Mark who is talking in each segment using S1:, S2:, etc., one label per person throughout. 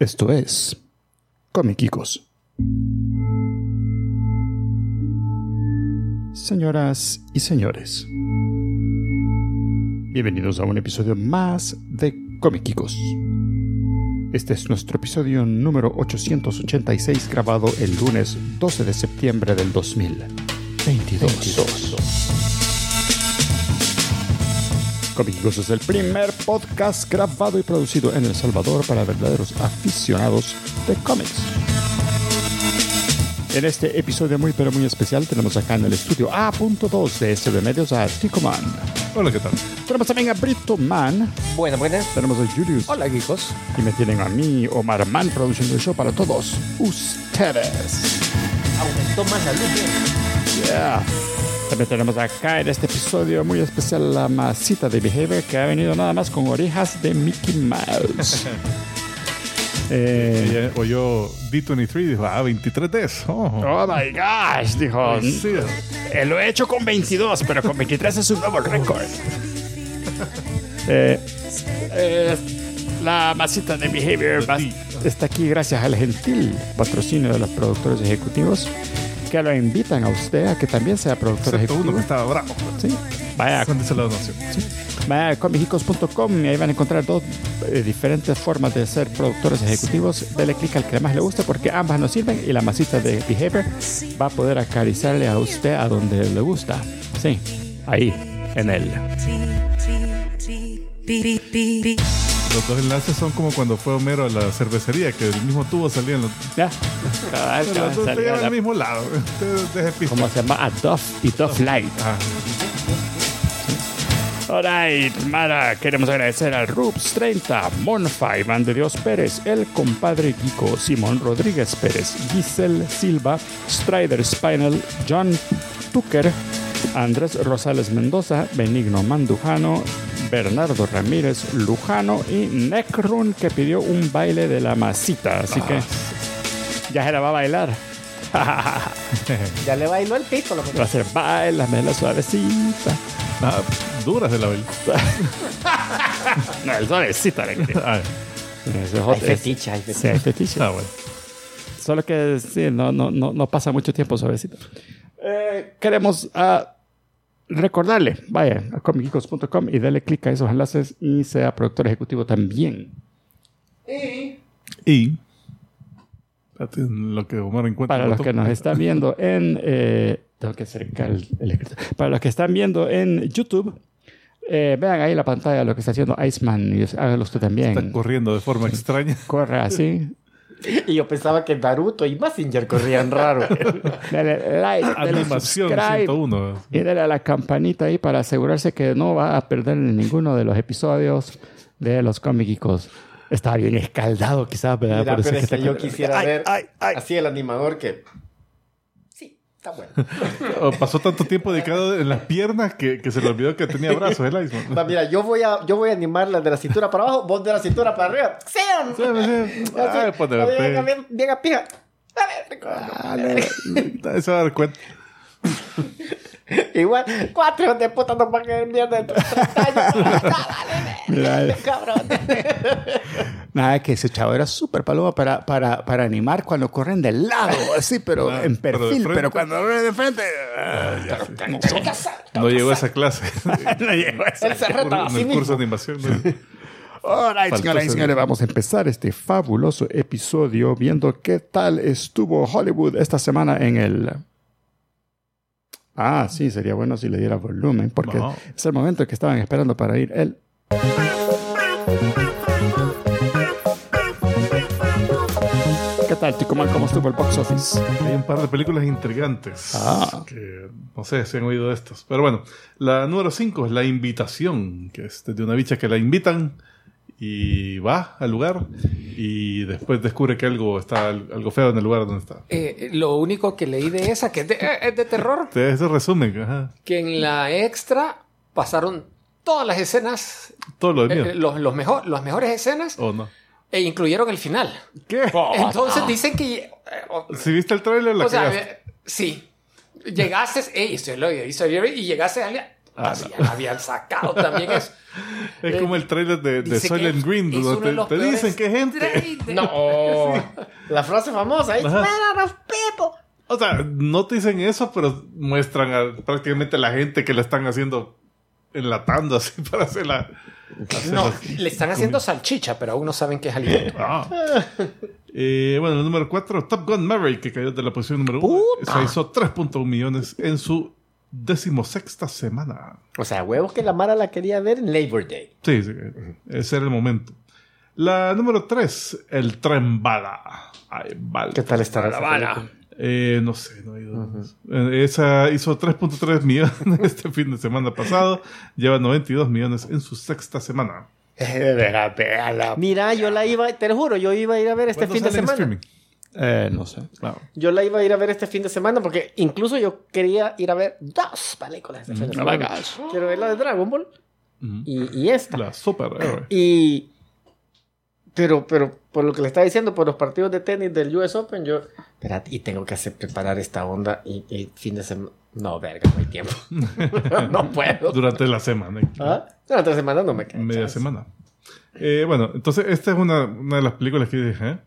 S1: Esto es Comiquicos. Señoras y señores, bienvenidos a un episodio más de Comiquicos. Este es nuestro episodio número 886 grabado el lunes 12 de septiembre del 2022. Comiquicos es el primer podcast grabado y producido en El Salvador para verdaderos aficionados de cómics. En este episodio muy pero muy especial tenemos acá en el estudio A.2 de SB Medios a Tico Man.
S2: Hola, ¿qué tal?
S1: Tenemos también a Brito Man.
S3: Buenas, buenas.
S1: Tenemos a Julius.
S3: Hola, geekos.
S1: Y me tienen a mí, Omar Man, produciendo el show para todos ustedes.
S3: Aumentó más la luz. ¿eh?
S1: Yeah. También tenemos acá en este episodio muy especial la masita de Behavior que ha venido nada más con orejas de Mickey Mouse. Eh,
S2: Ella oyó D23 y dijo, ah, 23D. Oh.
S1: oh my gosh, dijo.
S2: Sí.
S1: Eh, lo he hecho con 22, pero con 23 es un nuevo récord. Eh, eh, la masita de Behavior está aquí gracias al gentil patrocinio de los productores ejecutivos que lo invitan a usted a que también sea productor
S2: Excepto uno
S1: ejecutivo.
S2: que estaba bravo.
S1: Sí. Vaya,
S2: ¿Dónde se la donación?
S1: vaya a comicicos.com y ahí van a encontrar dos eh, diferentes formas de ser productores ejecutivos. Dele clic al que más le guste porque ambas nos sirven y la masita de Behavior va a poder acariciarle a usted a donde le gusta. Sí, ahí, en él.
S2: Los dos enlaces son como cuando fue Homero a la cervecería, que del mismo tubo salían los...
S1: Ya. Cabal,
S2: Pero
S1: cabal,
S2: los dos
S1: salía la-
S2: al mismo lado.
S1: ¿Cómo se llama? A Duff y Duff Light.
S2: Ah,
S1: Alright, Mara, queremos agradecer al Rups 30, Monfa, Iván de Dios Pérez, el compadre Kiko, Simón Rodríguez Pérez, Giselle Silva, Strider Spinal, John Tucker, Andrés Rosales Mendoza, Benigno Mandujano, Bernardo Ramírez Lujano y Necrun que pidió un baile de la masita, así que ya se la va a bailar.
S3: Ya le bailó el pito. Lo que...
S1: Va a ser bailame la suavecita.
S2: ah, duras de la bel.
S1: No, el suavecita. le.
S2: Ah,
S3: Hay fetiche, hay
S1: Sí,
S3: fetiche.
S1: hay fetiche.
S2: ah, bueno.
S1: Solo que sí, no, no, no, no pasa mucho tiempo suavecito. Eh, queremos ah, recordarle, vaya a comicicos.com y dale clic a esos enlaces y sea productor ejecutivo también.
S2: Y... Espérate, Lo que Omar encuentra.
S1: Para los que nos están viendo en... eh, tengo que acercar el, el. Para los que están viendo en YouTube, eh, vean ahí la pantalla lo que está haciendo Iceman y hágalo usted también.
S2: Está corriendo de forma extraña.
S1: Corre así.
S3: Y yo pensaba que Naruto y Massinger corrían raro.
S1: Dale like, dale
S2: Animación
S1: subscribe.
S2: 101.
S1: Y dale a la campanita ahí para asegurarse que no va a perder ninguno de los episodios de los cómicos. Estaba bien escaldado quizás, ¿verdad?
S3: Mira,
S1: Por eso
S3: pero es
S1: que
S3: que
S1: te-
S3: yo quisiera
S1: Ay,
S3: ver
S1: ay, ay.
S3: así el animador que... Está bueno.
S2: Oh, Pasó tanto tiempo dedicado en las piernas que, que se le olvidó que tenía brazos el Iceman.
S3: Va, mira, yo voy a, yo voy a animar las de la cintura para abajo, vos de la cintura para arriba. ¡Sean!
S2: Ay,
S3: a.
S2: Ah, se va a dar cuenta.
S3: Igual, cuatro hijos de puta no van a querer mierda de 30 años.
S1: Mira,
S3: Dale, cabrón.
S1: Nada, que ese chavo era súper paloma para, para, para animar cuando corren de lado, así, pero
S2: Ah,
S1: en perfil. Pero, cuando corren de frente. ah,
S2: No llegó a esa clase.
S1: no llegó a eso.
S3: Él se reta a
S2: en el curso de animación. ¿no?
S1: Alright, señoras y señores, vamos a empezar este fabuloso episodio viendo qué tal estuvo Hollywood esta semana en el... Ah, sí, sería bueno si le diera volumen, porque
S2: No.
S1: es el momento que estaban esperando para ir el... ¿Qué tal, Ticomán? ¿Cómo estuvo el box office?
S2: Hay un par de películas intrigantes
S1: Ah.
S2: que no sé si han oído de estas. Pero bueno, la número 5 es La Invitación, que es de una bicha que la invitan y va al lugar y después descubre que algo está algo feo en el lugar donde está.
S4: Eh, lo único que leí de esa, que es de, eh, es de terror,
S2: Te- Ese resumen, ajá.
S4: que en la extra pasaron todas las escenas,
S2: todo lo de
S4: eh,
S2: miedo.
S4: eh, los, los, mejor, las mejores escenas,
S2: ¿O no?
S4: e incluyeron el final.
S2: ¿Qué?
S4: Entonces dicen que... eh, o,
S2: Si viste el trailer, la
S4: o sea, eh, sí. Llegaste, ey, esto lo hizo ayer, y llegaste a Así ya habían sacado también eso.
S2: Es como el trailer de, de Silent Green,
S4: es
S2: donde
S4: los
S2: te, te dicen que gente.
S3: No. La frase famosa. Matter of people.
S2: O sea, no te dicen eso, pero muestran a prácticamente la gente que la están haciendo enlatando así para hacer la. hacer
S4: No, le están haciendo salchicha, pero aún no saben qué es alimento.
S2: Ah. Eh, bueno, el número 4, Top Gun Maverick, que cayó de la posición número 1. Se hizo 3.1 millones en su decimosexta semana.
S3: O sea, huevos que la Mara la quería ver en Labor Day.
S2: Sí, sí, ese era el momento. La número 3, El Tren Bala. Ay, bala.
S3: ¿Qué tal estará
S1: La bala.
S2: Eh, no sé, no he ido. Eh, Esa hizo 3.3 millones este fin de semana pasado. Lleva 92 millones en su sexta semana.
S3: Mira, yo la iba, te lo juro, yo iba a ir a ver este
S2: ¿Cuándo
S3: fin de semana.
S2: streaming?
S1: Eh, no sé.
S2: Claro.
S3: Yo la iba a ir a ver este fin de semana porque incluso yo quería ir a ver dos películas este fin de
S1: Oh my
S3: semana.
S1: gosh.
S3: Quiero ver la de Dragon Ball
S2: Ujú.
S3: y, y esta.
S2: La superhéroe.
S3: Y. Pero, pero, por lo que le estaba diciendo, por los partidos de tenis del US Open, yo. Espérate, y tengo que hacer preparar esta onda y, y fin de semana. No, verga, no hay tiempo. no puedo.
S2: Durante la semana.
S3: ¿Ah? Durante la semana no me queda.
S2: Media
S3: chance.
S2: semana. Eh, bueno, entonces esta es una, una de las películas que dije. ¿eh?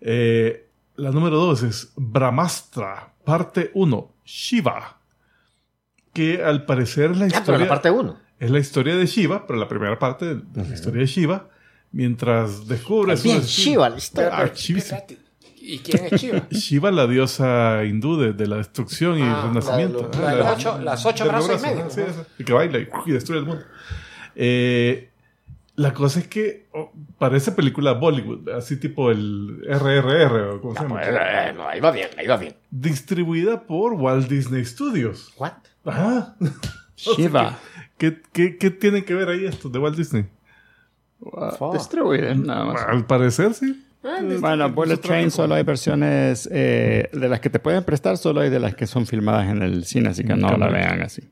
S2: Eh, la número 2 es Brahmastra, parte 1, Shiva. Que al parecer es la
S3: Ah, pero
S2: historia,
S3: la parte 1.
S2: es la historia de Shiva, pero la primera parte de la historia de Shiva. Mientras descubres
S3: Bien, Shiva, la historia.
S2: Ah, Shiva,
S4: ¿Y quién es Chiva?
S2: Shiva, la diosa hindú de, de la destrucción y
S4: Ah,
S2: el renacimiento.
S3: la
S2: Ah,
S4: la ocho- las ocho brazos y
S2: brazos,
S4: medio.
S2: ¿no? Sí, y que baila y, y destruye el mundo. Eh, la cosa es que oh, parece película Bollywood, así tipo el RRR o como se llama.
S3: Eh, no, ahí va bien, ahí va bien.
S2: Distribuida por Walt Disney Studios.
S3: ¿What?
S2: Ah,
S1: Shiva.
S2: ¿qué, qué, qué tiene que ver ahí esto de Walt Disney?
S1: Distribuida, nada más.
S2: Al parecer sí.
S1: Bueno, Bullet Train solo hay versiones eh, de las que te pueden prestar, solo hay de las que son filmadas en el cine, así que no la vean así.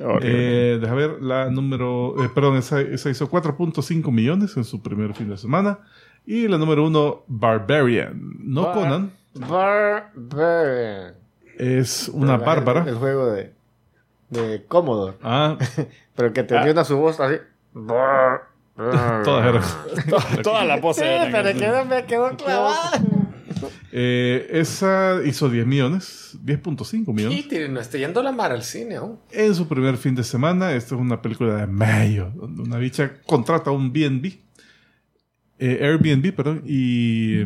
S1: Horrible.
S2: Eh, deja ver, la número, eh, perdón, esa, esa hizo 4.5 millones en su primer fin de semana. Y la número uno, Barbarian. No
S3: Bar-
S2: Conan,
S3: Barbarian.
S2: es una
S3: El-
S2: bárbara.
S3: El, juego de, de Commodore.
S2: Ah,
S3: Pero que tenía una su voz así.
S2: todas eran.
S1: Las voces.
S3: Sí,
S1: eran
S3: pero
S1: así.
S3: quedó, me quedó clavada.
S2: Eh, esa hizo 10 millones, 10.5 millones.
S4: Y tiene- no está yendo la mar al cine aún.
S2: En su primer fin de semana, esta es una película de medio, donde una bicha contrata un B&B, eh, Airbnb, perdón, y,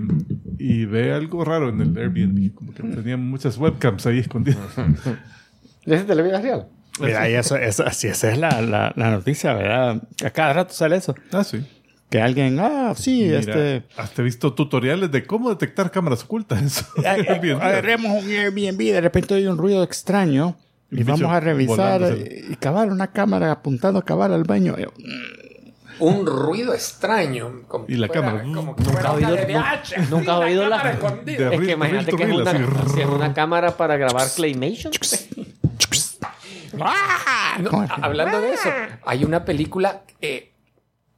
S2: y ve algo raro en el Airbnb, como que tenían muchas webcams ahí escondidas.
S3: ¿De ese televisión real?
S1: Mira, y eso, eso, sí, esa es la, la, la noticia, ¿verdad? A cada rato sale eso.
S2: Ah, sí.
S1: Que alguien, ah, sí,
S2: Mira,
S1: este...
S2: He visto tutoriales de cómo detectar cámaras ocultas en su Airbnb.
S1: Agarremos un Airbnb, de repente hay un ruido extraño y
S2: Un
S1: vamos a revisar
S2: volándose.
S1: y cabal una cámara apuntando a cabal al baño. Yo,
S4: Un ruido extraño. Como
S2: Y la
S4: que fuera-
S2: cámara.
S4: Como que
S3: Nunca
S4: una
S3: oído-
S4: de VH,
S3: nunca oído la-
S4: cámara escondida.
S2: De-
S3: Es que imagínate que es una,
S2: así.
S3: una cámara para grabar Claymation.
S4: No, hablando de eso, hay una película eh,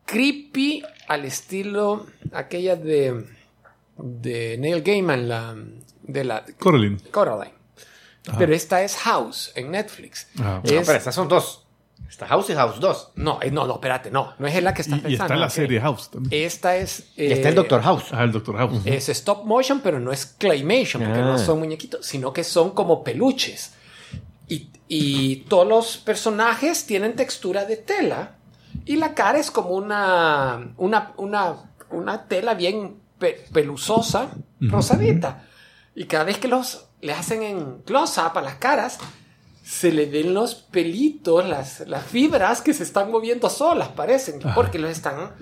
S4: creepy al estilo aquella de, de Neil Gaiman, la, de la
S2: Coraline.
S4: Coraline. Pero esta es House en Netflix.
S2: Ah.
S4: Es-
S3: No, pero estas son dos. Está House y House 2.
S4: no, eh, no, no, espérate, no, no es la que está
S2: Y, y
S4: pensando.
S2: está la serie House también.
S4: Esta es.
S3: Y
S4: eh,
S3: está el Doctor House.
S2: Ah, el Doctor House.
S4: Es stop motion, pero no es claymation, porque
S3: Ah.
S4: no son muñequitos, sino que son como peluches. Y, y todos los personajes tienen textura de tela. Y la cara es como una, una, una, una tela bien pe- peluzosa, rosadita. Y cada vez que los le hacen en close-up a las caras, se le ven los pelitos, las, las fibras que se están moviendo solas, parecen, porque los están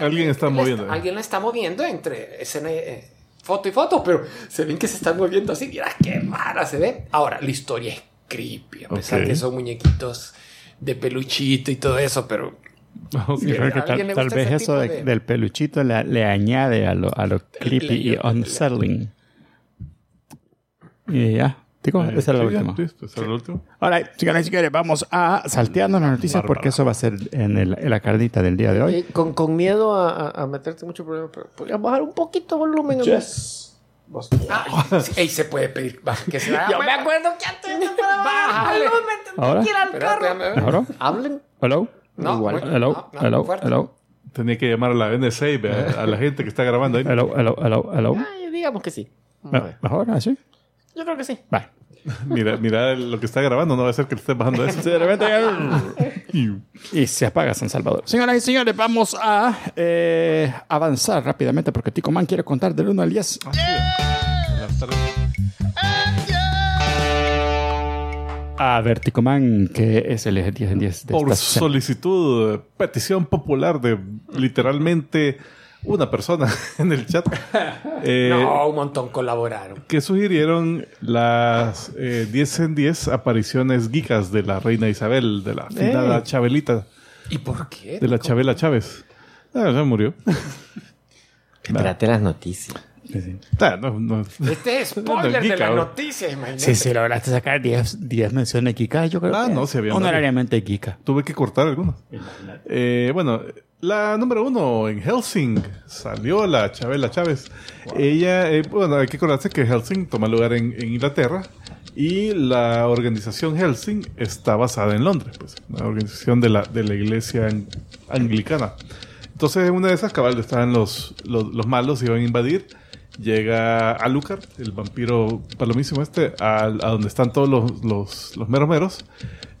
S2: Alguien está moviendo.
S4: está- alguien la está moviendo entre escena, eh, foto y foto, pero se ven que se están moviendo así. Mira qué rara se ve. Ahora, la historia es creepy, a pesar
S2: Ok.
S4: que son muñequitos de peluchito y todo eso, pero
S2: Ok.
S1: Yo creo que
S4: ¿A
S1: tal, vez eso
S4: tipo
S1: de-
S4: de-
S1: del peluchito le, le añade a lo, a lo creepy y unsettling. Y ya, digo,
S2: Eh,
S1: esa es la última.
S2: sí, esa es la última.
S1: Ahora, señores, vamos a salteando las noticias
S2: Bárbara.
S1: porque eso va a ser en, el- en la cardita del día de hoy.
S3: Eh, con, con miedo a, meterte mucho problema, pero podrías bajar un poquito el volumen. Vos-
S4: Ah, ey, se puede pedir. Va, que se
S3: Yo me acuerdo que antes
S4: Bájale.
S1: Ahora.
S3: que ir al
S4: Espérate,
S3: carro.
S4: déjame ver.
S1: ¿Ahora?
S3: Hablen.
S1: Hello.
S4: No,
S3: Igual.
S4: bueno,
S1: Hello.
S4: no, no,
S1: Hello.
S4: fuerte.
S1: Hello.
S2: Tenía que llamar a la NSA y a, a la gente que está grabando ahí.
S1: Hello. Hello. Hello. Hello.
S3: Ay, digamos que sí.
S1: ¿Mejor así?
S3: Yo creo que sí.
S1: Vale.
S2: Mira, mira lo que está grabando, no va a ser que le estés bajando eso.
S1: de repente y se apaga San Salvador. Señoras y señores, vamos a eh, avanzar rápidamente porque Tico Man quiere contar del 1 al 10.
S2: Buenas tardes.
S1: A ver, Tico Man, que es el 10 en 10 de
S2: Por
S1: esta
S2: solicitud, petición popular de literalmente una persona en el chat. eh,
S4: No, un montón colaboraron.
S2: que sugirieron las eh, 10 en 10 apariciones geekas de la reina Isabel, de la finada Chabelita,
S4: ¿Y por qué?
S2: de la Chabela Chávez. Ah, ya murió.
S3: Espérate las noticias.
S2: Ah, no, no.
S4: Este es
S2: No,
S4: spoiler de
S2: geeka,
S4: las noticias, imagínate.
S1: Sí, sí, lograste sacar 10, 10 menciones Kika. Yo creo
S2: Ah,
S1: que
S2: no, sí había
S1: honorariamente Kika.
S2: Tuve que cortar algunos. Eh, bueno, la número uno en Helsing salió la Chabela Chávez. Ella, eh, bueno, hay que acordarse que Helsing toma lugar en, Inglaterra y la organización Helsing está basada en Londres, pues, una organización de la, de la iglesia ang- anglicana. Entonces, en una de esas cabal estaban los, los, los malos, iban a invadir. Llega Alucard, el vampiro palomísimo este, al- a, donde están todos los, los, los meros.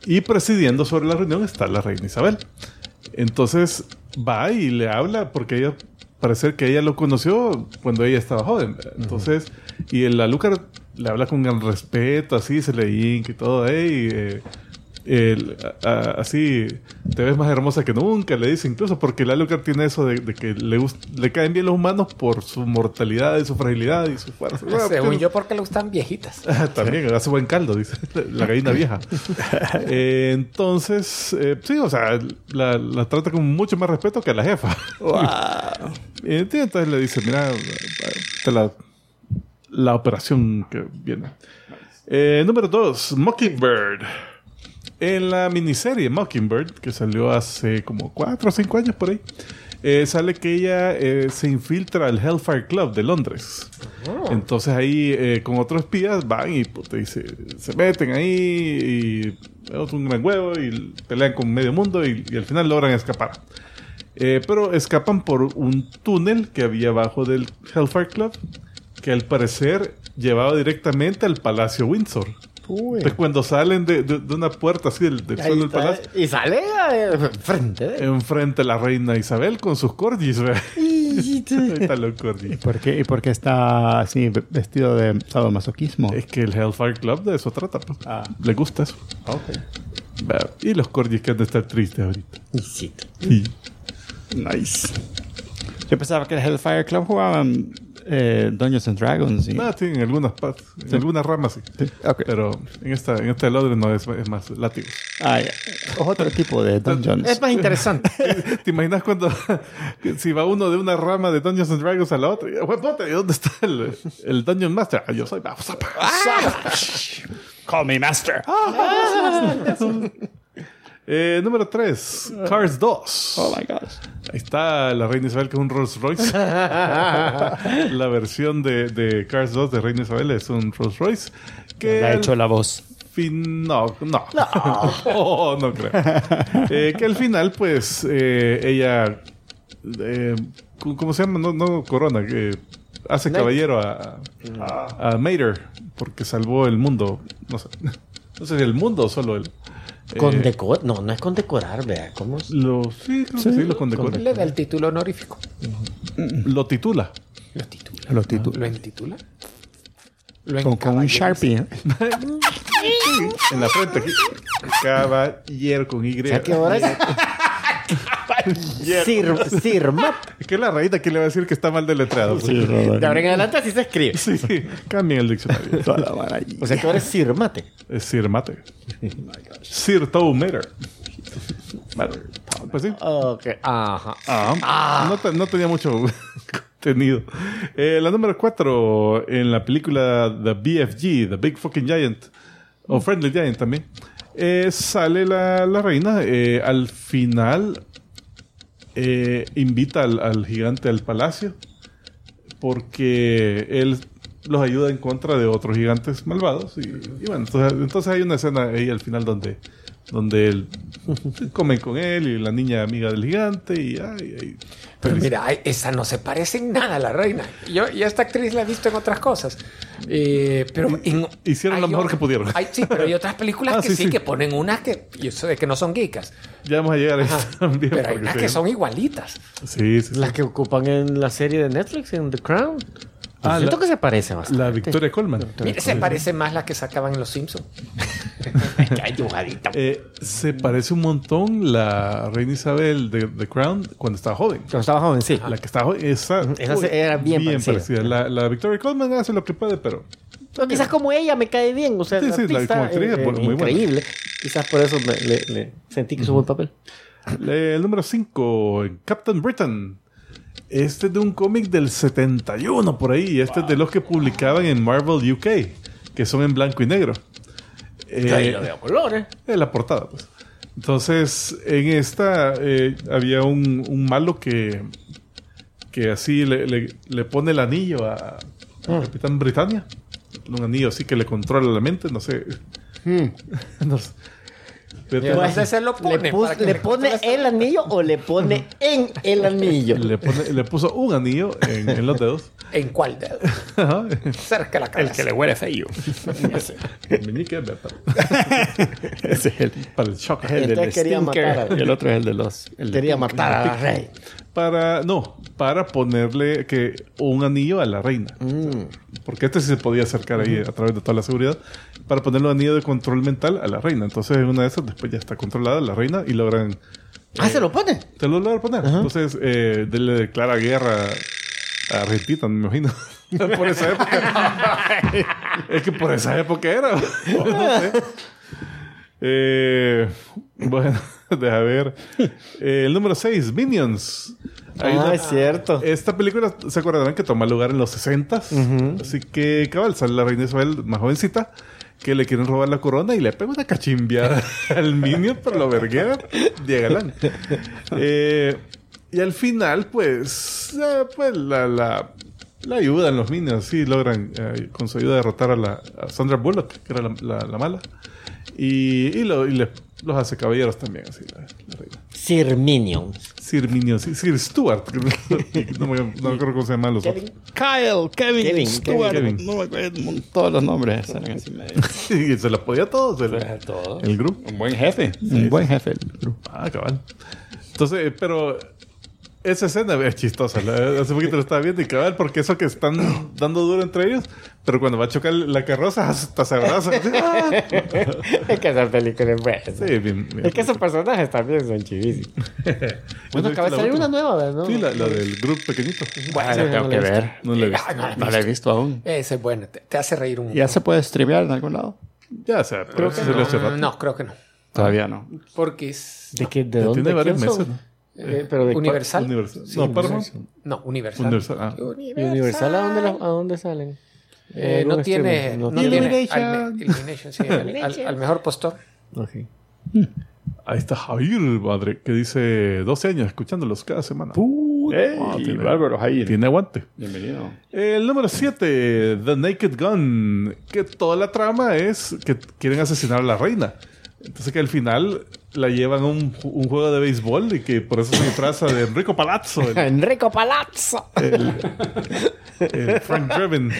S2: Y presidiendo sobre la reunión está la reina Isabel. Entonces va y le habla porque ella parece que ella lo conoció cuando ella estaba joven. Entonces, y el Alucard le habla con gran respeto, así se le hinca y todo, "Ey, eh, el- a- a- así te ves más hermosa que nunca, le dice incluso porque el Alucard tiene eso de, de que le, le caen bien los humanos por su mortalidad y su fragilidad y su fuerza. Bueno,
S4: Según
S2: pues,
S4: yo, porque le gustan viejitas.
S2: También hace buen caldo, dice la gallina vieja. Eh, entonces, eh, sí, o sea, la, la trata con mucho más respeto que a la jefa. Entonces le dice, mira, te la, la operación que viene. Eh, número dos, Mockingbird. En la miniserie Mockingbird, que salió hace como cuatro o cinco años por ahí, eh, sale que ella eh, se infiltra al Hellfire Club de Londres. Entonces ahí eh, con otros espías van y, y se, se meten ahí y es un gran huevo y pelean con medio mundo y, y al final logran escapar. Pero escapan por un túnel que había abajo del Hellfire Club que al parecer llevaba directamente al Palacio Windsor. Entonces, cuando salen de, de- de una puerta así del, del suelo del palacio,
S3: y sale eh, frente de
S2: enfrente a la reina Isabel con sus corgis. ¿ve? Ahí están los corgis.
S1: ¿Por qué, ¿Y por qué está así ve- vestido de sadomasoquismo?
S2: Es que el Hellfire Club de eso trata. pues.
S1: Ah.
S2: Le gusta eso. Vea, Y los corgis que han de estar tristes ahorita.
S3: Y sí.
S2: Sí.
S1: Nice. Yo pensaba que el Hellfire Club jugaban eh, Dungeons and Dragons. Y...
S2: No, sí, en algunas partes, en algunas ramas sí.
S1: Sí, ok.
S2: Pero en esta, en esta de Londres no es, es más látigo.
S1: Ah, ya. Otro tipo de dungeons.
S3: Es más interesante.
S2: ¿Te imaginas cuando si va uno de una rama de Dungeons and Dragons a la otra? Y, "Huepote, ¿y ¿dónde está el, el Dungeon Master? Ah, yo soy vamos a
S1: Call me master.
S2: eh, Número 3, Cars 2.
S1: Oh my gosh.
S2: Ahí está la Reina Isabel que es un Rolls Royce. la versión de, de Cars 2 de Reina Isabel es un Rolls Royce. Que
S1: Le ha hecho la voz.
S2: fin... No, no. Oh, no creo. Eh, que al final, pues, eh, ella... eh, ¿Cómo se llama? No, no Corona. Que hace caballero a, a, a Mater porque salvó el mundo. No sé. No sé si el mundo o solo él.
S3: Condecorar. No, no es condecorar, vea. ¿Cómo es?
S2: Lo, sí, creo que sí, lo condecora.
S4: Le da el título honorífico.
S2: Lo titula.
S4: Lo titula.
S1: Los títulos.
S4: ¿Lo intitula? Lo
S1: Con, con un. Sharpie. ¿eh?
S2: En la frente. Caballero con Y.
S3: O sea, que ahora es... Sir, Sirmat.
S2: Es que la reina que le va a decir que está mal deletreado. pues.
S1: Sí.
S3: De ahora en adelante así se escribe.
S2: Sí, cambien el diccionario.
S1: Toda la vara allí.
S3: O sea que ahora es Sirmate.
S2: Es Sir Mate. Sir Toe Mater. Pues sí.
S3: Ok. Ajá.
S2: Ah, No, te- no tenía mucho contenido. Eh, la número 4 en la película The BFG, The Big Fucking Giant, o Friendly Giant también, eh, sale la, la reina. eh, al final eh, invita al, gigante al palacio porque él los ayuda en contra de otros gigantes malvados. Y, y bueno, entonces, entonces hay una escena ahí al final donde, donde él, comen con él y la niña amiga del gigante y ay, ay,
S4: Pero mira, ay, esa no se parece en nada a la reina. Yo y esta actriz la he visto en otras cosas. Eh, pero en-
S2: Hicieron lo mejor
S4: o-
S2: que pudieron.
S4: hay- sí, pero hay otras películas
S2: Ah,
S4: que
S2: sí,
S4: sí,
S2: sí.
S4: que ponen unas que yo sé de que no son geekas.
S2: Ya vamos a llegar a eso
S4: Ajá.
S2: también.
S4: Pero hay unas que son igualitas.
S2: Sí, sí, sí.
S3: Las que ocupan en la serie de Netflix, en The Crown.
S2: Ah,
S3: Siento
S2: la-
S3: que se parece bastante.
S2: La Victoria Colman.
S4: Mira, se parece más la que sacaban en Los Simpsons.
S2: Eh, se parece un montón la reina Isabel de The Crown cuando estaba joven.
S3: Cuando estaba joven, sí.
S2: La que estaba joven, esa,
S3: Esa era bien parecida.
S2: La, la Victoria Colman hace lo que puede, pero
S3: Pero quizás como ella me cae bien. O sea,
S2: Sí,
S3: la
S2: sí, la-
S3: artista,
S2: actriz es
S3: eh,
S2: buena.
S3: increíble. Quizás por eso me- le, le sentí que hizo buen papel.
S2: El número 5, Captain Britain. Este es de un cómic del 71 por ahí. Este es de los que publicaban en Marvel UK, que son en blanco y negro. Eh,
S3: lo veo colores.
S2: en la portada, pues. Entonces, en esta eh, había un, un malo que, que así le, le- le pone el anillo a, a Capitán Britannia. Un anillo así que le controla la mente, no sé. no sé. Pero-
S4: Entonces se lo pone.
S3: ¿Le, pus- ¿le pone el anillo o le pone en el anillo?
S2: le, pone- le puso un anillo en, en los dedos.
S4: ¿En cuál dedo?
S2: Ajá.
S4: Cerca de la
S1: El
S4: cabeza.
S1: que le huele feo.
S2: El meñique, ¿verdad?
S1: Ese es el,
S2: Para el shock.
S1: el del
S3: quería matar a-
S1: Y el otro es el de los. El de
S3: Quería
S1: Pink.
S3: matar a la rey.
S2: Para, no, para ponerle que un anillo a la reina.
S3: Mm.
S2: Porque este sí se podía acercar ahí a través de toda la seguridad. Para ponerle un anillo de control mental a la reina. Entonces, en una de esas, después ya está controlada la reina y logran.
S3: Ah, se lo pone.
S2: Te lo logran poner. Entonces, eh, le declara guerra a Argentina, me imagino. por esa época. es que por esa época era. no sé. Eh, bueno, deja ver. Eh, el número 6, Minions. Hay
S3: Ah,
S2: una-
S3: es cierto.
S2: esta película, ¿se acordarán que toma lugar en los 60 Así que, cabal, sale la reina Isabel más jovencita que le quieren robar la corona y le pega una cachimbiada al Minion, pero lo verguea de galán. Eh, y al final, pues, eh, pues la, la, la ayudan los Minions, sí, logran eh, con su ayuda derrotar a, la, a Sandra Bullock, que era la, la- la mala. Y, y, lo- y le- los hace caballeros también, así, la, la reina.
S3: Sir Minions.
S2: Sir Minion, sí, Sir Stewart. no, me, no me acuerdo cómo se llaman los otros.
S1: Kyle, Kevin,
S3: Kevin,
S1: Stuart.
S2: Kevin.
S1: No me acuerdo. Todos los nombres salen así medio.
S2: y se los podía todos el,
S1: Todo.
S2: el grupo.
S1: Un buen jefe. Un buen jefe el grupo.
S2: Ah, cabal. Entonces, eh, pero esa escena es chistosa. la- hace poquito lo estaba viendo y cabal, porque eso que están dando duro entre ellos, pero cuando va a chocar la carroza, hasta se abrazan. ¡Ah!
S3: es que esa película es buena.
S2: Sí, bien, bien.
S3: Es que esos personajes también son chivísimos. bueno,
S2: ¿Has
S3: acaba de salir una nueva, ¿verdad?
S2: Sí, la, la del grupo pequeñito.
S4: Bueno,
S1: Ah,
S3: sí,
S1: tengo
S3: no
S1: que ver.
S2: No la he visto.
S4: Ah, no la he
S1: No la he visto aún.
S4: Ese es bueno, te, te hace reír un
S1: ¿Ya se puede streamear en algún lado?
S2: Ya, o sea, creo que se
S4: no, no, creo que no.
S1: Todavía no.
S4: Porque es
S3: ¿De, qué, de dónde?
S2: tiene varios meses, ¿no?
S3: Eh, pero de
S4: Universal.
S2: Universal.
S4: Sí,
S2: no, Paramount.
S4: No, Universal.
S2: Universal. Ah.
S3: ¿Y Universal a dónde, la- a dónde salen?
S4: Eh,
S3: ¿Algún
S4: no tiene, no
S3: No
S4: tiene
S1: Illumination.
S4: al, me- Illumination, sí, al, al- al mejor postor.
S3: Ok.
S2: Ahí está Javier, madre, que dice 12 años escuchándolos cada semana.
S1: ¡Ey!
S2: Ah, tiene-
S1: bárbaro, ahí.
S2: Tiene aguante.
S1: Bienvenido.
S2: El número 7, The Naked Gun, que toda la trama es que quieren asesinar a la reina. Entonces que al final la llevan a un, un juego de béisbol y que por eso se disfraza de Enrico Palazzo, el,
S3: Enrico Palazzo.
S2: el- el Frank Drebin.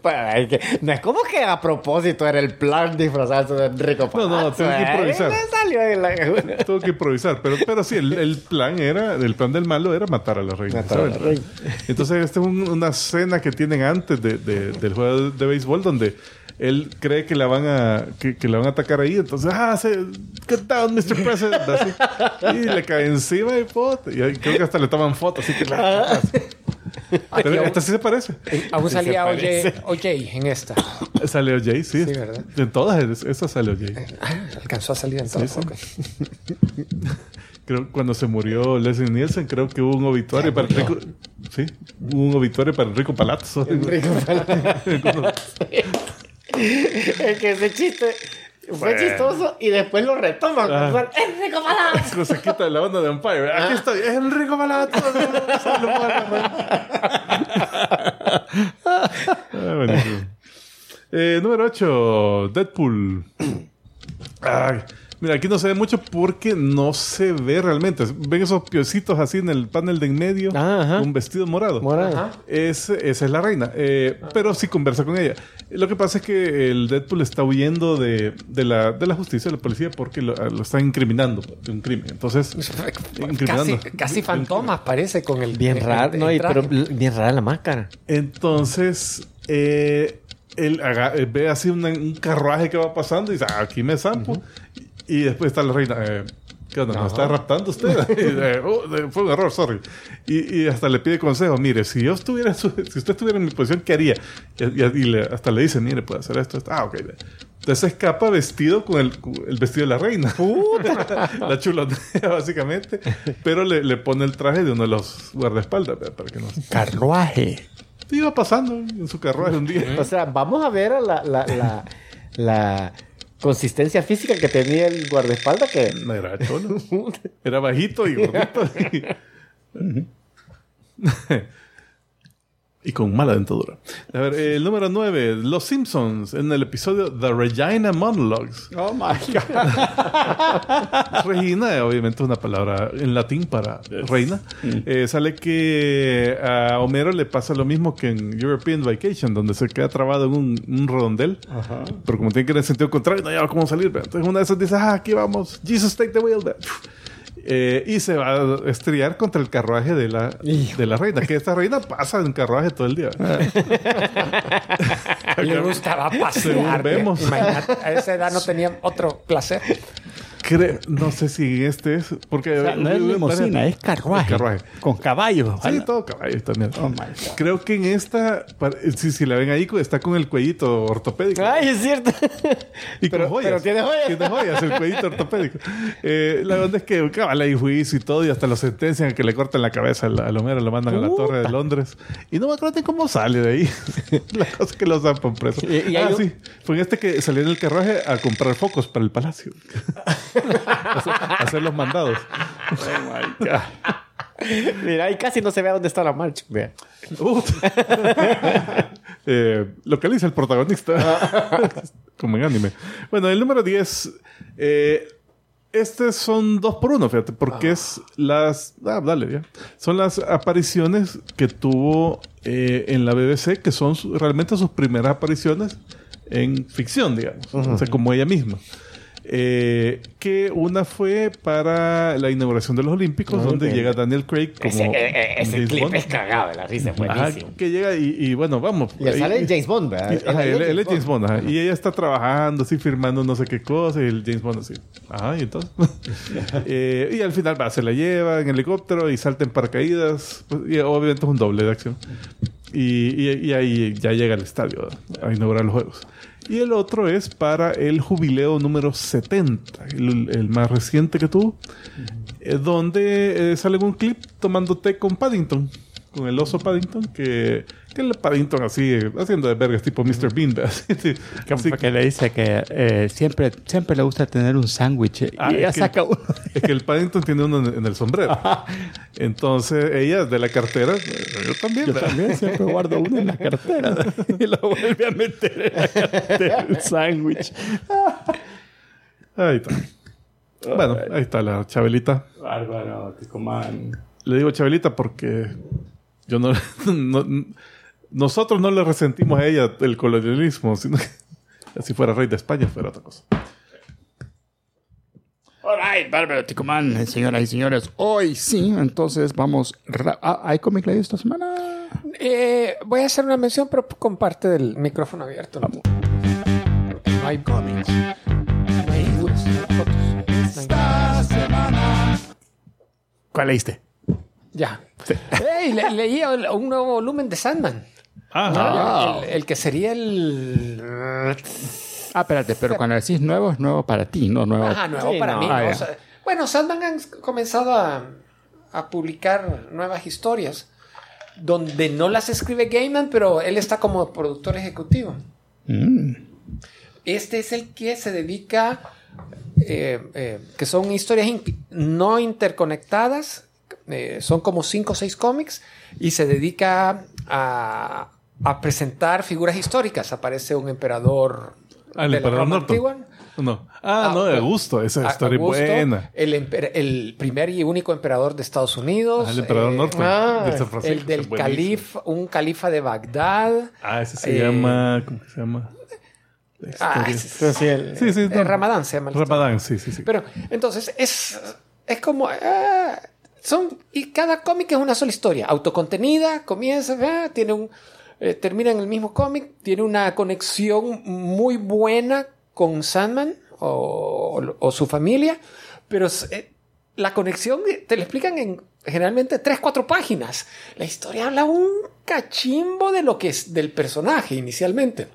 S3: Pues, es que- no es como que a propósito era el plan disfrazarse de Enrico
S2: No,
S3: Palazzo.
S2: no, tengo que
S3: ¿eh?
S2: improvisar.
S3: La-
S2: Tuvo que improvisar, pero, pero sí, el, el plan era, el plan del malo era matar a la reina.
S3: Matar a la reina.
S2: Entonces, esta es un- una escena que tienen antes de- de- del juego de, béisbol donde él cree que la van a que, que la van a atacar ahí. Entonces, ah, se, get down, Mr. President. Así. Y le cae encima y, pot, y creo que hasta le toman fotos. Así que la-
S4: Aquí
S2: Pero esta sí se parece.
S4: aún salía OJ, en esta.
S2: Sale OJ, sí.
S4: Sí, ¿verdad?
S2: En todas es- esas sale OJ.
S4: Ah, alcanzó a salir en
S2: sí.
S4: ok.
S2: Creo que cuando se murió Leslie Nielsen, creo que hubo un obituario para Enrico. Sí, hubo un obituario para Enrico Palazzo.
S3: Enrico Palazzo. es que ese chiste fue chistoso y después lo retoman.
S2: Ah.
S3: Enrico Palazzo.
S2: Se quita la onda de Empire. Aquí estoy, es Enrico Palazzo. Ah, buenísimo. número 8, Deadpool. Ay, mira, aquí no se ve mucho porque no se ve realmente. ¿Ven esos piocitos así en el panel de en medio?
S3: Ah, ajá.
S2: Un vestido morado.
S3: Morado.
S2: Es- esa es la reina. Eh, Pero sí conversa con ella. Lo que pasa es que el Deadpool está huyendo de, de la, de la justicia, de la policía, porque lo, lo están incriminando de un crimen. Entonces,
S4: Casi,
S2: incriminando.
S4: casi fantomas parece con el
S3: Bien
S4: el-
S3: raro,
S4: el
S3: no, pero bien rara la máscara.
S2: Entonces, eh, él haga- eh, ve así una- un carruaje que va pasando y dice, "Ah, aquí me zampo. Y después está la reina. eh, ¿Qué onda? ¿Me está raptando usted? Eh, "Oh, fue un error, sorry. Y, y hasta le pide consejo. Mire, si yo estuviera, si usted estuviera en mi posición, ¿qué haría? Y, y- y le- hasta le dice, mire, puede hacer esto, esto. Ah, ok. Entonces escapa vestido con el, el vestido de la reina. la chulotea, básicamente. Pero le, le pone el traje de uno de los guardaespaldas, para que no...
S1: Carruaje.
S2: Iba pasando en su carruaje un día.
S3: O sea, vamos a ver a la, la, la, la consistencia física que tenía el guardaespaldas que...
S2: No era cholo. Era bajito y gordito. y con mala dentadura. A ver, el número 9. Los Simpsons en el episodio The Regina Monologues.
S1: Oh my God.
S2: Regina, obviamente, es una palabra en latín para reina. Eh, sale que a Homero le pasa lo mismo que en European Vacation, donde se queda trabado en un, un redondel. Pero como tiene que ir en sentido contrario, no hay cómo salir. Entonces una de esas dice, ah, aquí vamos, Jesus take the wheel. ¿verdad? Eh, y se va a estrellar contra el carruaje de la, de la reina. Que esta reina pasa en carruaje todo el día.
S4: Le gustaba pasear.
S2: Según vemos.
S4: Imagínate, a esa edad no tenía otro placer.
S2: No sé si este es. Porque
S1: O sea, no es limusina, es carruaje.
S2: Es carruaje.
S1: Con caballos.
S2: Sí, todo caballo también.
S1: Oh.
S2: Creo que en esta, si, si la ven ahí, está con el cuellito ortopédico.
S3: Ay, es cierto.
S2: y con
S3: pero-
S2: joyas.
S3: pero tiene joyas.
S2: Tiene joyas, el cuellito ortopédico. Eh, la verdad es que cabal hay juicio y todo, y hasta lo sentencian a que le corten la cabeza al, al Homero, lo mandan a la
S1: Puta.
S2: torre de Londres. Y no me acuerdo cómo sale de ahí. la cosa es que lo zampan preso.
S3: Y- y
S2: ah,
S3: un-
S2: sí. Fue en este que salió en el carruaje a comprar focos para el palacio. hacer, hacer los mandados.
S1: Oh my God.
S3: Mira, ahí casi no se ve dónde está la marcha. Vea.
S2: Uh. eh, localiza el protagonista. Como en anime. Bueno, el número 10. Eh, estos son dos por uno, fíjate, porque es las. Ah, dale, ya. Son las apariciones que tuvo eh, en la BBC, que son su- realmente sus primeras apariciones en ficción, digamos. O sea, como ella misma. Eh, que una fue para la inauguración de los Olímpicos,
S3: Ah,
S2: donde llega Daniel Craig como
S3: Ese, eh, eh, ese
S2: James
S3: clip
S2: Bond.
S3: es cagado de la risa, es
S2: Ajá,
S3: buenísimo.
S2: que llega y, y bueno, vamos.
S3: Y
S2: Ahí-
S3: sale James Bond, ¿verdad?
S2: y- ajá, él, él es James Bond, ajá. Y ella está trabajando, así, firmando no sé qué cosa, y el James Bond así. Ajá, y entonces. Eh, y al final va, se la lleva en helicóptero y salta en paracaídas. Pues, y obviamente es un doble de acción. Y, y- y ahí ya llega al estadio a inaugurar los juegos. Y el otro es para el jubileo número 70, el, más reciente que tuvo, eh, donde eh, sale un clip tomando té con Paddington, con el oso Paddington, que, que el Paddington así, eh, haciendo de vergas, tipo Mr. Bean. Así, sí.
S1: Que,
S2: Así
S1: que le dice que eh, siempre, siempre le gusta tener un sándwich. eh,
S2: Ah,
S1: y ella
S2: es que-
S1: saca uno.
S2: Es que el Paddington tiene uno en, en el sombrero. Entonces, ella de la cartera, yo también.
S1: Yo
S2: ¿verdad?
S1: también siempre guardo uno en la cartera. y lo vuelve a meter en la cartera el sándwich.
S2: Ahí está. Bueno, ahí está la Chabelita.
S1: Bárbaro, Ticomán.
S2: Le digo Chabelita porque yo no, no- nosotros no le resentimos a ella el colonialismo, sino que si fuera rey de España fuera otra cosa.
S1: Alright, Bárbaro Ticomán, señoras y señores. Hoy sí, entonces vamos. Ah, ¿Hay Comic Lady esta semana?
S4: Eh, voy a hacer una mención, pero con parte del micrófono abierto. ¿no? Hay cómics. No hay fotos. No hay-
S1: ¿Cuál leíste?
S4: Ya. Ey, le- leí un nuevo volumen de Sandman.
S2: Ah,
S4: El, el que sería el.
S1: Ah, espérate, pero cuando decís nuevo, es nuevo para ti, no nuevo.
S4: Ajá, nuevo
S3: Sí,
S4: para
S3: no.
S4: mí.
S1: Ah,
S4: bueno, Sandman han comenzado a, a publicar nuevas historias donde no las escribe Gaiman, pero él está como productor ejecutivo.
S1: Mm.
S4: Este es el que se dedica, eh, eh, que son historias in- no interconectadas, eh, son como cinco o seis cómics, y se dedica a a presentar figuras históricas. Aparece un emperador
S2: Ah, el
S4: de la
S2: emperador
S4: Roma
S2: Norton.
S4: antigua.
S2: No. Ah,
S4: Ah,
S2: no, de
S4: pero-
S2: Augusto. Esa
S4: A-
S2: historia es
S4: Augusto,
S2: buena.
S4: El, el primer y único emperador de Estados Unidos.
S2: Ah, el emperador
S4: eh,
S2: Norton
S3: ah,
S2: de San Francisco.
S4: El del
S2: es
S4: califa, un califa de Bagdad.
S2: Ah, ese se
S4: Eh,
S2: llama. ¿Cómo que se llama?
S4: Ah, ese-
S3: Sí, sí, el-
S2: Sí, sí.
S4: eh,
S2: no.
S4: Ramadán se llama. el-
S2: Ramadán, sí, sí, sí.
S4: Pero entonces es, es como... ah, son, y cada cómic es una sola historia. Autocontenida, comienza, ah, tiene un... eh, termina en el mismo cómic, tiene una conexión muy buena con Sandman o, o su familia, pero eh, la conexión eh, te la explican en generalmente tres, cuatro páginas. La historia habla un cachimbo de lo que es del personaje inicialmente.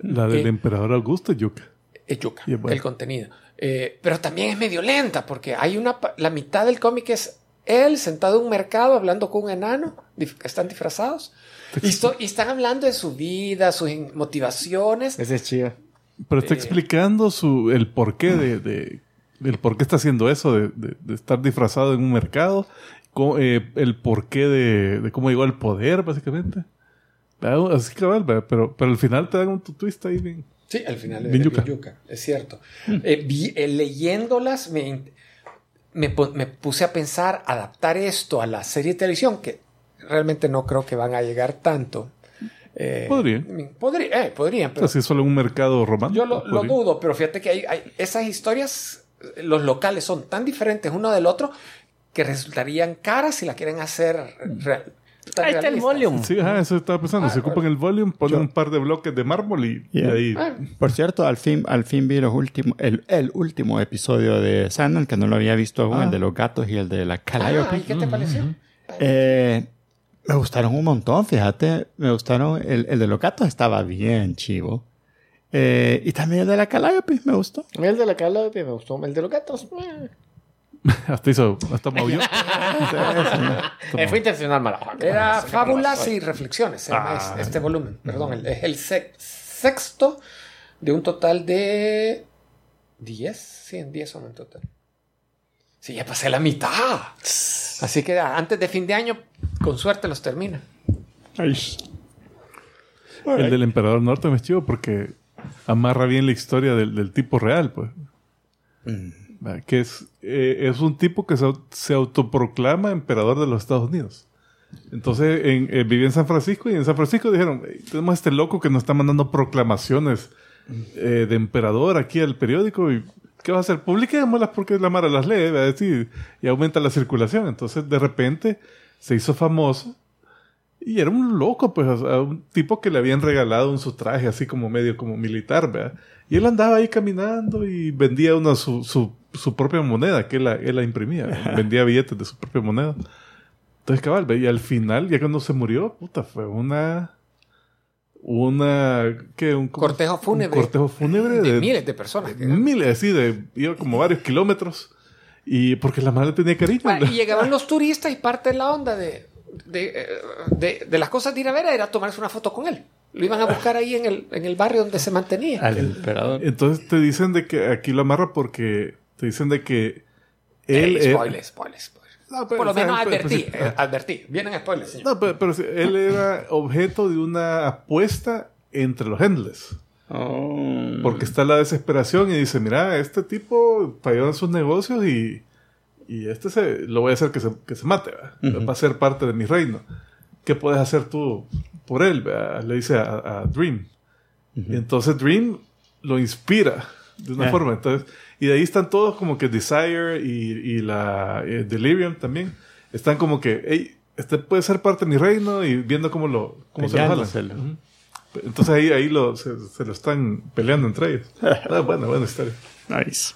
S2: La del
S4: eh,
S2: emperador Augusto, Yuka.
S4: es yuca,
S2: Y es bueno.
S4: el contenido. Pero también es medio lenta porque hay una la mitad del cómic es él sentado en un mercado hablando con un enano, están disfrazados, y, están hablando de su vida, sus motivaciones.
S3: Ese es chido.
S2: Pero está
S4: eh,
S2: explicando su, el porqué de, de- del por qué está haciendo eso, de, de- de estar disfrazado en un mercado, eh, el porqué de, de cómo llegó al poder, básicamente. Ah, Así cabal, ¿verdad? pero, pero al final te dan un twist ahí bien.
S4: Sí, al final es
S2: Bien
S4: bien
S2: yuca.
S4: yuca, es cierto. Eh, vi- eh, leyéndolas me, me, me puse a pensar adaptar esto a la serie de televisión, que realmente no creo que van a llegar tanto. Eh,
S2: Podrían.
S4: podría- eh, podrían, pero
S2: Así solo en un mercado romántico.
S4: Yo lo, lo
S2: podría.
S4: dudo, pero fíjate que hay, hay- esas historias, los locales son tan diferentes uno del otro que resultarían caras si la quieren hacer real.
S3: Ahí está el
S4: realistas.
S3: volume.
S2: Sí, ajá, eso estaba pensando.
S4: Ah,
S2: Se ocupan el volume, ponen un par de bloques de mármol y, y
S1: Yeah.
S2: ahí.
S4: Ah,
S1: Por cierto, al fin, al fin vi los últimos, el, el último episodio de Sandman, que no lo había visto aún,
S2: Ah.
S1: el de los gatos y el de la
S4: ah,
S1: Calliope.
S4: ¿y qué te pareció?
S1: Eh, me gustaron un montón, fíjate. Me gustaron. El, el de los gatos estaba bien chivo. Eh, y también el de la Calliope me gustó.
S3: El de la cala me gustó. El de los gatos. eh.
S2: Hasta hizo, hasta movió.
S3: Eh, fue intencional, mala.
S4: Era fábulas y reflexiones,
S2: Ah.
S4: es- este volumen. Perdón, el- es el sec- sexto de un total de 10. Sí, en 10 son en total. Sí, ya pasé la mitad. Así que ah, antes de fin de año, con suerte los termina.
S2: El del emperador norte me es chivo porque amarra bien la historia del, del tipo real, pues. Va, Que es, eh, es un tipo que se, se autoproclama emperador de los Estados Unidos. Entonces en, eh, vivía en San Francisco y en San Francisco dijeron, "Ey, tenemos a este loco que nos está mandando proclamaciones eh, de emperador aquí al periódico y ¿qué va a hacer? Publiquémoslas porque la Mara las lee ¿verdad? Sí, y aumenta la circulación. Entonces de repente se hizo famoso y era un loco, pues, o sea, un tipo que le habían regalado un su traje así como medio como militar, ¿verdad? Y él andaba ahí caminando y vendía una su, su, su propia moneda, que él la, él la imprimía. ¿verdad? vendía billetes de su propia moneda. Entonces, cabal, ¿ve? y al final, ya cuando se murió, puta, fue una... Una... ¿Qué? Un.
S4: Cortejo fúnebre.
S2: Un cortejo fúnebre
S4: De
S2: de,
S4: miles de personas. que-
S2: miles, así, de... Iba como varios kilómetros. Y porque la madre tenía cariño.
S4: Bueno, y llegaban los turistas y parte de la onda de, de, eh, de- de las cosas de ir a ver era tomarse una foto con él. Lo iban a buscar ahí en el, en el barrio donde se mantenía.
S1: Al emperador.
S2: Entonces te dicen de que aquí lo amarra porque te dicen de que él...
S4: Eh,
S2: él-
S4: spoiler, spoiler, spoiler.
S2: No, pero,
S4: Por lo
S2: o sea,
S4: menos advertí,
S2: pues,
S4: eh, advertí. Vienen spoilers, señor.
S2: No, pero, pero sí, él era objeto de una apuesta entre los Endless.
S1: Oh.
S2: Porque está la desesperación y dice, mira, este tipo falló en sus negocios y, y este se, lo voy a hacer que se, que se mate, ¿verdad? va a ser parte de mi reino. ¿Qué puedes hacer tú por él? ¿verdad? Le dice a, a Dream. Y entonces Dream lo inspira de una
S1: Ah.
S2: forma. Entonces, y de ahí están todos como que Desire y, y la eh, Delirium también. Están como que, hey, este puede ser parte de mi reino y viendo cómo lo, cómo se lo jalan. Entonces ahí, ahí lo, se, se lo están peleando entre ellos. Ah, buena, buena historia.
S1: Nice.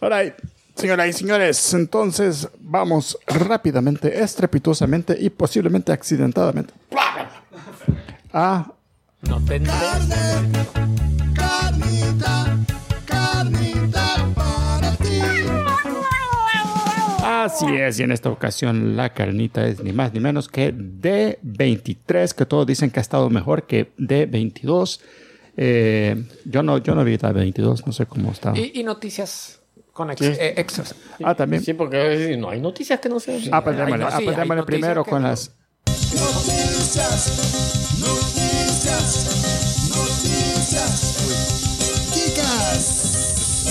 S1: All right. Señoras y señores, entonces vamos rápidamente, estrepitosamente y posiblemente accidentadamente a
S4: No tendré.
S5: Carnita, carnita
S1: Así es, y en esta ocasión la carnita es ni más ni menos que D23, que todos dicen que ha estado mejor que D22. Eh, yo, no, yo no vi D22, no sé cómo está.
S4: Y, y noticias con ex-
S3: Sí.
S4: eh, extras.
S1: Ah, también.
S3: Sí, porque no hay noticias que no sean.
S1: Ah, pues démosle, ah, pues primero
S4: que
S1: con
S4: no.
S1: las...
S5: Noticias.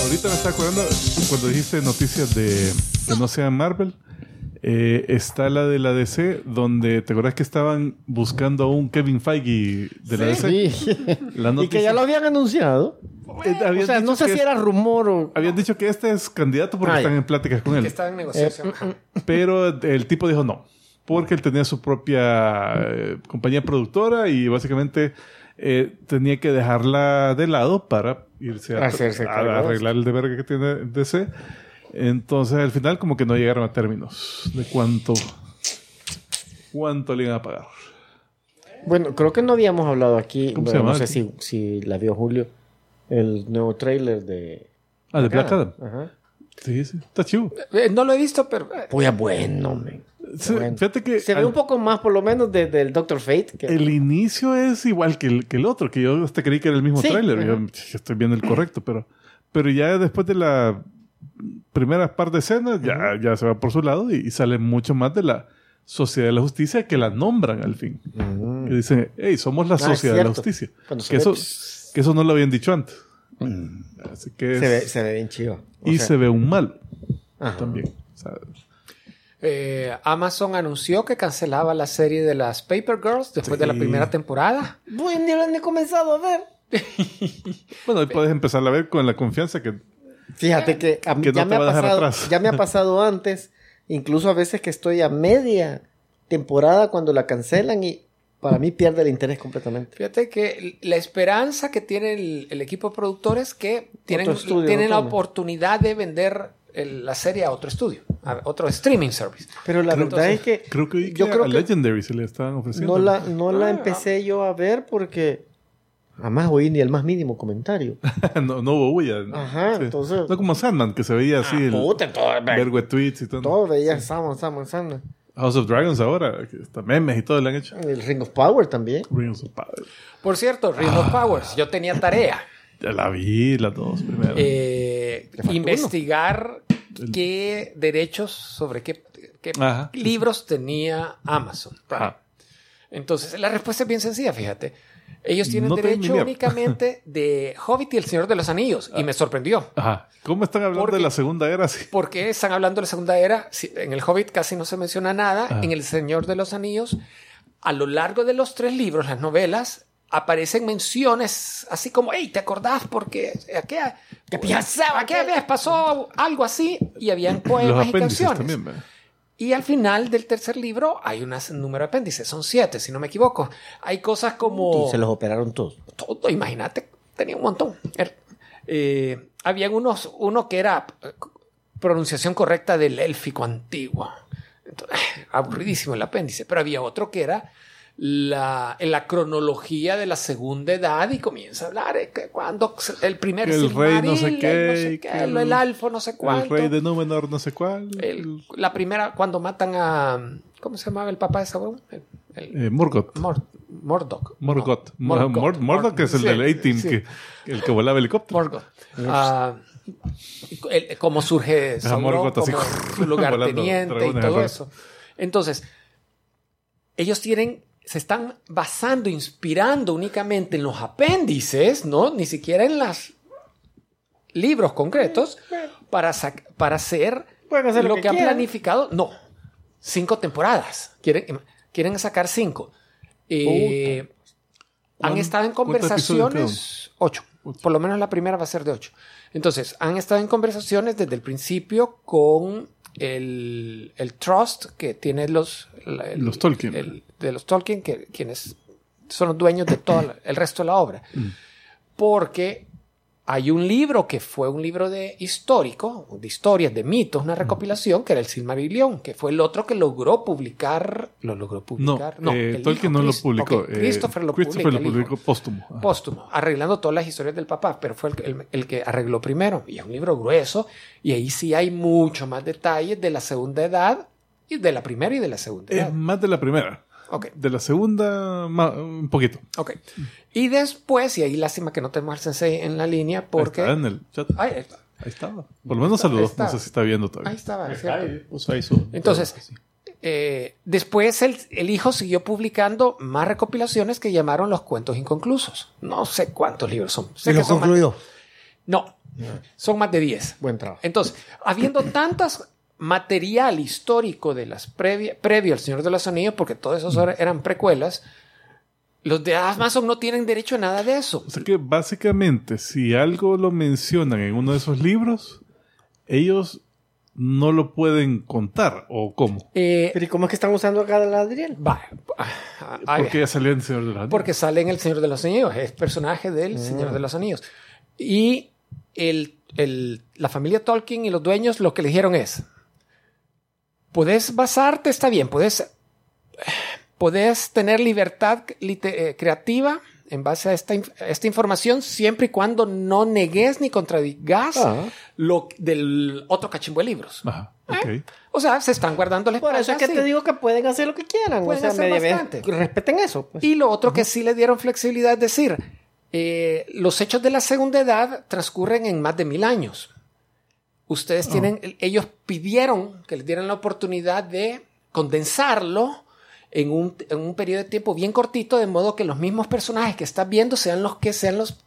S2: Ahorita me está acordando, cuando dijiste noticias de que no sean Marvel, eh, está la de la DC, donde te acuerdas que estaban buscando a un Kevin Feige de la DC.
S3: Sí.
S2: La
S3: y que ya lo habían anunciado.
S2: Eh, habían
S3: o sea, no sé
S2: que
S3: si
S2: es-
S3: era rumor o...
S2: Habían dicho que este es candidato porque
S3: Ah,
S2: están en pláticas con
S4: Que
S2: él.
S4: estaba en negociación.
S2: Pero el tipo dijo no, porque él tenía su propia eh, compañía productora y básicamente eh, tenía que dejarla de lado para irse a,
S3: Hacerse
S2: arreglar el deber que tiene DC. Entonces al final como que no llegaron a términos de cuánto cuánto le iban a pagar.
S3: Bueno, creo que no habíamos hablado aquí.
S2: ¿Cómo se llama?
S3: No sé si, si la vio Julio. El nuevo trailer de...
S2: Ah, de Black Adam.
S3: Ajá.
S2: Sí, sí, está chivo.
S4: Eh, no lo he visto, pero eh,
S3: Pues bueno, men.
S2: Sí,
S3: Bueno.
S2: Fíjate que
S3: Se ve
S2: al-
S3: un poco más, por lo menos, de- del Doctor Fate. Que...
S2: el inicio es igual que el, que el otro, que yo hasta creí que era el mismo
S3: Sí,
S2: tráiler. Yo, estoy viendo el correcto, pero, pero ya después de la primera par de escenas, ya, ya se va por su lado y, y sale mucho más de la Sociedad de la Justicia que la nombran al fin.
S3: Mm.
S2: Que dicen, hey, somos la
S3: Ah,
S2: Sociedad de la. Justicia. Que eso,
S3: pss.
S2: que eso no lo habían dicho antes. Así que es-
S3: Se ve, se ve bien chido. O
S2: y
S3: sea,
S2: se ve un mal
S3: ajá.
S2: también. Sea,
S4: eh, Amazon anunció que cancelaba la serie de las Paper Girls después de la
S2: Sí.
S4: primera temporada.
S3: Bueno, ni lo han ni comenzado a ver.
S2: bueno, ahí puedes empezar a ver con la confianza que
S3: Fíjate que, a mí
S2: Que no
S3: ya, me ha pasado, ya me ha pasado antes, incluso a veces que estoy a media temporada cuando la cancelan y para mí pierde el interés completamente.
S4: Fíjate que la esperanza que tiene el, el equipo productor es que tienen,
S3: estudio,
S4: tienen la oportunidad de vender el- la serie a otro estudio, a otro streaming service.
S3: Pero la
S4: Creo-
S3: verdad es que
S2: creo que,
S3: yo
S2: que
S3: creo
S2: a
S3: que
S2: Legendary se le estaban ofreciendo.
S3: no la, no la
S4: Ah,
S3: empecé yo a ver porque jamás oí ni el más mínimo comentario.
S2: no, no hubo bulla.
S3: Ajá, entonces-
S2: No como Sandman, que se veía así, el
S3: Puta, todo,
S2: vergo de tweets y todo.
S3: todo veía Samuel, Samuel, Samuel.
S2: House of Dragons ahora, que está memes y todo le han hecho.
S3: El Ring of Power también.
S2: Rings of Power.
S4: Por cierto, Ring
S2: Ah.
S4: of Powers, yo tenía tarea.
S2: Ya la vi, las dos primero.
S4: eh, investigar qué derechos sobre qué, qué
S2: Ajá.
S4: libros tenía Amazon.
S2: Ajá.
S4: Entonces, la respuesta es bien sencilla, fíjate. Ellos tienen
S2: No
S4: derecho únicamente de Hobbit y el Señor de los Anillos. Y me sorprendió.
S2: Ajá. ¿Cómo están hablando
S4: Porque-
S2: de la segunda era así?
S4: Porque están hablando de la Segunda Era. Si- En el Hobbit casi no se menciona nada.
S2: Ajá.
S4: En el Señor de los Anillos, a lo largo de los tres libros, las novelas, aparecen menciones así como, hey, ¿te acordás? Porque aquella,
S3: ¿Qué pensaba
S4: aquella
S3: que-
S4: vez pasó algo así y habían poemas y canciones.
S2: también.
S4: Y al final del tercer libro hay un número de apéndices, son siete, si no me equivoco. Hay cosas como...
S3: Y se los operaron todos.
S4: Todo, imagínate, tenía un montón. Er- eh, habían unos, uno que era eh, pronunciación correcta del élfico antiguo. Entonces, aburridísimo el apéndice, pero había otro que era la, en la cronología de la segunda edad y comienza a hablar de que cuando el primer
S2: el rey no sé qué,
S4: no sé
S2: y
S4: qué,
S2: que el-
S4: el alfo no sé cuánto.
S2: El rey de Númenor, no sé cuál.
S4: El- la primera, cuando matan a. ¿Cómo se llamaba el papá de el-
S2: Eh, Morgoth.
S4: Mor- Mordok.
S2: Morgoth.
S4: No,
S2: Mor- Mor- Morgoth, que es el
S4: Sí,
S2: del A-Team,
S4: sí.
S2: que, el que volaba helicóptero.
S4: Morgoth. El- cómo surge Sauron
S2: Morgoth así,
S4: como su lugarteniente y
S2: volando
S4: todo eso. Entonces, ellos tienen, se están basando, inspirando únicamente en los apéndices, ¿no? Ni siquiera en los libros concretos para, para hacer,
S3: lo
S4: lo
S3: que
S4: que, han
S3: quieran.
S4: planificado. No, cinco temporadas. Quieren, quieren sacar cinco. Eh, han
S2: ¿Cuán-
S4: estado en conversaciones ocho. Por lo menos la primera va a ser de ocho. Entonces, han estado en conversaciones desde el principio con el, el Trust que tiene los... la- el-
S2: Los Tolkien.
S4: el- de los Tolkien, que, quienes son los dueños de todo el resto de la obra.
S2: Mm.
S4: Porque hay un libro que fue un libro de histórico, de historias, de mitos, una recopilación, que era el Silmarillion, que fue el otro que logró publicar. ¿Lo logró
S2: No,
S4: publicar?
S2: eh,
S4: el
S2: Tolkien
S4: hijo,
S2: no lo publicó.
S4: ok,
S2: eh,
S4: Christopher lo
S2: Christopher
S4: publica.
S2: lo
S4: el hijo
S2: publicó póstumo.
S4: Póstumo, arreglando todas las historias del papá, pero fue el, el- el que arregló primero. Y es un libro grueso, y ahí sí hay mucho más detalles de la segunda edad, y de la primera y de la segunda
S2: Es
S4: edad.
S2: más de la primera.
S4: Ok,
S2: De la segunda, un poquito.
S4: ok. Y después, y ahí lástima que no tenemos al sensei en la línea, porque...
S2: Ahí está en el chat.
S4: Ahí está.
S2: Ahí estaba. Por lo menos
S4: está.
S2: No sé si está viendo todavía.
S4: Ahí estaba.
S1: Ahí puso ahí su-
S4: Entonces, eh, después el, el hijo siguió publicando más recopilaciones que llamaron los cuentos inconclusos. No sé cuántos libros son. Sé
S3: Y
S4: más-
S3: concluyó.
S4: No, son más de 10.
S3: Buen trabajo.
S4: Entonces, habiendo tantas material histórico de las previa, previo al Señor de los Anillos, porque todos esos era- eran precuelas, los de Amazon no tienen derecho a nada de eso.
S2: O sea que básicamente, si algo lo mencionan en uno de esos libros, ellos no lo pueden contar, ¿o cómo?
S4: Eh,
S3: Pero ¿y cómo es que están usando acá la Adriel?
S4: va, ah, ah,
S2: Porque ya salió en Señor de los Anillos.
S4: porque sale en El Señor de los Anillos, es personaje del Señor de los Anillos. Y el, el- la familia Tolkien y los dueños lo que le dijeron es, puedes basarte, está bien, puedes, puedes tener libertad eh, creativa en base a esta, a esta información siempre y cuando no negues ni contradigas
S3: Ah.
S4: lo del otro cachimbo de libros.
S2: Ajá, ok.
S4: O sea, se están guardando la
S3: Por eso es
S4: espalda,
S3: que te digo que pueden hacer lo que quieran.
S4: Pueden
S3: o sea,
S4: hacer bastante.
S3: respeten eso. pues.
S4: Y lo otro que sí le dieron flexibilidad es decir, eh, los hechos de la segunda edad transcurren en más de mil años. Ustedes tienen, ellos pidieron que les dieran la oportunidad de condensarlo en un, en un periodo de tiempo bien cortito, de modo que los mismos personajes que estás viendo sean los que sean los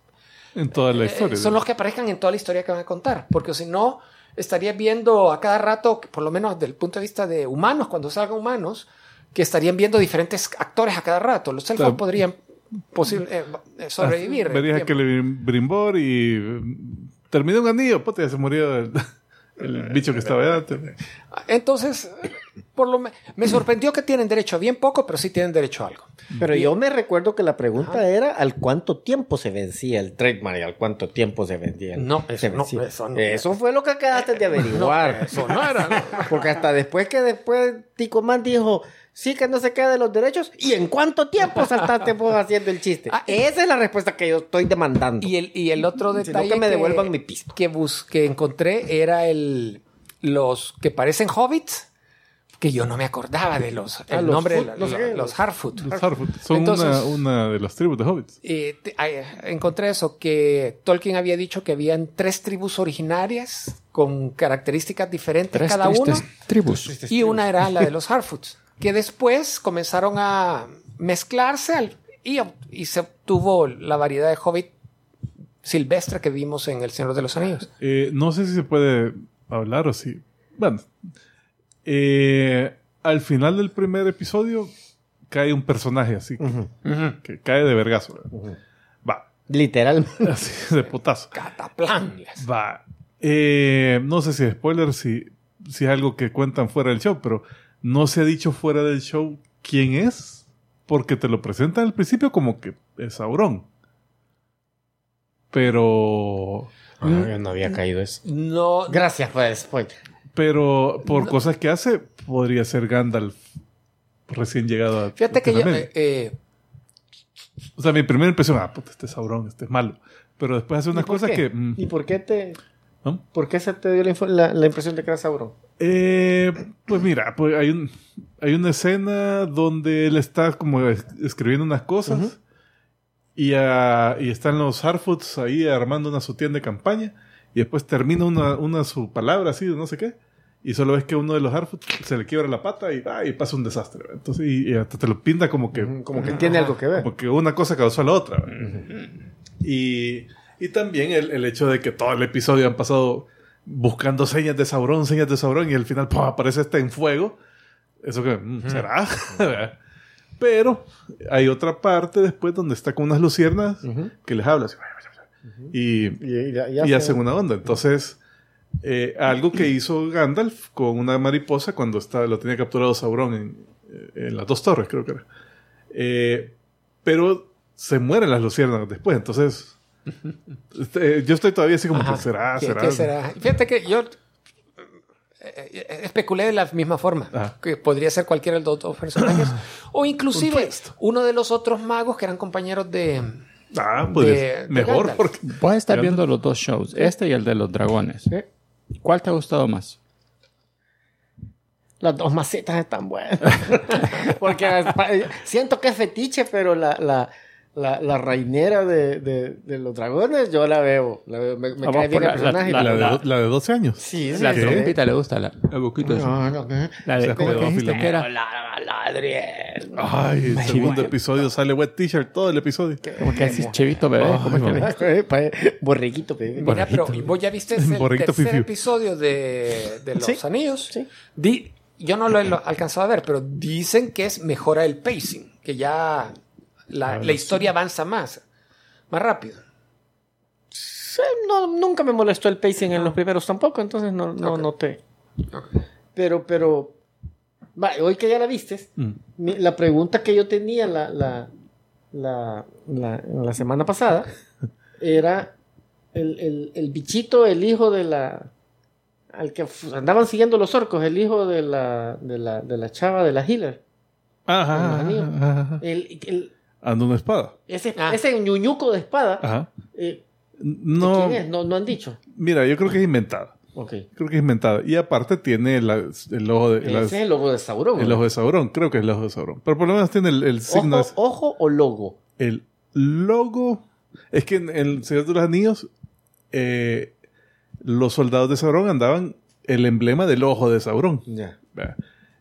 S2: En toda la
S4: eh,
S2: historia.
S4: son los que aparezcan en toda la historia que van a contar. Porque si no, estarías viendo a cada rato, por lo menos desde el punto de vista de humanos, cuando salgan humanos, que estarían viendo diferentes actores a cada rato. Los elfos
S2: Claro.
S4: podrían posible- eh, eh, sobrevivir.
S2: Verías a
S4: tiempo.
S2: que le brimbor y terminó un anillo, puta, ya se murió el, el bicho que estaba antes.
S4: Entonces, por lo me, me sorprendió que tienen derecho a bien poco, pero sí tienen derecho a algo.
S3: Pero yo me recuerdo que la pregunta era al cuánto tiempo se vencía el trademark y al cuánto tiempo se vendía. el-
S4: No,
S3: se
S4: eso no,
S3: vencía.
S4: eso no.
S3: Eso fue lo que acabaste de averiguar.
S4: Eso no era.
S3: Porque hasta después que después Ticomán dijo, sí que no se queda de los derechos, ¿y en cuánto tiempo saltaste vos haciendo el chiste?
S4: Ah,
S3: Esa es la respuesta que yo estoy demandando.
S4: Y el, y el otro detalle
S3: que me devuelvan mi pisto.
S4: que, bus- que encontré era el los que parecen hobbits, que yo no me acordaba de los, el
S3: Ah, los
S4: nombre,
S3: Foot-
S4: de la-
S3: no sé
S4: la-
S3: qué,
S4: los Harfoot.
S2: Los Harfoot son
S4: Entonces-
S2: una, una de las tribus de hobbits.
S4: Eh, te- encontré eso, que Tolkien había dicho que habían tres tribus originarias con características diferentes
S1: Tres
S4: cada uno.
S1: tribus.
S4: Y una era la de los Harfoots, que después comenzaron a mezclarse al- y, y se obtuvo la variedad de hobbit silvestre que vimos en El Señor de los Anillos.
S2: Eh, no sé si se puede hablar o si. Bueno, eh, al final del primer episodio cae un personaje así, que- que cae de vergazo. ¿verdad? Va,
S3: Literal.
S2: así de putazo.
S4: Cataplan.
S2: Va. Eh, no sé si es spoiler, si, si es algo que cuentan fuera del show, pero no se ha dicho fuera del show quién es, porque te lo presentan al principio como que es Sauron. Pero.
S3: Ah, yo no había caído eso.
S4: No,
S3: Gracias por el spoiler.
S2: Pero por cosas que hace, podría ser Gandalf recién llegado a.
S4: fíjate que yo, eh, eh,
S2: O sea, mi primera impresión, ah, puta, este es Sauron, este es malo. Pero después hace unas
S3: ¿Y por
S2: cosas
S3: qué?
S2: que. mm,
S3: ¿Y por qué te...
S2: ¿no?
S3: ¿Por qué se te dio la, info- la- la impresión de que era Sauron?
S2: Eh, pues mira, pues hay, un, hay una escena donde él está como es- escribiendo unas cosas y, ah, y están los Harfoots ahí armando una su tienda de campaña y después termina una, una su palabra así de no sé qué y solo ves que uno de los Harfoots se le quiebra la pata y, ah, y pasa un desastre. ¿verdad? Entonces, y, y hasta te lo pinta como que,
S3: Como que tiene algo que ver.
S2: porque una cosa causó a la otra. Y, y también el, el hecho de que todo el episodio han pasado buscando señas de Sauron, señas de Sauron, y al final ¡pum! aparece este en fuego. Eso que, mm, ¿será? Pero hay otra parte después donde está con unas luciernas que les habla así, y,
S3: Y, y- y
S2: y
S3: hace-
S2: hacen una onda. Entonces, eh, algo que hizo Gandalf con una mariposa cuando está, lo tenía capturado Sauron en, eh, en las dos torres, creo que era. Eh, pero se mueren las luciérnagas después. Entonces, este, yo estoy todavía así como
S4: ajá,
S2: que será,
S4: ¿qué-
S2: será.
S4: qué será? Fíjate que yo eh, eh, especulé de la misma forma,
S2: Ajá.
S4: que podría ser cualquiera de los dos personajes, o inclusive uno de los otros magos que eran compañeros de...
S2: Ah, pues
S4: de-
S2: mejor porque
S1: Puedes estar
S2: Gandalf-
S1: viendo los dos shows, este y el de los dragones. ¿Cuál te ha gustado más?
S3: Las dos macetas están buenas. Porque siento que es fetiche, pero la, la, la, la reinera de, de, de los dragones, yo la veo. La veo. Me, me cae bien el personaje.
S1: la-
S2: La,
S1: la-
S2: de, la de 12 años.
S3: sí, sí,
S1: La
S3: sí.
S1: trompita le gusta, la, la boquita.
S3: No, no, no.
S1: La de,
S2: Seas
S1: ¿cómo que dijiste que era?
S3: La, la Adriel.
S2: Ay, el segundo episodio sale wet t-shirt todo el episodio.
S1: ¿Cómo que decís chevito bebé? ¿Cómo es que
S3: Borreguito, bebé.
S4: Mira, pero vos ya viste el
S2: Borreguito
S4: tercer
S2: fifiu.
S4: episodio de, de Los
S3: Sí,
S4: Anillos.
S3: sí.
S4: Di- yo no lo he alcanzado a ver, pero dicen que es mejora el pacing, que ya la, la historia avanza más, más rápido.
S3: No, nunca me molestó el pacing en los primeros tampoco, entonces no, no
S4: Ok.
S3: noté. Pero, pero, va, hoy que ya la vistes,
S2: Mm.
S3: mi- la pregunta que yo tenía la, la, la, la, semana pasada era el, el, el bichito, el hijo de la... Al que andaban siguiendo los orcos, el hijo de la, de la, de la chava de la healer.
S2: Ajá. Ajá, ajá.
S3: El, el-
S2: Anda una espada.
S3: ese,
S4: Ah.
S3: ese ñuñuco de espada,
S2: Ajá.
S3: eh, ¿de
S2: No,
S3: ¿quién es? No, no han dicho.
S2: mira, yo creo que es inventada.
S3: Ok.
S2: Creo que es inventada. Y aparte tiene la- el ojo de,
S3: Ese es el logo de Sauron.
S2: el
S3: ¿no?
S2: ojo de Sauron. Creo que es el ojo de Sauron. Pero por lo menos tiene el, el signo.
S3: ojo, ojo o logo.
S2: El logo. Es que en, en el Señor de los Anillos, eh, los soldados de Sauron andaban el emblema del ojo de Sauron.
S3: Ya.
S2: ¿verdad?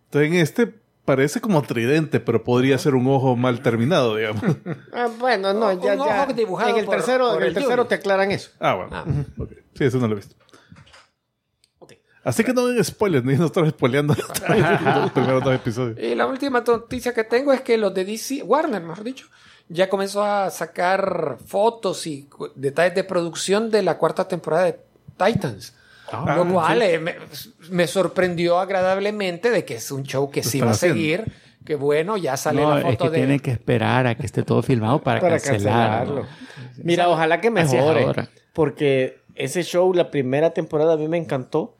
S2: Entonces en este parece como tridente, pero podría ser un ojo mal terminado, digamos.
S3: Ah, bueno, no,
S4: Un
S3: ya,
S4: ojo
S3: ya.
S4: dibujado
S3: En el
S4: por-
S3: tercero,
S4: por
S3: en el
S4: el
S3: tercero te aclaran eso.
S2: Ah, bueno.
S4: Ah.
S2: Sí, eso no lo he visto. Así que no den spoilers, ni no estar spoileando los primeros dos episodios.
S4: Y la última noticia que tengo es que los de DC, Warner, mejor dicho, ya comenzó a sacar fotos y detalles de producción de la cuarta temporada de Titans.
S2: Ah,
S4: lo cual
S2: sí.
S4: eh, me, me sorprendió agradablemente de que es un show que
S2: Lo
S4: sí va a
S2: haciendo.
S4: seguir. Que bueno, ya sale
S1: No,
S4: la
S1: es
S4: foto
S1: que
S4: de.
S1: tienen que esperar a que esté todo filmado para,
S3: Para
S1: cancelarlo.
S3: cancelarlo. Mira, ojalá que
S1: es
S3: mejore. Porque ese show, la primera temporada, a mí me encantó.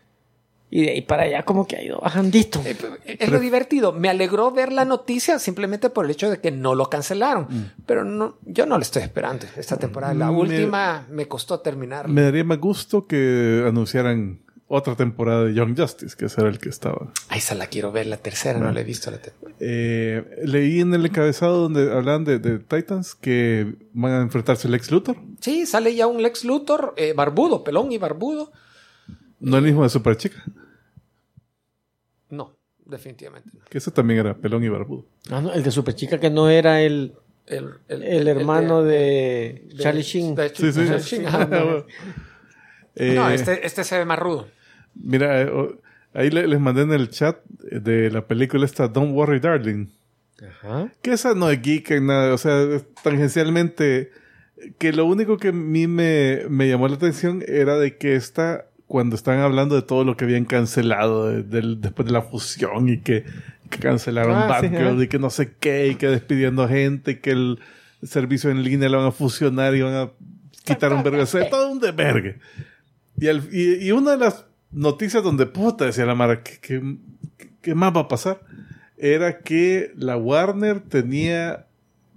S3: Y de ahí para allá, como que ha ido bajandito.
S4: Eh, pero Es lo divertido. Me alegró ver la noticia simplemente por el hecho de que no lo cancelaron. Pero no, yo no le estoy esperando esta temporada. La
S2: Mm, me-
S4: última me costó terminar.
S2: Me daría más gusto que anunciaran otra temporada de Young Justice, que ese era el que estaba.
S4: Ay, esa la quiero ver, la tercera, no la he visto la.
S2: Eh, leí en el encabezado donde hablan de, de Titans que van a enfrentarse el ex Luthor.
S4: Sí, sale ya un Lex Luthor eh, barbudo, pelón y barbudo.
S2: No el mismo de Superchica,
S4: No, definitivamente no.
S2: que ese también era pelón y barbudo.
S3: Ah, no, el de Superchica que no era el,
S4: El,
S3: el hermano de,
S4: de-
S3: Charlie Sheen.
S4: de
S2: Sí, sí.
S4: Charlie Sheen, ajá.
S2: Eh,
S4: No, este, este se ve más rudo.
S2: Mira, eh, o- ahí le- les mandé en el chat de la película esta Don't Worry Darling.
S3: Ajá.
S2: Que esa no es geek en nada, o sea, tangencialmente que lo único que a mí me, me llamó la atención era de que esta, cuando estaban hablando de todo lo que habían cancelado de- después de la fusión y que, que cancelaron
S3: Ah, sí,
S2: y que no sé qué y que despidiendo gente y que el servicio en línea lo van a fusionar y van a quitar un verga, todo un desvergue. Y, al- y, y una de las noticias donde puta decía la Mara, ¿qué, qué, qué más va a pasar? Era que la Warner tenía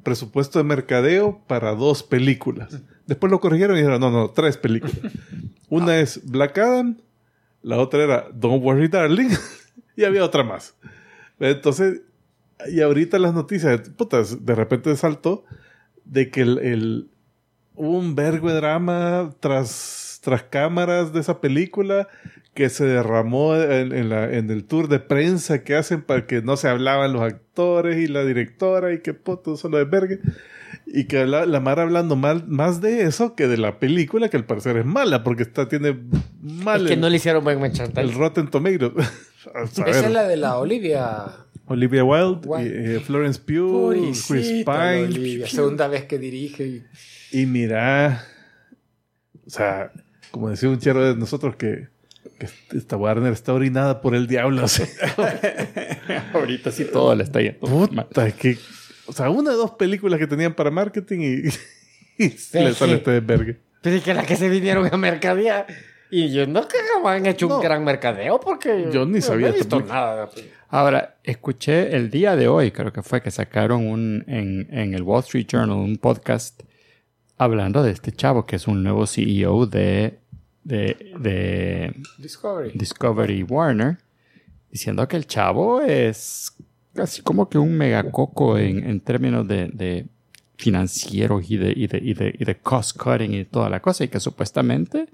S2: presupuesto de mercadeo para dos películas. Después lo corrigieron y dijeron, no, no, tres películas. Una es Black Adam, la otra era Don't Worry Darling, y había otra más. Entonces, y ahorita las noticias, putas, de repente saltó de que el, el- hubo un vergo de drama tras, tras cámaras de esa película que se derramó en, en la- en el tour de prensa que hacen para que no se hablaban los actores y la directora y que puto solo de verga. Y que la, la Mara hablando mal, más de eso que de la película, que al parecer es mala, porque está, tiene mal
S3: Es que
S2: el,
S3: no le hicieron buen
S2: el
S3: merchandising.
S2: Rotten Tomatoes.
S4: Esa es la de la Olivia.
S2: Olivia Wilde, eh, Florence Pugh, Chris
S4: Pobrecita la
S2: Pine.
S4: Olivia, segunda vez que dirige. y-
S2: Y mira, o sea, como decía un chero de nosotros que, que esta Warner está orinada por el diablo.
S1: Ahorita sí todo le está yendo.
S2: puta, es que, o sea, una de dos películas que tenían para marketing y, y le sale
S3: sí.
S2: este desvergue.
S3: Pero es que las que se vinieron a mercadear. Y yo no que han hecho
S2: No.
S3: un gran mercadeo porque
S2: Yo ni sabía
S3: No he visto
S2: película.
S3: nada.
S1: Ahora, escuché el día de hoy, creo que fue que sacaron un, en, en el Wall Street Journal un podcast hablando de este chavo que es un nuevo CEO de, de, de
S4: Discovery.
S1: Discovery Warner, diciendo que el chavo es casi como que un megacoco en, en términos de, de, financieros y de, y de, y de, y de cost cutting y toda la cosa, y que supuestamente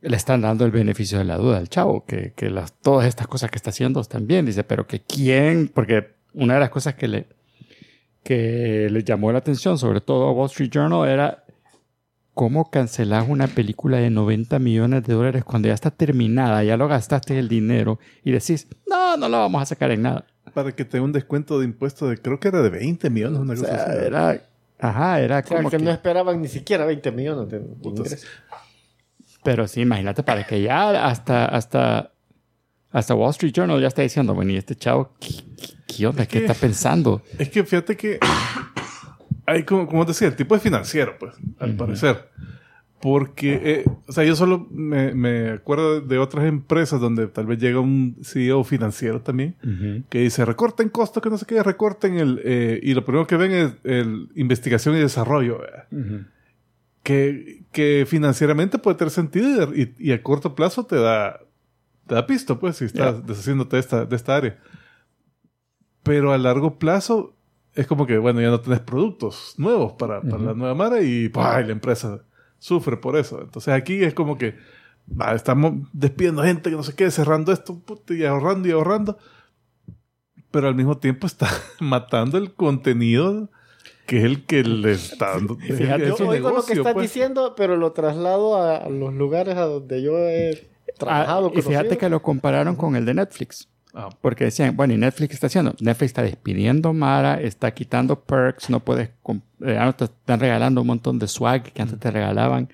S1: le están dando el beneficio de la duda al chavo, que, que las, todas estas cosas que está haciendo están bien. Dice, pero que quién, porque una de las cosas que le, que le llamó la atención, sobre todo a Wall Street Journal, era cómo cancelas una película de 90 millones de dólares cuando ya está terminada, ya lo gastaste el dinero y decís, no, no lo vamos a sacar en nada.
S2: Para que te dé un descuento de impuesto de, creo que era de 20 millones, una
S1: O
S2: cosa
S1: sea,
S2: así.
S1: era, ajá, era
S3: O sea,
S1: como
S3: que,
S1: que-
S3: no esperaban ni siquiera 20 millones de, ingresos.
S1: Pero sí, imagínate para que ya hasta, hasta, hasta Wall Street Journal ya está diciendo, bueno, y este chavo, ¿qué, qué- qué onda? ¿Qué
S2: que-
S1: está pensando?
S2: Es que fíjate que hay como, como te decía, el tipo es financiero, pues, al parecer. Porque, eh, o sea, yo solo me, me acuerdo de otras empresas donde tal vez llega un CEO financiero también que dice recorten costos, que no sé qué, recorten el... eh, y lo primero que ven es el investigación y desarrollo, ¿verdad? que, que financieramente puede tener sentido y, y a corto plazo te da, te da pisto, pues, si estás
S1: Yeah.
S2: deshaciéndote de esta, de esta área. Pero a largo plazo es como que, bueno, ya no tenés productos nuevos para, para la nueva Mara y ¡pah! la empresa sufre por eso. Entonces aquí es como que estamos despidiendo gente que no sé qué, cerrando esto y ahorrando y ahorrando. Pero al mismo tiempo está matando el contenido que es el que le está dando.
S1: Fíjate,
S2: es
S3: Yo oigo lo que
S2: negocio,
S3: estás
S2: pues.
S3: diciendo, pero lo traslado a, los lugares a donde yo he trabajado.
S1: Ah, y fíjate que lo compararon con el de Netflix.
S2: Ah,
S1: Porque decían, bueno, ¿y Netflix qué está haciendo? Netflix está despidiendo Mara, está quitando perks, no puedes, eh, ahora te están regalando un montón de swag que antes te regalaban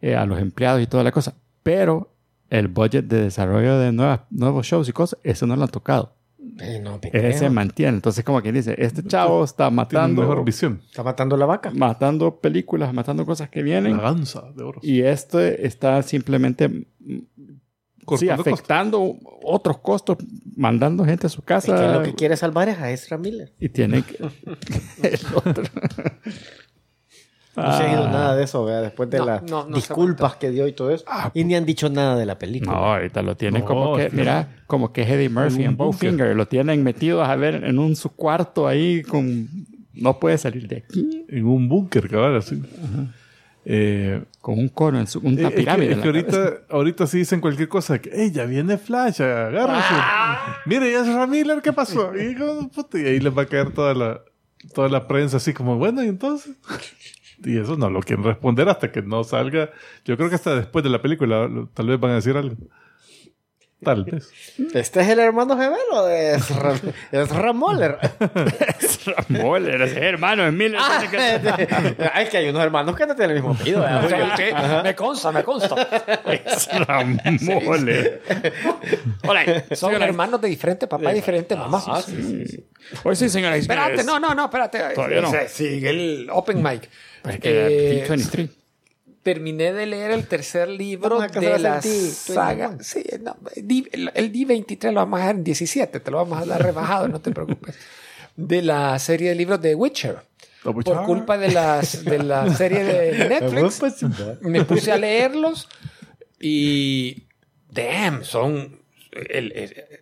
S1: eh, a los empleados y toda la cosa. Pero el budget de desarrollo de nuevas, nuevos shows y cosas, eso no lo han tocado.
S3: Eh, no, te
S1: Ese se mantiene. Entonces, como quien dice, este chavo está matando,
S2: mejor visión.
S3: Está matando la vaca.
S1: matando películas, matando cosas que vienen.
S2: La danza de oro.
S1: Y este está simplemente mm, sí,
S2: Cortando costos.
S1: afectando otros costos, mandando gente a su
S3: Es
S1: casa.
S3: que lo que quiere salvar es a Ezra Miller.
S1: Y tiene que... el otro.
S3: No se ha ido
S1: Ah.
S3: nada de eso, ¿verdad? después de
S4: No,
S3: las
S4: no, no
S3: disculpas que dio y todo eso. y ni han dicho nada de la película.
S1: No, ahorita lo tienen
S2: No,
S1: como que,
S2: es que-
S1: mira, como que Eddie Murphy
S2: En
S1: Bowfinger, lo tienen metido a ver en un su cuarto ahí con... No puede salir de aquí.
S2: En un búnker, cabal, así. Eh,
S1: Con un cono en su... Una
S2: eh, es que,
S1: pirámide.
S2: es que
S1: la cabeza.
S2: ahorita, ahorita sí dicen cualquier cosa. Que, ¡Ey, ya viene Flash! ¡Agárrese! Mire, ya es Ramiller, ¿qué pasó? Y, como, puta, y ahí les va a caer toda la, toda la prensa así como, bueno, ¿y entonces? Y eso no lo quieren responder hasta que no salga. Yo creo que hasta después de la película tal vez van a decir algo. Tal vez.
S3: Este es el hermano gemelo de Ezra, Ezra Moller.
S1: Moller, ese hermano de Miller.
S3: Ah, es que hay unos hermanos que no tienen el mismo apellido.
S4: sí, me consta, me consta.
S1: Ezra Moller.
S4: Hola, son hermanos de diferente papá y diferente mamá.
S3: Ah, sí, sí, sí.
S1: Hoy sí, señora.
S4: Espérate, no, no, no, espérate.
S1: Todavía no.
S4: Sigue el open mic.
S1: Es que
S4: Eh,
S1: 23.
S4: Terminé de leer el tercer libro de la saga.
S3: 21.
S4: Sí, no, el D23 lo vamos a dejar en 17, te lo vamos a dar rebajado, no te preocupes. De la serie de libros de Witcher. Por culpa de, las, de la serie de Netflix, me puse a leerlos y. Damn, son. el- el-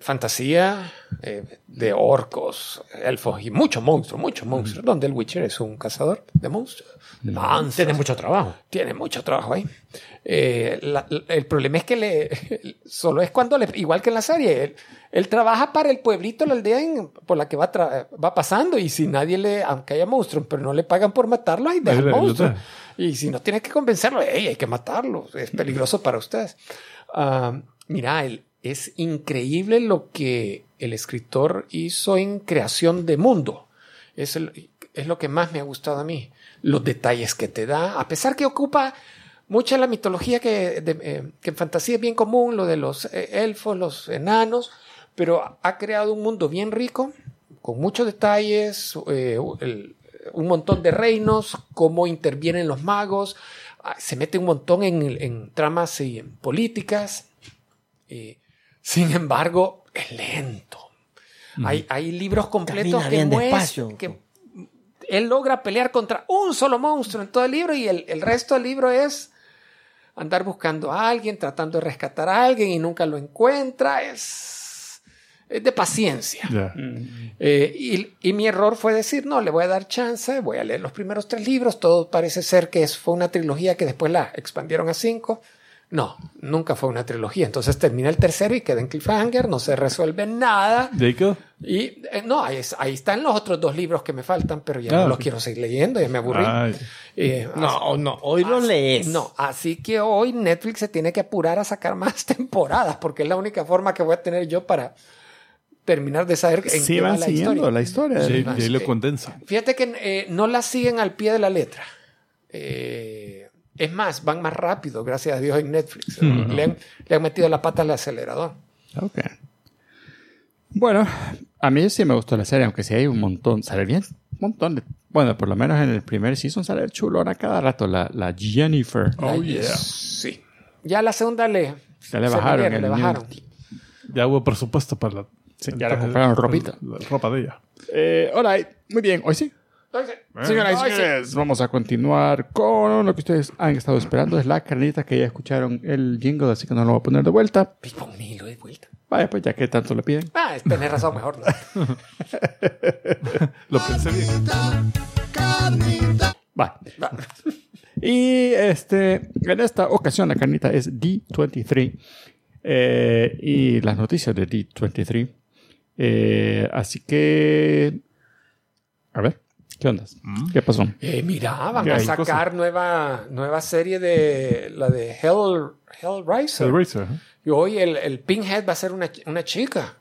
S4: fantasía eh, de orcos, elfos y muchos monstruos, muchos monstruos. Donde el Witcher es un cazador de monstruos. de monstruos.
S3: Tiene mucho trabajo.
S4: Tiene mucho trabajo ahí. Eh, la- la- el problema es que le, solo es cuando, le, igual que en la serie, él, él trabaja para el pueblito, la aldea en- por la que va, tra- va pasando y si nadie le, aunque haya monstruos, pero no le pagan por matarlo, ahí deja el monstruo. Y si no tiene que convencerlo, "Ey, hay que matarlo, es peligroso para ustedes. Ah, mira, el- es increíble lo que el escritor hizo en creación de mundo. Es, es lo que más me ha gustado a mí. Los detalles que te da, a pesar que ocupa mucha la mitología que, eh, que en fantasía es bien común, lo de los eh, elfos, los enanos, pero ha creado un mundo bien rico, con muchos detalles, eh, un montón de reinos, cómo intervienen los magos, ah, se mete un montón en, en tramas y en políticas. Sin embargo, es lento. Hay, hay libros completos
S3: Camina
S4: que
S3: bien
S4: muestran
S3: despacio.
S4: que él logra pelear contra un solo monstruo en todo el libro y el, el resto del libro es andar buscando a alguien, tratando de rescatar a alguien y nunca lo encuentra. Es, es de paciencia.
S2: Ya.
S4: Eh, y, y mi error fue decir, no, le voy a dar chance, voy a leer los primeros tres libros, todo parece ser que es, fue una trilogía que después la expandieron a cinco. No, nunca fue una trilogía. Entonces termina el tercero y queda en cliffhanger, no se resuelve nada.
S2: Jacob.
S4: Y eh, no, ahí, es- ahí están los otros dos libros que me faltan, pero ya
S2: Ah,
S4: no los
S2: ok.
S4: quiero seguir leyendo, ya me aburrí. Eh,
S3: No, no, hoy lo
S4: así-
S3: lees.
S4: No, así que hoy Netflix se tiene que apurar a sacar más temporadas, porque es la única forma que voy a tener yo para terminar de saber en
S1: Sí
S4: qué va
S1: van
S4: la
S1: siguiendo
S4: historia.
S1: la historia.
S4: Más,
S2: Jay lo condensa.
S4: Fíjate que eh, no la siguen al pie de la letra. Eh, es más, van más rápido, gracias a Dios, en Netflix. le, han, le han metido la pata al acelerador.
S1: Ok. Bueno, a mí sí me gustó la serie, aunque sí hay un montón, sale bien, un montón de... Bueno, por lo menos en el primer season sale chulona cada rato, la, la Jennifer.
S2: Oh,
S4: La-
S2: yeah.
S4: Sí. Ya la segunda le,
S1: Ya le bajaron
S4: vinieron,
S1: el
S4: le bajaron.
S2: Ya hubo presupuesto para la.
S1: Sí, ya le compraron ropita.
S2: La, ropa de ella.
S1: Eh, alright, muy bien, hoy sí. Señoras y señores, vamos a continuar con lo que ustedes han estado esperando. Es la carnita que ya escucharon el jingle, así que no lo voy a poner de vuelta.
S4: Ponmelo de vuelta.
S1: Vaya, pues ya que tanto le piden.
S4: Ah, es- tenés razón, mejor no.
S2: Lo pensé bien.
S5: Carnita,
S1: Va. Y este, en esta ocasión la carnita es D23. eh, y las noticias de D23. Eh, así que. A ver, ¿qué onda? ¿Qué pasó?
S4: Eh, mira, van
S2: ¿Qué
S4: a sacar nueva, nueva serie de la de Hell, Hellraiser.
S2: Hellraiser. ¿eh?
S4: Y hoy el, el Pinhead va a ser una, una chica.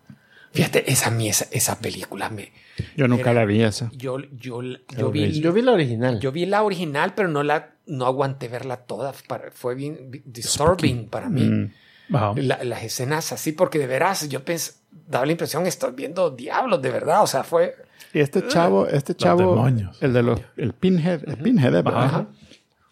S4: Fíjate, esa, esa, esa película me...
S1: Yo nunca
S4: Era-
S1: la vi esa.
S4: Yo, yo, yo, vi,
S3: Yo vi la original.
S4: yo vi la original, pero no la no aguanté verla toda. Para- fue bien bi- disturbing para mí.
S1: Mm.
S2: Ajá.
S4: La- las escenas así, porque de veras yo pensé, daba la impresión que estoy viendo diablos, de verdad. O sea, fue...
S1: Y este chavo, este chavo,
S2: demonios.
S1: el de los, el Pinhead, el Pinhead, ¿eh? ¿verdad?
S2: Ajá.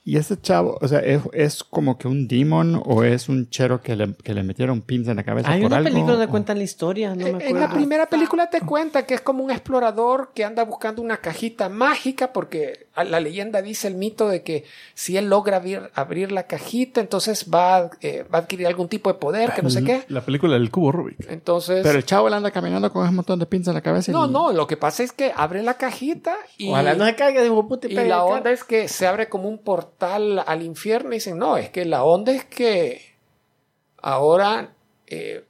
S1: Y este chavo, o sea, es, es como que un demon o es un chero que le, que le metieron pins en la cabeza
S3: Hay
S1: por
S3: una
S1: algo.
S3: película donde
S1: o-
S3: cuentan la historia, no me
S4: en
S3: acuerdo.
S4: la primera película te cuenta que es como un explorador que anda buscando una cajita mágica porque la leyenda dice el mito de que si él logra abrir, abrir la cajita, entonces va, a- eh, va a adquirir algún tipo de poder, que no sé qué.
S2: La película del cubo Rubik.
S4: Entonces...
S1: Pero el chavo le anda caminando con un montón de pins en la cabeza. y-
S4: no, no, lo que pasa es que abre la cajita y...
S3: Ojalá no se caiga de y
S4: la onda es que se abre como un portal al infierno y dicen, no, es que la onda es que ahora eh,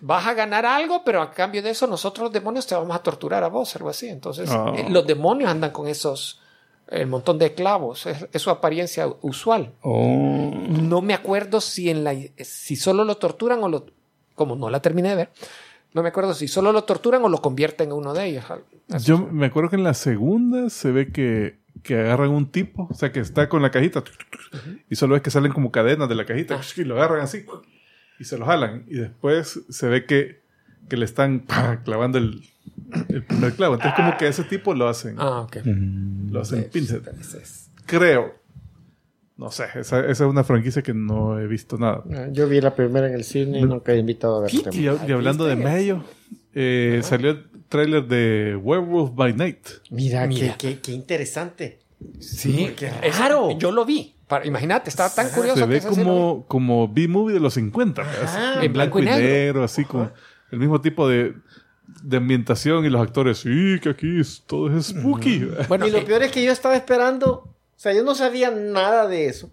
S4: vas a ganar algo, pero a cambio de eso nosotros los demonios te vamos a torturar a vos, algo así. Entonces
S2: Oh.
S4: eh, los demonios andan con esos, el montón de clavos, es, es su apariencia usual.
S1: Oh.
S4: No me acuerdo si, en la, si solo lo torturan o lo, como no la terminé de ver, no me acuerdo si solo lo torturan o lo convierten en uno de ellos. Así
S2: Yo me acuerdo que en la segunda se ve que, que agarran un tipo, o sea, que está con la cajita y solo ves que salen como cadenas de la cajita y lo agarran así y se lo jalan. Y después se ve que, que le están ¡pah! clavando el, el primer clavo. Entonces, como que ese tipo lo hacen,
S4: Ah, ok.
S2: lo hacen
S4: es-
S2: Creo. No sé, esa, esa es una franquicia que no he visto nada.
S3: Ah, Yo vi la primera en el cine y nunca he invitado a ver
S2: Y, y hablando de medio, eh, salió el tráiler de Werewolf by Night.
S3: Mira,
S4: Mira.
S3: Qué, qué, qué interesante.
S4: Sí,
S3: qué raro.
S4: Yo lo vi. Imagínate, estaba tan curioso
S2: Se ve
S4: lo
S2: como, como B-movie de los 50, así, en blanco y negro, así con el mismo tipo de, de ambientación y los actores, sí, que aquí es- todo es spooky.
S4: Bueno,
S3: y lo peor es que yo estaba esperando, o sea, yo no sabía nada de eso.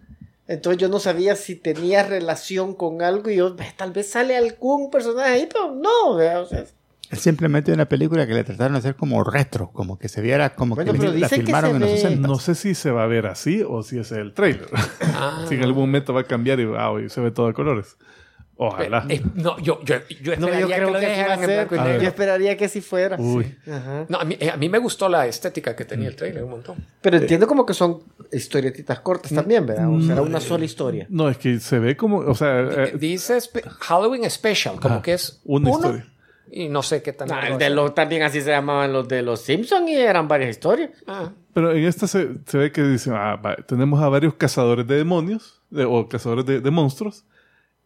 S3: Entonces yo no sabía si tenía relación con algo y yo, "Ve, tal vez sale algún personaje ahí, pero no, o sea,
S1: Es simplemente una película que le trataron de hacer como retro, como que se viera como
S3: Bueno,
S1: que
S3: pero
S1: la
S3: dicen que
S1: filmaron
S3: se
S1: en los
S3: ve-
S1: 60.
S2: No sé si se va a ver así o si es el trailer.
S4: ah,
S2: si en algún momento va a cambiar y, ah, y se ve todo de colores. Ojalá.
S4: eh, no, yo, yo, yo
S3: no,
S4: esperaría
S3: yo
S4: que,
S3: creo
S4: lo
S3: que, sí va
S4: dejaran
S3: a
S4: en blanco y
S2: ver.
S3: Yo
S4: negro.
S3: esperaría que si fuera.
S2: Uy.
S3: Ajá.
S4: No, a, mí, eh, a mí me gustó la estética que tenía el trailer un montón.
S3: Pero entiendo como que son historietitas cortas también, ¿verdad? O sea, era una sola historia.
S2: No, es que se ve como, o sea, eh,
S4: Dice spe- Halloween Special, como
S2: Ajá,
S4: que es
S2: una
S4: uno
S2: historia.
S4: Y no sé qué tan.
S3: Ah, el de
S4: es.
S3: los- también así se llamaban los de los Simpsons y eran varias historias.
S4: Ah,
S2: Pero en esta se, se ve que dicen, ah, va, tenemos a varios cazadores de demonios, de- o cazadores de, de monstruos,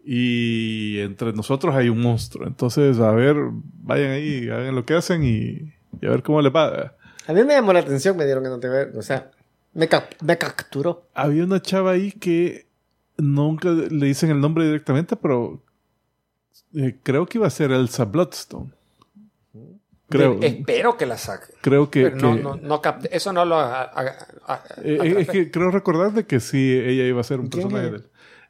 S2: y entre nosotros hay un monstruo. Entonces, a ver, vayan ahí, hagan lo que hacen y, y a ver cómo les va.
S3: A mí me llamó la atención, me dieron que no te ver, o sea, me, cap- me capturó.
S2: Había una chava ahí que nunca le dicen el nombre directamente, pero eh, creo que iba a ser Elsa Bloodstone. Creo,
S4: De- espero que la saque.
S2: creo que...
S4: Pero no,
S2: que-
S4: no, Eso no lo. a- a- a-
S2: eh, es que creo recordar de que sí, ella iba a ser un
S3: ¿Quién
S2: personaje de él.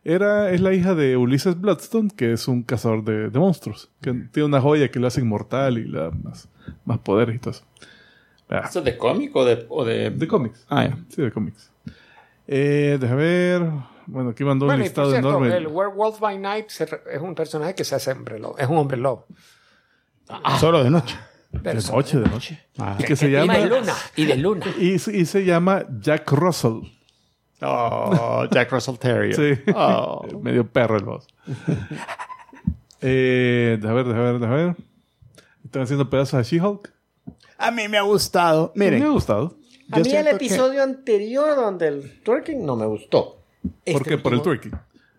S2: Era, es la hija de Ulises Bloodstone, que es un cazador de, de monstruos. Que tiene una joya que lo hace inmortal y le da más, más poderes y todo eso. Ah,
S1: ¿Esto es de cómic o de...? O de...
S2: de cómics.
S1: Ah, ya.
S2: Sí, de cómics. Eh, déjame ver. Bueno, aquí mandó un
S4: Bueno, y por
S2: listado
S4: cierto,
S2: enorme.
S4: el Werewolf by Night se re- es un personaje que se hace hombre lobo. Es un hombre lobo.
S1: Solo de noche.
S4: Pero
S2: de noche, de noche.
S1: Ah.
S2: Y que se
S4: Y
S2: llama.
S4: de luna. Y de luna.
S2: Y, se- y se llama Jack Russell.
S1: Oh, Jack Russell Terrier.
S2: Sí.
S1: Oh.
S2: Medio perro el boss. eh, déjame ver, déjame ver, déjame ver. Están haciendo pedazos a She-Hulk.
S1: A mí me ha gustado.
S2: Me ha
S1: Miren,
S2: gustado.
S3: A mí el
S1: que-
S3: episodio anterior donde el twerking no me gustó.
S2: ¿Por
S3: Este
S2: qué? Por el twerking.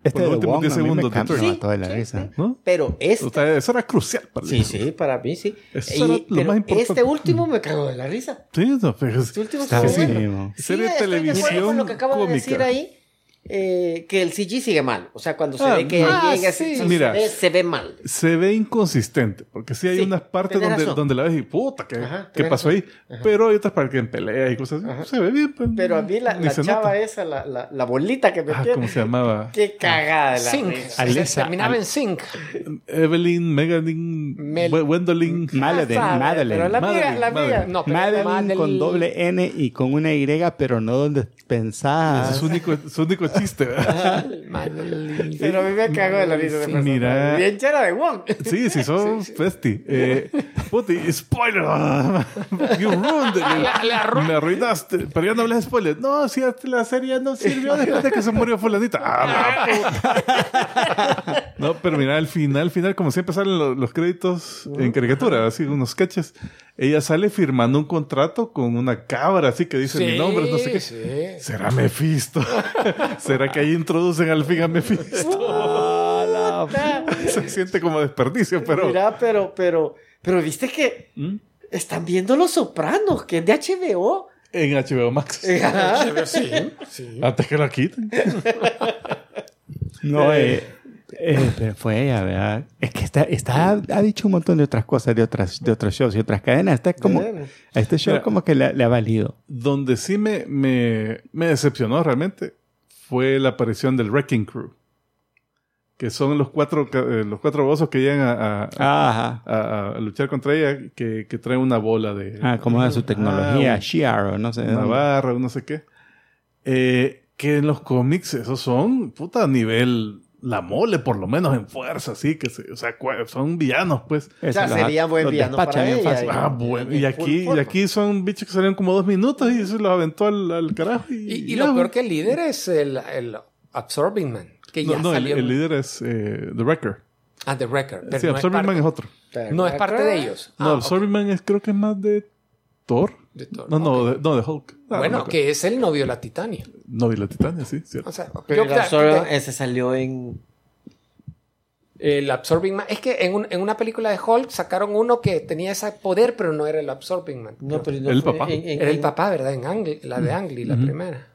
S1: Este
S2: los
S1: de
S2: últimos
S1: Wong
S2: 10
S1: a mí me
S2: segundos de
S1: cambia
S2: twerking.
S1: toda la risa.
S2: ¿No?
S3: Pero este...
S2: O sea, eso era crucial para
S3: Sí,
S2: el-
S3: sí, para mí sí.
S2: Eso era lo
S3: pero
S2: más importante.
S3: este último me cagó de la risa.
S2: Sí, no, pero es-
S3: Este último
S1: Está
S3: estuvo bueno.
S1: buenísimo.
S2: Serie de
S3: estoy de
S2: televisión
S3: con lo que acabo de
S2: cómica.
S3: decir ahí, eh, que el CG sigue mal. O sea, cuando se
S2: Ah,
S3: ve que
S4: ah,
S3: llega,
S4: sí.
S3: se,
S2: Mira.
S3: se ve, se ve mal.
S2: se ve inconsistente, porque sí hay
S3: Sí,
S2: unas partes donde,
S3: razón.
S2: donde la ves y puta, ¿qué,
S3: Ajá,
S2: ¿qué pasó ahí? Pero hay otras partes que en pelea y cosas así. Se ve bien. pues,
S3: Pero a mí la, la chava
S2: nota.
S3: esa, la, la, la bolita que
S2: Ah,
S3: metía,
S2: ¿cómo se llamaba?
S3: qué cagada de la
S4: Zinc.
S1: Alisa,
S4: Terminaba
S1: Al-
S4: en Zinc.
S2: Evelyn, Megadin,
S4: Mel-
S2: We- Wendolin.
S1: Madeline,
S3: Ah. Pero la amiga,
S2: Madeline,
S3: la amiga.
S2: Madeline.
S4: No, pero
S1: Madeline
S4: Madeline-
S1: con doble N y con una Y, pero no donde
S2: único, su único chiste.
S3: Pero a mí me cagó de la risa de
S2: mira.
S3: Bien chera de Wong.
S2: Sí, sí, son festi. Eh, puti, spoiler. You ruined it.
S4: Le-
S2: Me arruinaste. Pero ya no hables de spoiler. No, si la serie no sirvió después de que se murió fulanita. Ah, la puta. No, pero mira, al final, al final, como siempre salen los, los créditos en caricatura, así, unos sketches. Ella sale firmando un contrato con una cabra, así que dice mi nombre, no sé qué.
S4: sí.
S2: ¿Será Mephisto? ¿Será que ahí introducen al fin a Mephisto? Se siente como desperdicio, pero...
S3: Mira, pero, pero, pero viste que
S2: ¿Mm?
S3: están viendo Los Sopranos, que es de HBO.
S2: En HBO Max.
S3: Ajá.
S4: Sí, sí.
S2: Antes que la quiten.
S1: No, eh, eh, pero fue ella, ¿verdad? Es que está, está, ha dicho un montón de otras cosas, de otras, de otros shows y otras cadenas. Está como, a este show
S2: Mira.
S1: como que le, le ha valido.
S2: Donde sí me, me, me decepcionó realmente fue la aparición del Wrecking Crew. Que son los cuatro, eh, los cuatro bozos que llegan a, a-
S1: Ajá.
S2: a- a luchar contra ella, que, que traen una bola de
S1: Ah, como es su tecnología,
S2: Ah,
S1: Shiar o no sé. de
S2: una barra, no sé qué. Eh, que en los cómics esos son, puta, a nivel la mole, por lo menos en fuerza, sí, que se, o sea, son villanos, pues.
S3: O sea, sería buen villano para ella.
S1: fácil.
S2: Ah, bueno. Y aquí, y aquí son bichos que salieron como dos minutos y se los aventó al, al carajo. Y,
S4: Y, y
S2: ya,
S4: lo peor que el líder es el, el Absorbing Man, que ya
S2: No, no, el,
S4: salió.
S2: el líder es eh, The Wrecker.
S4: Ah, The Wrecker. Pero
S2: Sí,
S4: no,
S2: Absorbing Man es otro.
S4: no es parte de ellos.
S2: no,
S4: Ah.
S2: Absorbing Man es, creo que es más de Thor.
S4: De Thor,
S2: No, no, de, no, de Hulk. Ah,
S4: Bueno, que es el novio de la Titania.
S2: No, de la Titania, sí, cierto.
S4: O sea,
S3: Pero
S4: yo-
S3: el Absorbing-
S4: de-
S3: ese salió en...
S4: el Absorbing Man. Es que en, un- en una película de Hulk sacaron uno que tenía ese poder, pero no era el Absorbing Man.
S3: No, pero no
S2: El
S3: fue
S2: papá.
S3: En, en-
S4: Era el papá, ¿verdad? En Ang la de Ang Lee, la primera.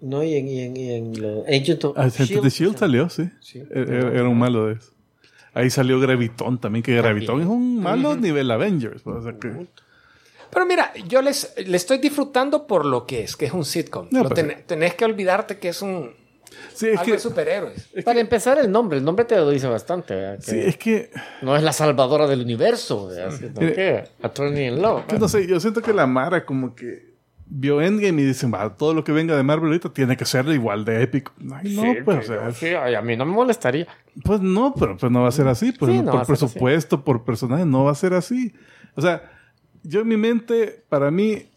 S3: No, y en, y en, y en Agent of Shield.
S2: de Shield salió, sí.
S4: Sí.
S2: Era, era- era un malo de eso. Ahí salió Gravitón también, que Gravitón es un malo nivel Avengers. o sea que-
S4: Pero mira, yo les, le estoy disfrutando por lo que es, que es un sitcom.
S2: No,
S4: Lo
S2: pues,
S4: ten- tenés que olvidarte que es un
S2: sí, es
S4: algo
S2: que,
S4: de superhéroes.
S3: Para empezar, el nombre. El nombre te lo dice bastante. ¿verdad? Que
S2: sí, es que,
S3: No es la salvadora del universo. que Attorney in Law.
S2: que no sé, yo siento que la Mara como que vio Endgame y dicen, va, todo lo que venga de Marvel ahorita tiene que ser igual de épico. Ay, no,
S3: Sí,
S2: pues, o sea,
S3: sí, ay, a mí no me molestaría.
S2: Pues no, pero pues no va a ser así. Pues,
S3: Sí, no
S2: por presupuesto, por personaje, no va a ser así. O sea, yo en mi mente, para mí,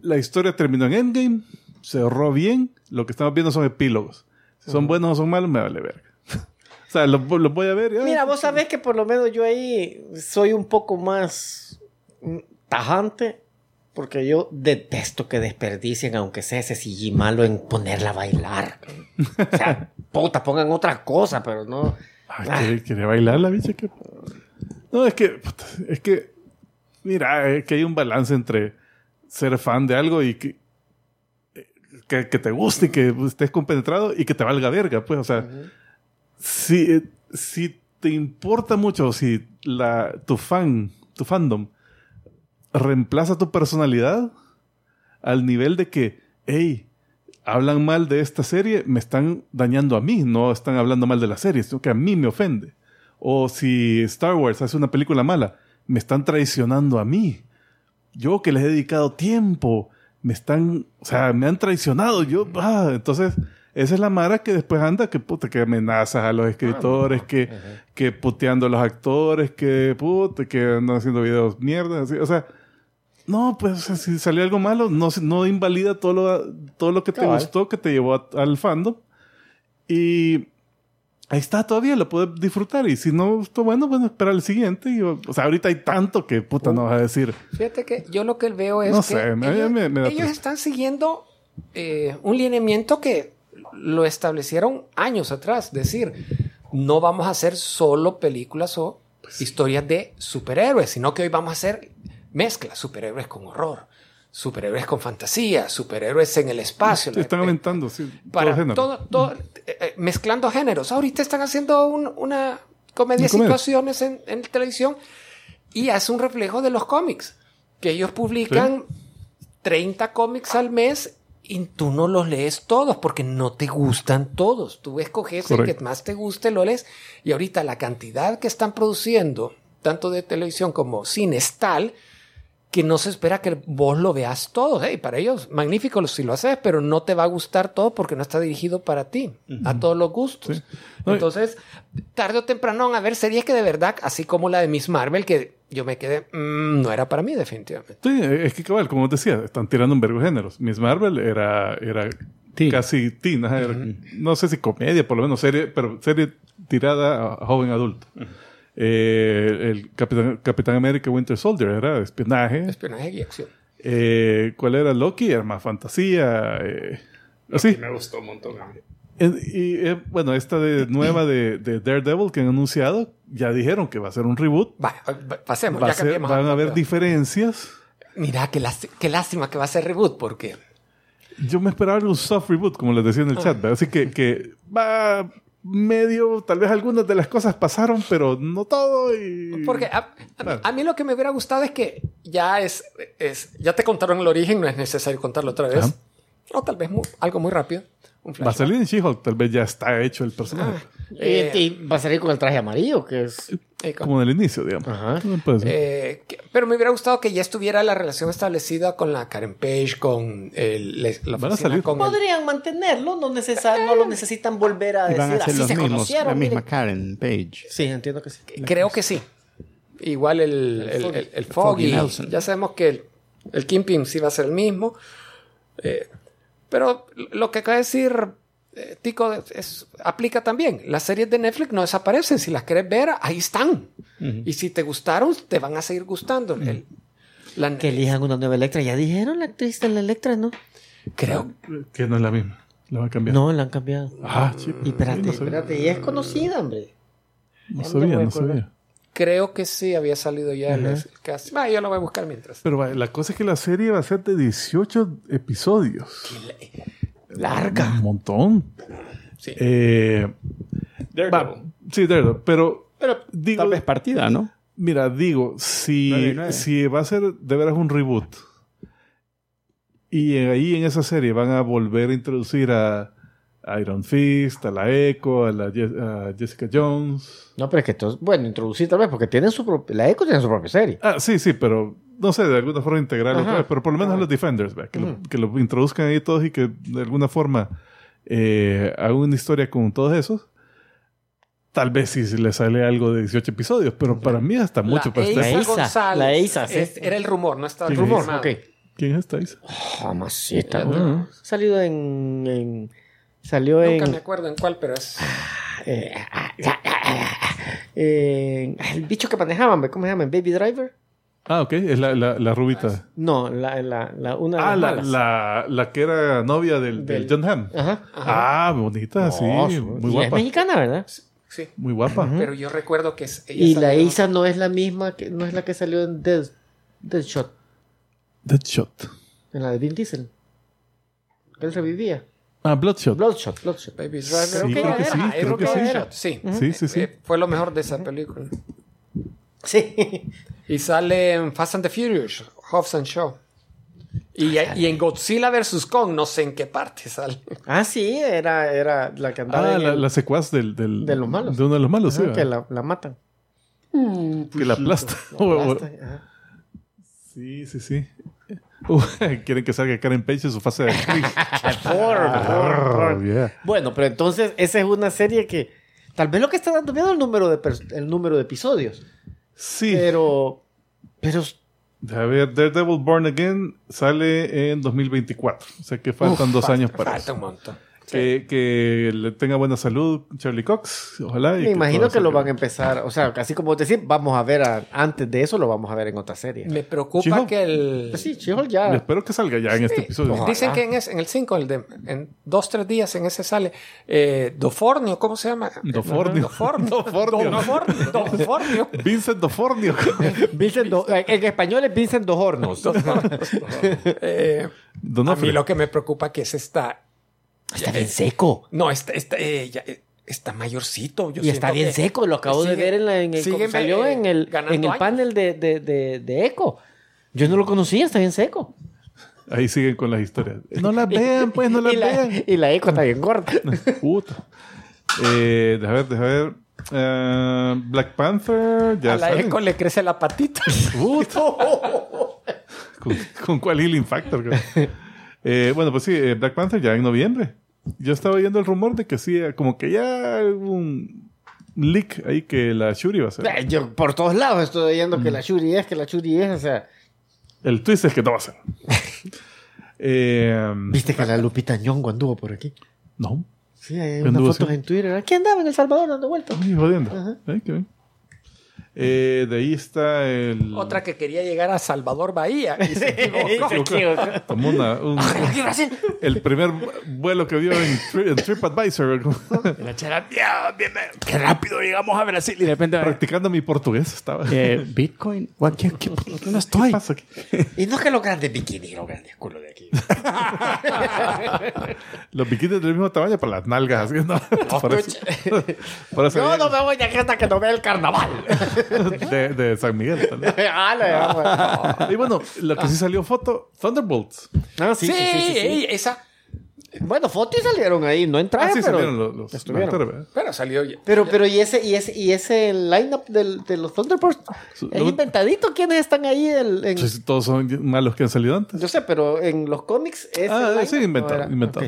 S2: la historia terminó en Endgame, cerró bien. Lo que estamos viendo son epílogos. Si son buenos o son malos, me vale verga. o sea, los los voy a ver. ya.
S3: Mira, vos sabés que por lo menos yo ahí soy un poco más tajante. Porque yo detesto que desperdicien, aunque sea ese CG malo, en ponerla a bailar. O sea, puta, pongan otra cosa, pero no.
S2: Ay, ¿quiere, quiere bailar la bicha? No, es que, es que, mira, es que hay un balance entre ser fan de algo y que, que, que te guste y que estés compenetrado y que te valga verga, pues, o sea, si, eh, si te importa mucho, si la, tu fan tu fandom reemplaza tu personalidad al nivel de que, hey, hablan mal de esta serie, me están dañando a mí, no están hablando mal de la serie, sino que a mí me ofende. O si Star Wars hace una película mala, me están traicionando a mí. Yo que les he dedicado tiempo, me están, o sea, me han traicionado. Yo, ah, entonces, esa es la mara que después anda, que puta, que amenazas a los escritores, que, que puteando a los actores, que puta, que andan haciendo videos mierda, así, o sea, no, pues si salió algo malo, no, no invalida todo lo, todo lo que te
S3: Cabal.
S2: gustó, que te llevó a- al fandom. Y ahí está todavía, lo puedes disfrutar. Y si no gustó, bueno, bueno, espera el siguiente. Y, o sea, ahorita hay tanto que puta no vas a decir.
S4: Fíjate que yo lo que veo es
S2: No
S4: que
S2: sé, me-
S4: ellos,
S2: me- me da
S4: ellos
S2: triste.
S4: están siguiendo eh, un lineamiento que lo establecieron años atrás. Decir, no vamos a hacer solo películas o
S2: Pues
S4: historias de superhéroes, sino que hoy vamos a hacer mezclas, superhéroes con horror, superhéroes con fantasía, superhéroes en el espacio.
S2: Sí, están
S4: Eh,
S2: aumentando, sí, todo
S4: para todo, todo, eh, eh, mezclando géneros. Ahorita están haciendo un- una comedia
S2: comedia.
S4: situaciones en, en televisión y hace un reflejo de los cómics. Que ellos publican 30 cómics al mes y tú no los lees todos porque no te gustan todos. Tú escoges el que más te guste, lo lees. Y ahorita la cantidad que están produciendo, tanto de televisión como cine, es tal que no se espera que vos lo veas todo. Hey, para ellos, magnífico si lo haces, pero no te va a gustar todo porque no está dirigido para ti, a todos los gustos.
S2: Sí.
S4: Entonces, tarde o temprano van a ver series que de verdad, así como la de Miss Marvel, que yo me quedé, "Mm, no era para mí definitivamente.
S2: Sí, es que cabal, como decía, están tirando un verbo de géneros. Miss Marvel era, era
S1: Teen.
S2: casi teen, ajá, era- no sé si comedia, por lo menos serie, pero serie tirada a joven adulto. Eh, el Capitán, Capitán América Winter Soldier era de espionaje.
S4: Espionaje y acción.
S2: Eh, ¿Cuál era Loki? Era más fantasía. eh, así.
S1: Me gustó un montón a mí.
S2: Y eh, bueno, esta de nueva de, de Daredevil que han anunciado, ya dijeron que va a ser un reboot.
S4: Va, va- pasemos,
S2: Va
S4: ya
S2: ser- van a haber diferencias.
S4: Mira, qué, qué lástima que va a ser reboot, porque
S2: Yo me esperaba un soft reboot, como les decía en el chat. ¿verdad? Así que, que va medio, tal vez algunas de las cosas pasaron, pero no todo. Y...
S4: Porque a, a-
S2: Claro.
S4: a mí lo que me hubiera gustado es que ya es, es ya te contaron el origen, no es necesario contarlo otra vez.
S2: Ajá.
S4: O tal vez mu- algo muy rápido. Un
S2: Va a salir en She-Hulk, tal vez ya está hecho el personaje.
S4: Eh,
S3: y, y va a salir con el traje amarillo, que es.
S4: eh, con-
S2: Como en el inicio, digamos.
S3: Ajá.
S4: Eh, que- pero me hubiera gustado que ya estuviera la relación establecida con la Karen Page, con el, la
S2: Van a salir.
S4: con el-
S3: Podrían mantenerlo, no, necesar, no lo necesitan volver a
S1: Y
S3: decir.
S1: van a ser
S3: Así
S1: los
S3: se
S1: mismos,
S3: conocieron.
S1: la misma
S3: miren.
S1: Karen Page.
S3: Sí, entiendo que sí.
S4: Creo que sí. Igual el, el, el- el Foggy.
S1: Foggy Nelson.
S4: Ya sabemos que el, el Kingpin sí va a ser el mismo. Eh, pero lo que acaba de decir eh, Tico es- aplica también. Las series de Netflix no desaparecen. Si las quieres ver, ahí están. Y si te gustaron, te van a seguir gustando. El- la-
S3: Que elijan una nueva Electra. Ya dijeron la actriz de la Electra, ¿no?
S4: creo.
S2: Que no es la misma. La van a cambiar.
S3: No, la han cambiado.
S2: Ah, sí.
S3: Y espérate,
S2: no
S3: espérate. Y es conocida, hombre.
S2: No sabía, no sabía.
S4: Creo que sí había salido ya el,
S3: Ajá.
S4: el cast. Va, yo lo voy a buscar mientras.
S2: Pero va, la cosa es que la serie va a ser de 18 episodios.
S3: Larga.
S2: Un montón.
S4: Sí.
S2: Eh, va, sí, Daredevil. Pero,
S1: Pero
S2: digo,
S1: tal vez partida, ¿no?
S2: mira, digo, si, si va a ser de veras un reboot y ahí en esa serie van a volver a introducir a Iron Fist, a la Echo, a, la Je- a Jessica Jones.
S3: No, pero es que esto es, bueno, introducir tal vez, porque tienen su propia, la Echo tiene su propia serie.
S2: Ah, sí, sí, pero no sé, de alguna forma integral otra vez, pero por lo menos a los Defenders, ¿ve? que, lo,
S3: Ujú.
S2: que lo introduzcan ahí todos y que de alguna forma eh, hagan una historia con todos esos. Tal vez si le sale algo de 18 episodios, pero para mí hasta mucho
S4: la
S2: para estar.
S4: Eiza
S3: Eiza,
S4: González.
S3: la Eiza, sí.
S4: Es- Era el rumor, no estaba
S2: Sí,
S4: confirmado.
S3: Rumor, ok.
S2: ¿Quién es esta? Isa?
S3: Mamacita.
S4: Ya,
S3: ¿no? Ha salido en, en- Salió
S4: Nunca
S3: en.
S4: me acuerdo en cuál, pero es.
S3: eh, ah, ah, ah, ah, el bicho que manejaban, ¿ve? ¿cómo se llama? ¿Baby Driver?
S2: Ah, ok, es la, la, la rubita.
S3: No, la, la, la, una de
S2: Ah,
S3: las
S2: la, la, la que era novia del, del
S3: Del-
S2: John Hamm.
S3: Ajá.
S2: Ah, bonita,
S3: No,
S2: sí, muy
S3: y
S2: guapa.
S3: Es mexicana, ¿verdad?
S4: Sí.
S2: Muy guapa.
S4: Pero yo recuerdo que es. ella
S3: Y la Isa no es la misma, que, no es la que salió en Dead, Deadshot,
S2: Deadshot.
S3: en la de Vin Diesel. Él revivía.
S2: Ah, Bloodshot.
S3: Bloodshot, Bloodshot.
S4: Baby Driver.
S2: Sí, creo que
S4: era,
S2: sí,
S4: era
S2: creo que sí.
S4: era, sí.
S2: Sí, sí, sí.
S4: Eh, fue lo mejor de esa película.
S3: Sí.
S4: Y sale en Fast and the Furious, Hobbs and Shaw. Y, y en Godzilla vs. Kong, no sé en qué parte sale.
S3: Ah, sí, era, era la que andaba
S2: Ah,
S3: en
S2: la,
S3: el-
S2: la secuaz del, del-
S3: De los malos.
S2: De uno de los malos, sí.
S3: Ajá, que
S2: ¿verdad?
S3: la, la matan.
S2: Que la aplasta.
S3: Aplasta, ajá.
S2: Sí, sí, sí. Uh, quieren que salga Karen Page en su fase de actriz.
S3: Por, por, por.
S2: Oh, yeah.
S3: Bueno, pero entonces esa es una serie que tal vez lo que está dando miedo es el número de, el número de episodios.
S2: Sí.
S3: Pero, pero
S2: A ver, Daredevil Born Again sale en 2024. O sea que faltan dos años para
S4: Falta
S2: eso.
S4: un montón.
S2: Que, que le tenga buena salud Charlie Cox. Ojalá. y
S3: me imagino que lo van a empezar, o sea, así como te decía, vamos a ver a- antes de eso, lo vamos a ver en otra serie.
S4: Me preocupa que el...
S3: Pues sí,
S2: Y
S3: ya.
S2: espero que salga ya en este episodio.
S3: ojalá.
S4: Dicen que en, ese- en el 5, el de, en dos, tres días en ese sale eh, Dofornio, ¿cómo se llama?
S2: Dofornio.
S4: Dofornio.
S2: Dofornio.
S4: Dofornio. Dofornio.
S2: Vincent Dofornio.
S3: Vincent Do- en español es Vincent Dos Hornos.
S4: Eh, a mí lo que me preocupa que es esta...
S3: Está bien seco.
S4: No, está, está, eh, ya, eh, está mayorcito. Yo
S3: Y está bien
S4: que
S3: seco, lo acabo de ver en, la, en el,
S4: sigue,
S3: salió
S4: eh,
S3: en el, en panel de, de, de, de Echo. Yo no lo conocía, está bien seco.
S2: Ahí siguen con las historias. No las vean, pues, no las
S3: y, la,
S2: vean.
S3: y la Echo está bien corta.
S2: Puta. Eh, deja ver, deja ver. Eh, Black Panther. Ya
S4: A la
S2: sale.
S4: eco le crece la patita.
S2: Puta. ¿Con, con cuál healing factor? Eh, bueno, pues sí, eh, Black Panther ya en noviembre. Yo estaba oyendo el rumor de que sí, como que ya hubo un leak ahí que la Shuri va a ser.
S3: Eh, Yo por todos lados estoy oyendo que la Shuri es, que la Shuri es, o sea...
S2: El twist es que no va a ser. Eh,
S3: ¿Viste que la Lupita Nyong'o anduvo por aquí?
S2: no,
S3: Sí, hay
S2: ¿Anduvo
S3: unas fotos
S2: así?
S3: en Twitter. Aquí andaba en El Salvador dando vueltas.
S2: Ay, jodiendo.
S3: Ajá.
S2: Ay, qué bien. Eh, de ahí está el.
S4: Otra que quería llegar a Salvador Bahía. Y se equivocó.
S2: Tomó una- un- el primer vuelo que vio en, Tri- en TripAdvisor.
S1: Y la chera, "Dios, bien, qué rápido llegamos a Brasil. Y de repente,
S2: practicando mi portugués estaba.
S1: eh, Bitcoin. What, ¿Qué, qué, qué no estoy?
S2: ¿Qué pasa aquí?
S3: Y no es que los grandes bikinis, los grandes culos de aquí.
S2: Los bikinis del mismo tamaño para las nalgas. ¿no? Por eso, por eso
S3: Yo no me voy de aquí hasta que no vea el carnaval.
S2: De, de San Miguel.
S3: ah, la.
S2: Y bueno, lo que sí salió foto, Thunderbolts.
S3: Ah,
S4: Sí,
S3: sí, sí, sí, sí, sí.
S4: ey, esa.
S3: Bueno, fotos salieron ahí, no en traje,
S2: Ah, sí,
S3: pero
S2: salieron los, los.
S4: Pero salió ya.
S3: Pero, pero, y ese, y ese, y ese lineup del, de los Thunderbolts es
S2: lo-
S3: inventadito. ¿Quiénes están ahí? el- en-
S2: Entonces, todos son malos que han salido antes.
S3: yo sé, pero en los cómics es
S2: Ah, sí, inventado, inventado.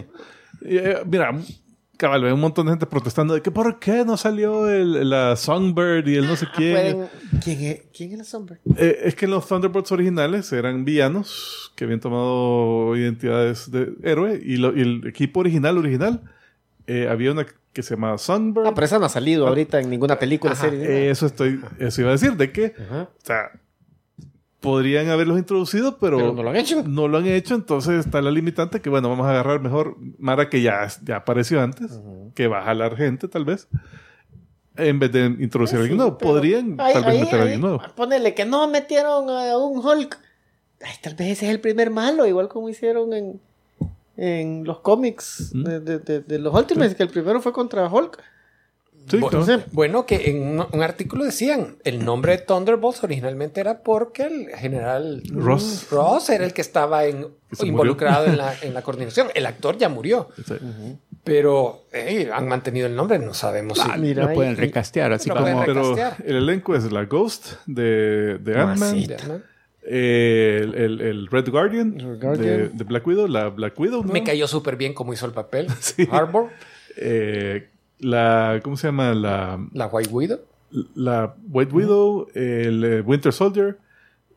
S2: Eh, mira, cabal, hay un montón de gente protestando de que por qué no salió el, la Songbird y el no sé quién.
S3: Pueden- ¿Quién es, ¿Quién es la sombra?
S2: Eh, es que los Thunderbolts originales eran villanos que habían tomado identidades de héroe y, lo- y el equipo original, original, eh, había una que se llamaba Songbird.
S3: Ah, pero esa no ha salido ahorita en ninguna película,
S4: Ajá.
S3: serie.
S2: Eh, eso estoy, eso iba a decir, de que,
S3: Ajá.
S2: o sea, podrían haberlos introducido, pero,
S3: Pero no lo han hecho.
S2: no lo han hecho, entonces está la limitante que, bueno, vamos a agarrar mejor Mara que ya, ya apareció antes, que va a jalar gente, tal vez, en vez de introducir a alguien nuevo. Podrían,
S3: ahí-
S2: tal vez,
S3: ahí-
S2: meter a alguien nuevo.
S3: Ponele que no metieron a un Hulk. Ay, tal vez ese es el primer malo, igual como hicieron en, en los cómics
S2: Mm.
S3: de, de- de- de los Ultimates, que el primero fue contra Hulk.
S2: Sí,
S4: Bu-
S2: claro.
S4: Bueno, que en un, un artículo decían, el nombre de Thunderbolts originalmente era porque el general
S2: Ross.
S4: Ross era el que estaba en- involucrado en la, en la coordinación. El actor ya murió,
S2: Sí.
S4: pero hey, han mantenido el nombre, no sabemos si...
S1: Ah,
S3: mira,
S1: lo pueden recastear, así
S4: Lo
S1: como...
S4: pueden
S2: Pero el elenco es la Ghost de, de Ant-Man,
S3: Masita.
S4: ¿no?
S2: eh, el, el- el Red Guardian,
S3: Red Guardian.
S2: De, de Black Widow, la Black Widow, ¿no?
S4: Me cayó súper bien cómo hizo el papel.
S2: Sí.
S4: Harbour,
S2: Eh, la, ¿cómo se llama? La,
S4: la White Widow.
S2: la White Widow, el eh, Winter Soldier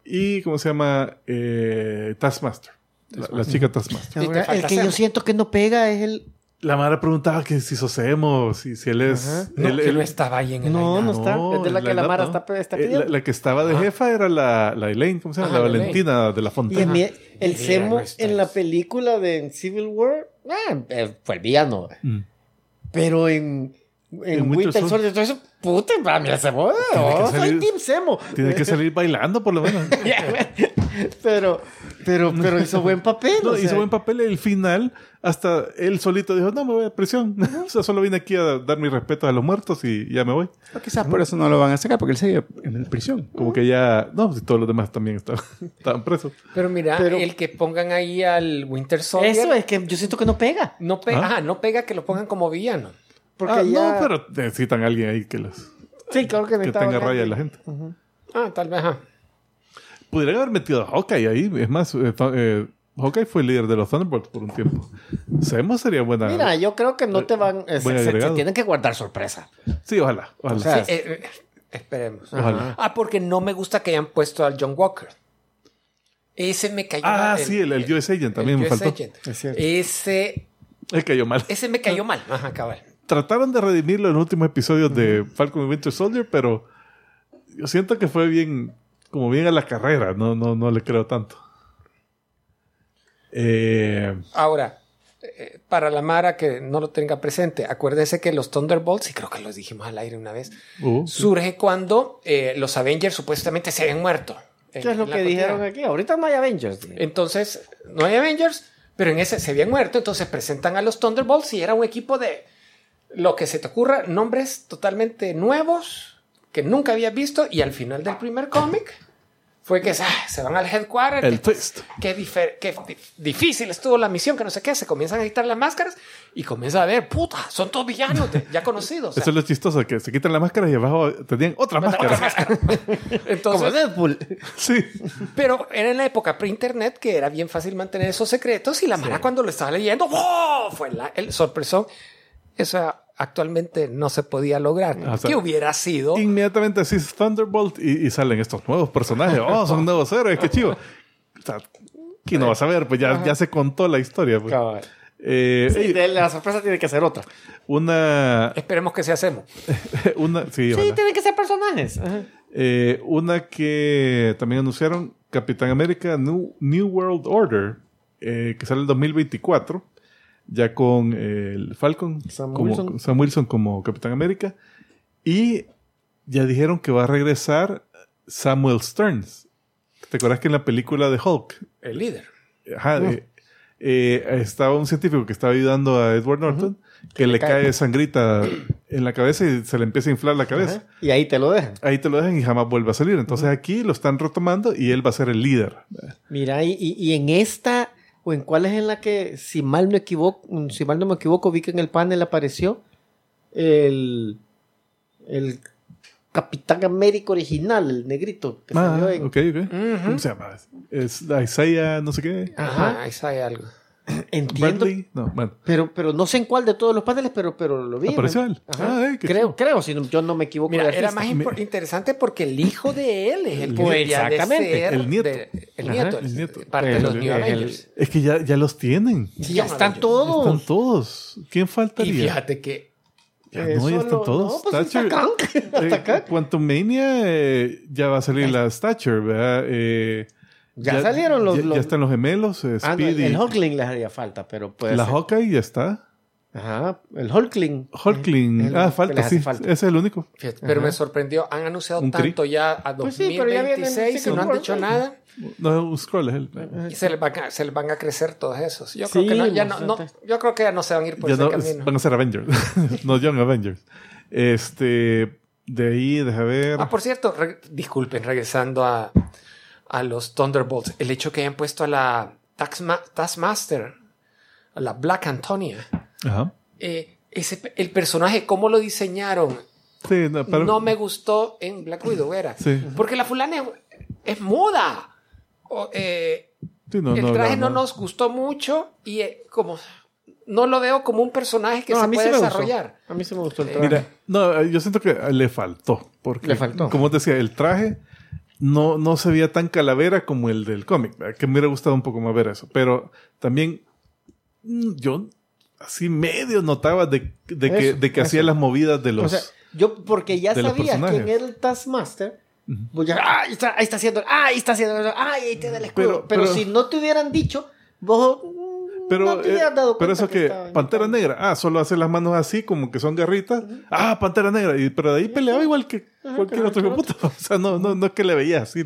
S2: y, ¿cómo se llama? Eh, Taskmaster. La, la chica Taskmaster.
S4: Y
S3: Ahora, el que yo siento que no pega es el.
S2: La Mara preguntaba que si sos emo, si, si él es...
S3: Ajá.
S4: No,
S2: él-
S4: que
S2: él-
S4: no estaba ahí en el
S3: No, no está. Es de la que la Mara
S2: ¿no?
S3: está- está
S2: Eh, la,
S3: pidiendo.
S2: la que estaba de jefa era la, la Elaine, ¿cómo se llama?
S4: Ajá,
S2: la Valentina de la
S3: Y
S2: Fontana.
S3: en mi- el Semo en la película de Civil War ah, eh, fue el villano.
S2: Mm.
S3: Pero en, en,
S2: En Winter
S3: Winter
S2: Soldier.
S3: Soldier, todo eso, Puta, para mí se mueve.
S2: que
S3: Oh, soy Team Semo.
S2: Tiene que salir bailando por lo menos.
S3: pero, pero, pero hizo buen papel.
S2: No,
S3: o sea,
S2: hizo buen papel el final. Hasta él solito dijo, no, me voy a prisión. o sea, solo vine aquí a dar mi respeto a los muertos y ya me voy.
S1: O quizás por eso no lo van a sacar, porque él sigue en prisión.
S2: Como que ya... No, si todos los demás también estaban, estaban presos.
S4: Pero mira,
S3: Pero-
S4: el que pongan ahí al Winter Soldier.
S3: Eso es que yo siento que no pega.
S4: No pega,
S2: ¿Ah?
S4: ajá, no pega que lo pongan como villano.
S3: Porque
S2: Ah,
S3: ya...
S2: No, pero necesitan a alguien ahí que, les,
S3: Sí, claro que
S2: que tenga raya
S3: alguien.
S2: la gente.
S4: Ah, tal vez, ajá.
S2: Podrían haber metido a Hawkeye ahí. Es más, eh, eh, Hawkeye fue el líder de los Thunderbolts por un tiempo. Semo sería buena.
S3: Mira, yo creo que no te van... eh, se, se- se tienen que guardar sorpresa.
S2: Sí, ojalá. ojalá.
S3: O sea,
S4: Sí, eh, eh, esperemos.
S2: Ojalá.
S4: Ah, porque no me gusta que hayan puesto al John Walker. Ese me cayó
S2: ah,
S4: mal.
S2: sí, el, el US Agent también
S4: el
S2: me
S4: US
S2: faltó.
S4: Agent.
S3: Es cierto.
S4: Ese,
S2: Es cayó mal.
S4: ese me cayó mal. Ajá, cabal.
S2: Trataron de redimirlo en los últimos episodios de Falcon y Winter Soldier, pero yo siento que fue bien, como bien a la carrera. No, no, no le creo tanto. Eh,
S4: Ahora, eh, para la Mara que no lo tenga presente, acuérdese que los Thunderbolts, y creo que los dijimos al aire una vez,
S2: uh,
S4: surge cuando eh, los Avengers supuestamente se habían muerto.
S3: ¿Qué es lo que dijeron aquí? Ahorita no hay Avengers.
S4: Entonces, no hay Avengers, pero en ese se habían muerto, entonces presentan a los Thunderbolts y era un equipo de lo que se te ocurra, nombres totalmente nuevos que nunca habías visto y al final del primer cómic fue que ah, se van al headquarter.
S2: el
S4: que-
S2: twist.
S4: Qué, difícil estuvo la misión, que no sé qué. Se comienzan a quitar las máscaras y comienza a ver, puta, son todos villanos de- ya conocidos. o sea,
S2: Eso es lo chistoso, que se quitan la máscara y abajo tenían otra máscara.
S3: Como
S4: entonces,
S3: Deadpool.
S2: Sí.
S4: pero era en la época pre-internet que era bien fácil mantener esos secretos y la mara cuando lo estaba leyendo, ¡wow! Fue la- el sorpresón. Eso actualmente no se podía lograr.
S2: O sea,
S4: ¿Qué hubiera sido?
S2: Inmediatamente decís Thunderbolt y, y salen estos nuevos personajes. Oh, son nuevos héroes, qué chivo. O sea, ¿quién no va a saber? Pues ya, ya se contó la historia. pues. Eh,
S3: Sí, de- la sorpresa tiene que ser otra.
S2: una,
S4: Esperemos que se hacemos.
S2: una, sí,
S3: Sí, tienen que ser personajes.
S2: Eh, una que también anunciaron, Capitán América New, New World Order, eh, que sale el 2024, ya con eh, el Falcon,
S3: Sam
S2: como,
S3: Wilson.
S2: Sam Wilson como Capitán América, y ya dijeron que va a regresar Samuel Stearns. ¿Te acuerdas que en la película de Hulk
S4: El líder.
S2: ajá, eh, eh, estaba un científico que estaba ayudando a Edward Norton, que le
S3: cae.
S2: cae sangrita en la cabeza y se le empieza a inflar la cabeza?
S3: Y ahí te lo dejan.
S2: Ahí te lo dejan y jamás vuelve a salir. Entonces aquí lo están retomando y él va a ser el líder.
S3: Mira, y en esta, o en cuál es en la que, si mal no equivoco, si mal no me equivoco, vi que en el panel apareció el, el Capitán América original, el negrito, que
S2: Ah,
S3: salió en-
S2: ok, ok. ¿Cómo se llama? Es Isaiah, no sé qué.
S4: Ajá, ahí sale algo.
S3: Entiendo,
S2: Bradley. No, bueno.
S3: pero, pero no sé en cuál de todos los paneles, pero, pero lo vi.
S2: Apareció
S3: ¿no?
S2: él.
S3: Ajá.
S2: Ah, eh,
S3: creo, creo, si no- yo no me equivoco.
S4: Mira, era más interesante porque el hijo de él es el que
S3: Pues,
S4: de ser
S2: el nieto.
S4: de- el
S3: Ajá,
S4: nieto,
S2: el nieto.
S4: parte de
S3: El-
S4: los New
S3: el-
S4: Avengers.
S2: Es que ya, ya los tienen.
S3: Sí, ya están
S4: Avengers.
S3: todos.
S2: Están todos. ¿Quién
S4: Y
S2: faltaría?
S4: fíjate que
S2: Ya
S3: Eh,
S2: no, ya están todos.
S3: No, pues hasta acá. Hasta
S2: Eh. Quantum Mania eh, ya va a salir la Stature, ¿verdad? Eh,
S3: Ya salieron los-
S2: Ya, ya
S3: los-
S2: están los gemelos, eh,
S3: Ah, no,
S2: Speedy.
S3: el Hulkling les haría falta, pero puede
S2: la
S3: ser.
S2: Hawkeye ya está.
S3: Ajá, el Hulkling.
S2: Hulkling.
S3: El-
S2: ah,
S3: que les
S2: falta, sí.
S3: falta.
S2: Ese es el único.
S4: Fíjate, pero me sorprendió. Han anunciado
S2: Un
S4: tanto ya a
S3: Pues sí, pero ya el
S4: 2026 y no han dicho nada.
S2: No, un scroll es él.
S4: Y se les, van a, se les van a crecer todos esos. Yo creo
S3: Sí,
S4: que no, ya no, no- yo creo que ya no se van a ir por
S2: Ya
S4: ese
S2: no,
S4: camino.
S2: van a ser Avengers. no Young Avengers. Este. De ahí, deja ver.
S4: Ah, por cierto, re- disculpen, regresando a, a los Thunderbolts, el hecho que hayan puesto a la Taxma- Taskmaster, a la Black Antonia,
S2: Ajá.
S4: eh, ese, el personaje, cómo lo diseñaron,
S2: Sí, no, pero-
S4: no me gustó en Black Widow, era.
S2: Sí.
S4: Porque la fulana es, es muda. O, eh,
S2: sí, no,
S4: el
S2: no,
S4: traje
S2: no,
S4: no, nos gustó mucho y eh, como no lo veo como un personaje que
S3: No,
S4: se puede
S3: sí me gustó.
S4: desarrollar.
S3: A mí sí me gustó el traje.
S2: Mira, no, yo siento que le faltó. Porque,
S3: Le faltó.
S2: Como te decía, el traje no, no se veía tan calavera como el del cómic. Que me hubiera gustado un poco más ver eso. Pero también mm, yo así medio notaba de, de que,
S3: Eso,
S2: de que hacía las movidas de los...
S3: O sea, yo porque ya sabía quién era el Taskmaster, pues ya, ah, ahí está, ahí está haciendo, ah, ahí está haciendo, ah, ahí tiene el escudo.
S2: Pero-
S3: Pero,
S2: pero-
S3: si no te hubieran dicho, vos
S2: Pero,
S3: no te
S2: eh,
S3: dado
S2: pero eso que,
S3: en
S2: Pantera. Negra, ah, solo hace las manos así, como que son garritas. Ah, Pantera Negra. Y, pero de ahí peleaba igual que cualquier otro de puta. O sea, no, no, no es que le veía así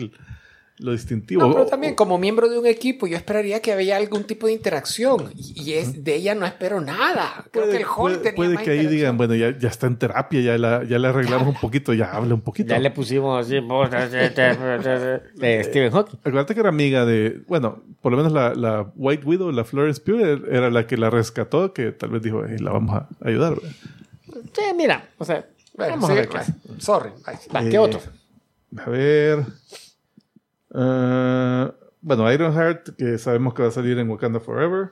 S2: lo distintivo.
S4: No, pero también como miembro de un equipo yo esperaría que había algún tipo de interacción y, y es, de ella no espero nada. Creo
S2: Puede,
S4: que el Hulk
S2: puede-
S4: tenía
S2: puede
S4: más
S2: que ahí digan, bueno, ya, ya está en terapia, ya la, ya le arreglamos un poquito, ya habla un poquito.
S3: Ya le pusimos así de Stephen Hawking.
S2: Acuérdate que era amiga de, bueno, por lo menos la, la White Widow, la Florence Pugh, era la que la rescató, que tal vez dijo, "Ey, la vamos a ayudar. ¿verdad?
S3: Sí, mira, o sea,
S4: Bueno,
S3: vamos
S4: sí,
S3: a ver qué
S4: sorry.
S3: Va,
S2: Eh,
S3: ¿Qué otro?
S2: A ver. Ah, bueno, Ironheart, que sabemos que va a salir en Wakanda Forever.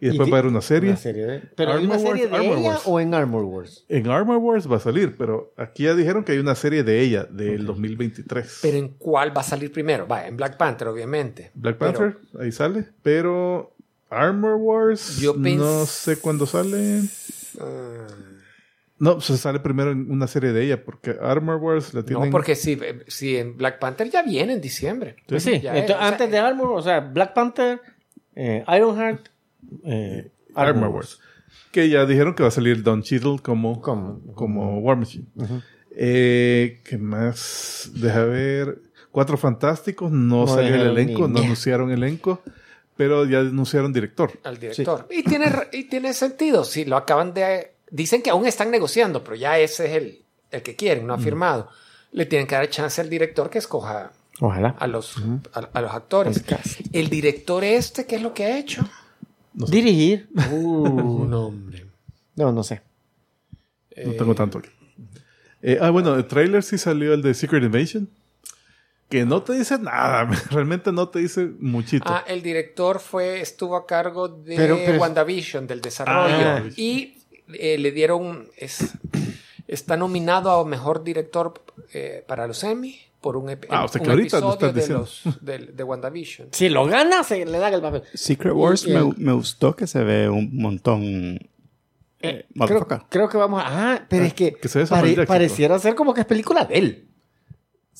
S2: Y después va a haber una serie.
S3: Una serie de... ¿Pero
S2: Armor
S3: una serie
S2: Wars,
S3: de
S2: Armor
S3: ella
S2: Wars.
S3: o en Armor Wars?
S2: En Armor Wars va a salir, pero aquí ya dijeron que hay una serie de ella del 2023.
S4: Pero ¿en cuál va a salir primero? Va, en Black Panther, obviamente.
S2: Black
S4: Pero-
S2: Panther, ahí sale. Pero Armor Wars,
S4: Yo
S2: no sé cuándo sale.
S4: Ah,
S2: No, se sale primero en una serie de ella, porque Armor Wars la tienen.
S4: no, porque si, si en Black Panther ya viene en diciembre.
S3: Pues sí,
S4: Ya es,
S3: entonces,
S4: o sea,
S3: antes de Armor, o sea, Black Panther, eh, Ironheart, eh,
S2: Armor Wars. Que ya dijeron que va a salir Don Cheadle como,
S3: Como-
S2: como War Machine. Eh, ¿Qué más? Deja ver. Cuatro Fantásticos. No,
S3: No
S2: salió el elenco,
S3: ni-
S2: no anunciaron elenco. Pero ya anunciaron director.
S4: al director. Y, tiene, y tiene sentido. Si lo acaban de. Dicen que aún están negociando, pero ya ese es el, el que quieren, no ha firmado. Le tienen que dar chance al director que escoja
S3: Ojalá.
S4: a los, a, a los actores.
S3: El cast.
S4: El director este, ¿qué es lo que ha hecho?
S2: No sé.
S3: Dirigir. Uh,
S4: No, hombre.
S3: no, no sé.
S2: No tengo tanto aquí. Eh, ah, bueno, el trailer sí salió el de Secret Invasion. Que no te dice nada. Realmente no te dice muchito.
S4: Ah, el director fue, estuvo a cargo de
S3: Pero- pero-
S4: WandaVision, del desarrollo.
S2: Ah.
S4: y eh, le dieron. Es, está nominado a mejor director eh, para los Emmy por un, ep-
S2: Ah, o sea
S4: un episodio de, los, de, de WandaVision.
S3: Si lo gana, se le dan el papel.
S1: Secret Wars me,
S3: el-
S1: me gustó que se ve un montón.
S3: Eh,
S1: Eh,
S3: creo, creo que vamos a... Ah, pero
S2: Ah,
S3: es que,
S2: se
S3: pare- pareciera ser como que es película de él.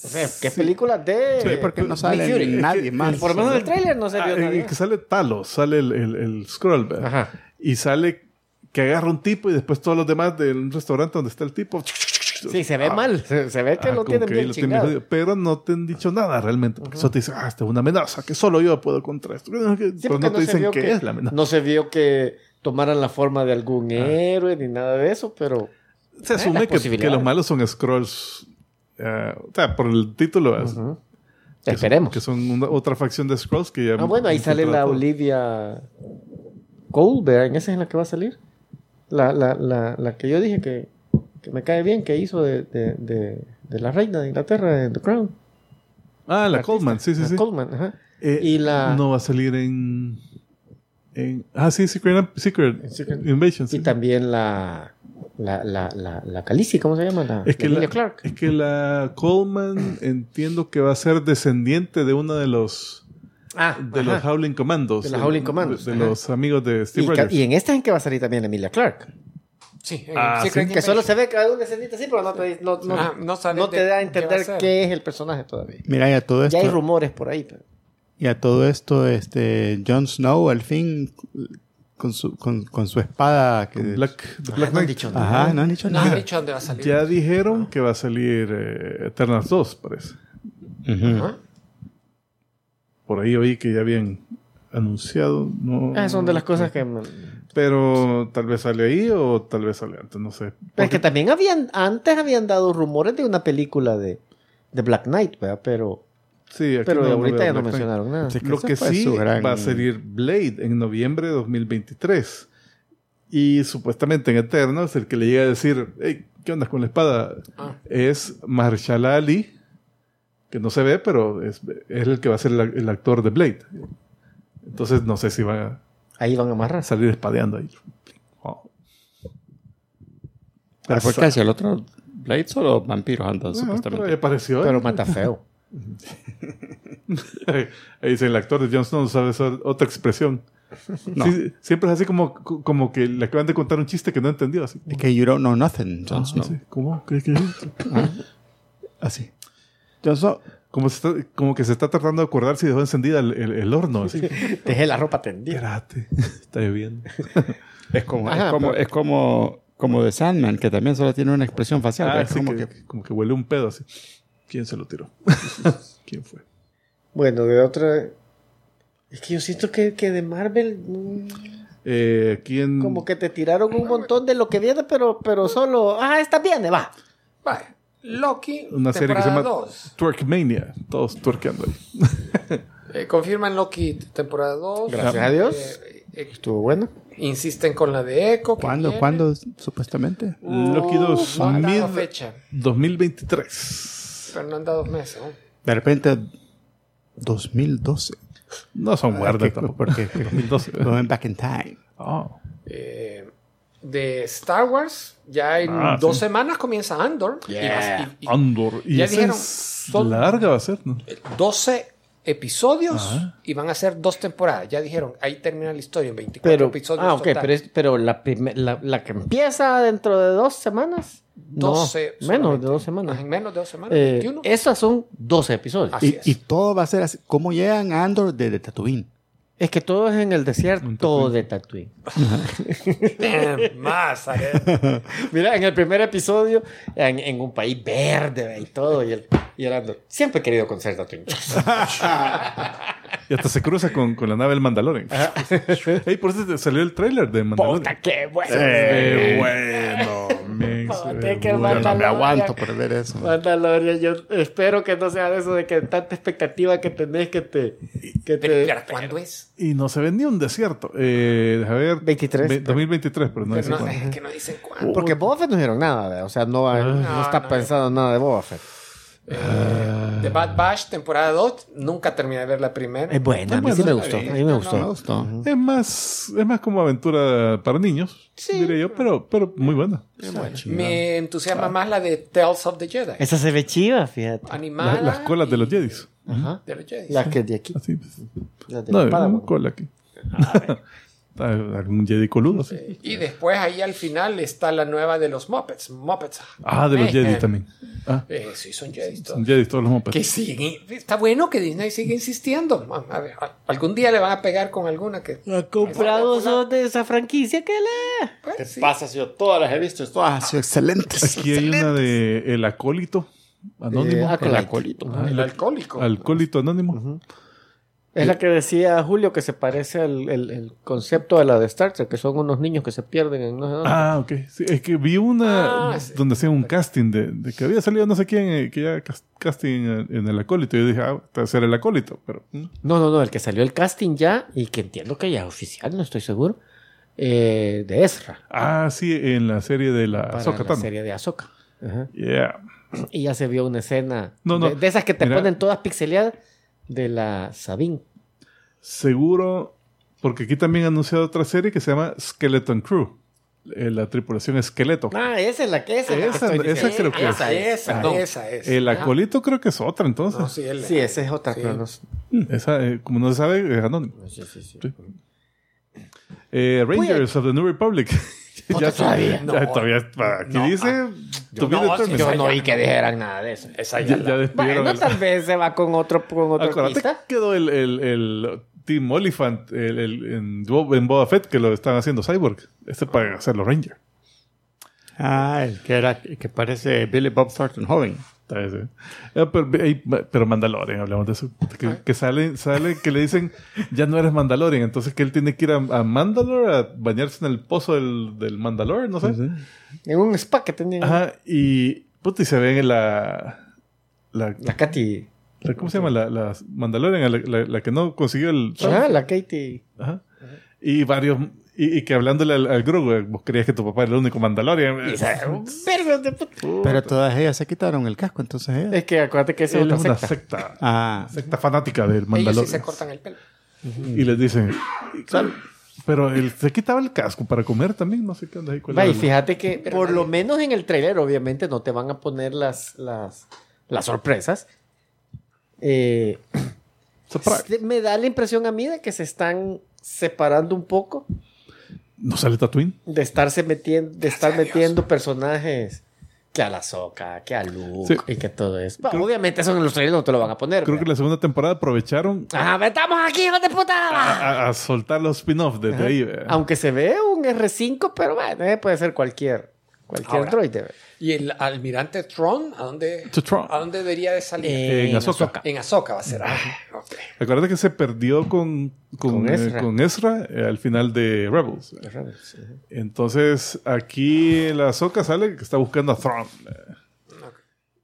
S3: O sea, que es película de...
S1: Sí, porque no sale
S3: Fury.
S1: nadie más.
S3: Por lo menos en el tráiler no se
S2: Ah,
S3: vio
S2: el
S3: nadie.
S2: que sale Talos, sale el, el, el.
S3: Ajá.
S2: Y sale que agarra un tipo y después todos los demás de un restaurante donde está el tipo.
S3: Sí, se ve
S2: Ah,
S3: mal. Se, se ve que
S2: ah,
S3: lo tienen
S2: que
S3: bien
S2: lo
S3: chingado.
S2: Pero no te han dicho nada realmente. Porque eso te dice, ah, esta es una amenaza, que solo yo puedo contra esto. Pero
S3: Sí,
S2: no te dicen qué
S3: que-
S2: es la amenaza.
S3: No se vio que tomaran la forma de algún héroe ni nada de eso, pero...
S2: Se
S3: Eh,
S2: asume que, los malos son Scrolls. eh, o sea, por el título. que son-
S3: Esperemos.
S2: Que son una- otra facción de Scrolls que ya.
S3: Ah, bueno, ahí sale la. Olivia Goldberg, ¿en esa es la que va a salir? La, la, la, la que yo dije que, que me cae bien, que hizo de, de, de, de la reina de Inglaterra en The Crown.
S2: Ah, la. Coleman, sí, sí,
S3: La
S2: sí.
S3: Coleman, ajá.
S2: Eh,
S3: Y la-
S2: No va a salir en. en ah, sí, Secret, Secret, Invasion. sí.
S3: Y también la, la, la, la, la Khaleesi, ¿cómo se llama? La,
S2: Es que,
S3: la Clarke.
S2: es que la Coleman entiendo que va a ser descendiente de uno de los
S3: Ah,
S2: de
S3: ajá.
S2: los Howling Commandos.
S3: De los Howling Commandos,
S2: De, de
S3: ajá.
S2: los amigos de
S3: y,
S2: Steve
S3: ca-
S2: Rogers.
S3: y en esta es en que va a salir también Emilia Clarke.
S4: Sí, en
S2: Ah,
S4: Secret
S3: Que solo se ve que hay un descendiente así, pero no te, no, no,
S4: Ah, no
S3: no
S4: de
S3: te da a
S4: qué va a
S3: entender qué es el personaje todavía.
S1: Mira, y a todo esto.
S3: Ya hay rumores por ahí. Pero...
S1: Y a todo esto, este, Jon Snow al fin con su, con, con su espada. Que,
S2: Black, Black
S3: no han
S2: Knight.
S3: dicho nada.
S1: Ajá, no han dicho
S4: No han dicho dónde va a salir.
S2: Ya dijeron que va a salir eh, Eternals 2, parece.
S1: Ujú.
S4: Ajá.
S2: Por ahí oí que ya habían anunciado. No,
S3: Ah, son de las cosas que...
S2: Pero tal vez sale ahí o tal vez sale antes, no sé.
S3: Pero es
S2: Porque-
S3: que también habían, antes habían dado rumores de una película de, de Black Knight, ¿verdad? Pero,
S2: sí, aquí
S3: pero
S2: no-
S3: ahorita ya no
S2: Black Knight.
S3: mencionaron nada.
S1: Sí.
S2: Lo
S1: ese
S2: que
S1: fue
S2: sí
S1: gran-
S2: va a salir Blade en noviembre de 2023. Y supuestamente en Eternals, el que le llega a decir, hey, ¿qué onda con la espada?
S4: Ah.
S2: Es Mahershala Ali, que no se ve, pero es, es el que va a ser el, el actor de Blade. Entonces no sé si va
S3: Ahí van a
S2: a
S3: amarrar.
S2: salir espadeando ahí. Oh.
S1: Pero fue casi el otro Blade solo vampiros andan,
S2: Ah, pero
S1: supuestamente.
S2: apareció. ¿eh?
S3: Pero mata feo.
S2: Ahí dice el actor de Jon Snow, sabe esa otra expresión.
S1: No.
S2: Sí, siempre es así como, como que le acaban de contar un chiste que no entendió. Así.
S1: Es que you don't know nothing, Jon
S2: Ah, sí. ¿Cómo? ¿Qué, qué?
S1: Así. Jon Snow,
S2: como, se está- como que se está tratando de acordar si dejó encendida el, el- el horno. Así.
S3: Dejé la ropa tendida.
S2: Espérate, está lloviendo.
S1: Es como,
S3: Ajá,
S1: es como,
S3: pero-
S1: es como, como de Sandman, que también solo tiene una expresión facial.
S2: Ah,
S1: es como
S2: que,
S1: que-
S2: como que huele un pedo así. ¿Quién se lo tiró? ¿Quién fue?
S3: Bueno, de otra. Es que yo siento que, que de Marvel. mm,
S2: Eh, ¿Quién?
S3: Como que te tiraron un montón de lo que viene, pero, pero solo. Ah, esta viene, va.
S4: Vale. Loki,
S2: Una serie que se
S4: temporada
S2: llama
S4: 2.
S2: Twerkmania. Todos twerkeando ahí.
S4: Eh, confirman Loki, temporada 2.
S3: Gracias a Dios.
S4: Eh, eh,
S3: Estuvo bueno.
S4: insisten con la de Echo.
S1: ¿Cuándo?
S4: viene.
S1: ¿Cuándo, supuestamente?
S2: Loki
S4: No han dado
S2: 2000,
S4: fecha,
S2: 2023.
S4: pero no han dado meses. ¿no?
S1: De repente, 2012.
S2: No son guardas
S1: que-
S2: tampoco.
S1: porque-
S2: 2012.
S1: Going back in time.
S2: Oh.
S4: Eh, de Star Wars, ya en
S2: Ah,
S4: dos
S2: sí.
S4: semanas comienza Andor. Y
S3: Yeah.
S4: y- y
S2: Andor. Y
S4: Ya dijeron,
S2: es
S4: son-
S2: larga va a ser, ¿no?
S4: 12 episodios
S2: Ajá.
S4: y van a ser dos temporadas. Ya dijeron, ahí termina la historia en 24
S3: Pero,
S4: episodios.
S3: ah, ok,
S4: total.
S3: pero, es- pero la, la, la que empieza dentro de dos semanas. No,
S4: 12
S3: menos
S4: solamente.
S3: de dos semanas.
S4: En menos de dos semanas.
S3: Eh,
S4: 21.
S3: esas son 12 episodios.
S4: Así
S1: Y,
S4: es.
S1: y todo va a ser así. ¿Cómo llegan a Andor desde Tatooine?
S3: Es que todo es en el desierto de Tatooine.
S4: Más.
S3: Mira, en el primer episodio, en, en un país verde ve, y todo, y el, y el Andor, Siempre he querido conocer Tatooine.
S2: Y hasta se cruza con, con la nave del Mandalorian. Ey, por eso te salió el trailer de Mandalorian.
S3: ¡Puta, qué bueno!
S2: Eh, bueno, ve bueno.
S3: Mandalorian.
S1: No me aguanto por ver eso.
S3: Mandalorian, yo espero que no sea de eso de que tanta expectativa que tenés que te... Que
S4: Pero,
S3: te
S4: pero, ¿cuándo es?
S2: Y no se vendió un desierto. Eh, deja ver.
S3: 23.
S2: Ve- 2023, pero no
S4: Pero
S2: dice
S4: no,
S2: cuándo.
S4: es que no dicen cuándo.
S3: Porque Boba Fett no dijeron nada, ¿verdad? o sea, no, va- no,
S4: No,
S3: está
S4: no,
S3: pensado nada de Boba Fett.
S4: Eh, The Bad Batch, temporada 2. Nunca terminé de ver la primera.
S3: Es buena, a mí sí me gustó, a mí me
S1: Me
S3: gustó.
S1: gustó.
S2: Es más, es más como aventura para niños, diría yo, pero, pero muy buena.
S4: Me entusiasma más la de Tales of the Jedi.
S3: Esa se ve chiva, fíjate.
S4: Animada.
S2: La- las colas de los Jedis.
S3: Ajá.
S4: de los Jedi.
S3: La que es de aquí.
S2: Así. pues.
S3: La de
S2: No,
S3: Padawan.
S2: una cola aquí. Ah, Algún Jedi coludo. sí.
S4: Y después ahí al final está la nueva de los Muppets. Muppets.
S2: Ah, de los
S4: Mayhem.
S2: Jedi también. Ah,
S4: Eh, sí, son Jedi. todos.
S2: son Jedi todos los mopeds.
S4: Que siguen. Está bueno que Disney siga insistiendo. A ver, a- algún día le van a pegar con alguna que.
S3: Ha comprado esos de esa franquicia que le.
S4: Pues, sí.
S3: pasa si yo todas las he visto?
S1: Ah, sí, excelentes.
S2: Aquí hay una de El Acólito Anónimo.
S3: Eh, Acolyte.
S1: El acolito.
S4: Ah, el alcohólico.
S2: Alcohólico Anónimo.
S3: Es la que decía Julio que se parece al el, el concepto de la de Star Trek, que son unos niños que se pierden en no sé dónde.
S2: Ah, ok. Sí, es que vi una
S4: Ah,
S2: donde hacían un casting de, de que había salido no sé quién, eh, que ya cas- casting en, en el acólito. Y yo dije, ah, te va a ser el acólito. Pero mm,
S3: No, no, no, el que salió el casting ya, y que entiendo que ya es oficial, no estoy seguro, eh, de Ezra.
S2: Ah, sí, en la serie de la
S3: Para
S2: Ahsoka
S3: la serie de. Ajá.
S2: Yeah.
S3: Y ya se vio una escena
S2: No, no.
S3: De, de esas que te
S2: Mira.
S3: ponen todas pixeleadas de la Sabine.
S2: Seguro, porque aquí también han anunciado otra serie que se llama Skeleton Crew. Eh, la tripulación esqueleto.
S3: Ah, esa es la que esa, es
S2: Esa- creo que
S4: esa,
S3: es.
S4: esa,
S3: Perdón.
S4: esa es.
S2: El acólito creo que es otra entonces.
S4: No, sí,
S3: esa es otra.
S4: Sí.
S3: pero no-
S2: Esa, eh, como no se sabe, es anónimo.
S3: Sí, sí, sí.
S2: Sí. Eh, Rangers of the New Republic.
S3: Puta, todavía.
S2: ya
S4: No.
S2: todavía aquí
S4: No,
S2: dice
S4: ah, no.
S3: Yo no
S4: ya-
S3: vi que dijeran nada de eso.
S4: Esa
S2: Ya,
S4: ya,
S2: ya
S3: Bueno,
S2: el-
S3: tal vez se va con otro, con otro
S2: Acuérdate
S3: artista.
S2: que quedó el, el, el Team Oliphant el, el- en, en Boba Fett que lo están haciendo Cyborg. Este para hacerlo Ranger.
S1: Ah, el que era, que parece Billy Bob Thornton joven.
S2: Ese. Eh, pero, ahí- pero Mandalorian, hablamos de eso. Que, que sale, sale que le dicen, ya no eres Mandalorian. Entonces que él tiene que ir a, a Mandalore a bañarse en el pozo del, del Mandalore, no sé.
S3: En un spa que tenían.
S2: Ajá, y, puta, y se ven en la, la,
S3: La Katy.
S2: la- ¿cómo se llama? La, la Mandalorian, la, la- la que no consiguió el...
S3: Ah, la Katie.
S2: Ajá. Y varios, y, y que hablándole al, al Grogu, vos creías que tu papá era el único Mandalorian.
S1: Pero todas ellas se quitaron el casco, entonces ellas.
S3: Es que acuérdate que esa es
S2: una
S3: secta.
S2: secta.
S1: Ah,
S2: Secta fanática del
S4: Ellos sí
S2: Mandalorian.
S4: se cortan el pelo.
S2: Y les dicen, pero él se quitaba el casco para comer también, no sé qué onda
S3: Va, y
S2: el-
S3: fíjate que
S4: Pero
S3: por lo menos en el trailer, obviamente, no te van a poner las, las, las sorpresas. Eh, se- me da la impresión a mí de que se están separando un poco
S2: ¿No sale Tatooine?
S3: de estarse metiendo, de estar
S4: Gracias a
S3: metiendo personajes que a la Soca, que a Luke
S2: Sí.
S3: y que todo eso. Bueno, obviamente eso en los trailers no te lo van a poner.
S2: Creo que
S3: ¿verdad?
S2: la segunda temporada aprovecharon
S3: ¡Ah, estamos aquí, hijos de puta!
S2: a, a soltar los spin-offs desde ahí. ¿verdad?
S3: Aunque se ve un R5, pero bueno, eh, puede ser cualquier, cualquier
S4: Ahora.
S3: droide. ¿verdad?
S4: ¿Y el almirante Tron? ¿A dónde,
S2: Tron.
S4: ¿a dónde debería de salir?
S2: Eh, en. Ahsoka.
S4: en Ahsoka va a ser. Ah.
S2: Acuérdate que se perdió con, con,
S3: Con
S2: eh,
S3: Ezra.
S2: con Ezra eh, al final de Rebels. Entonces, aquí en la Soca sale que está buscando a eh.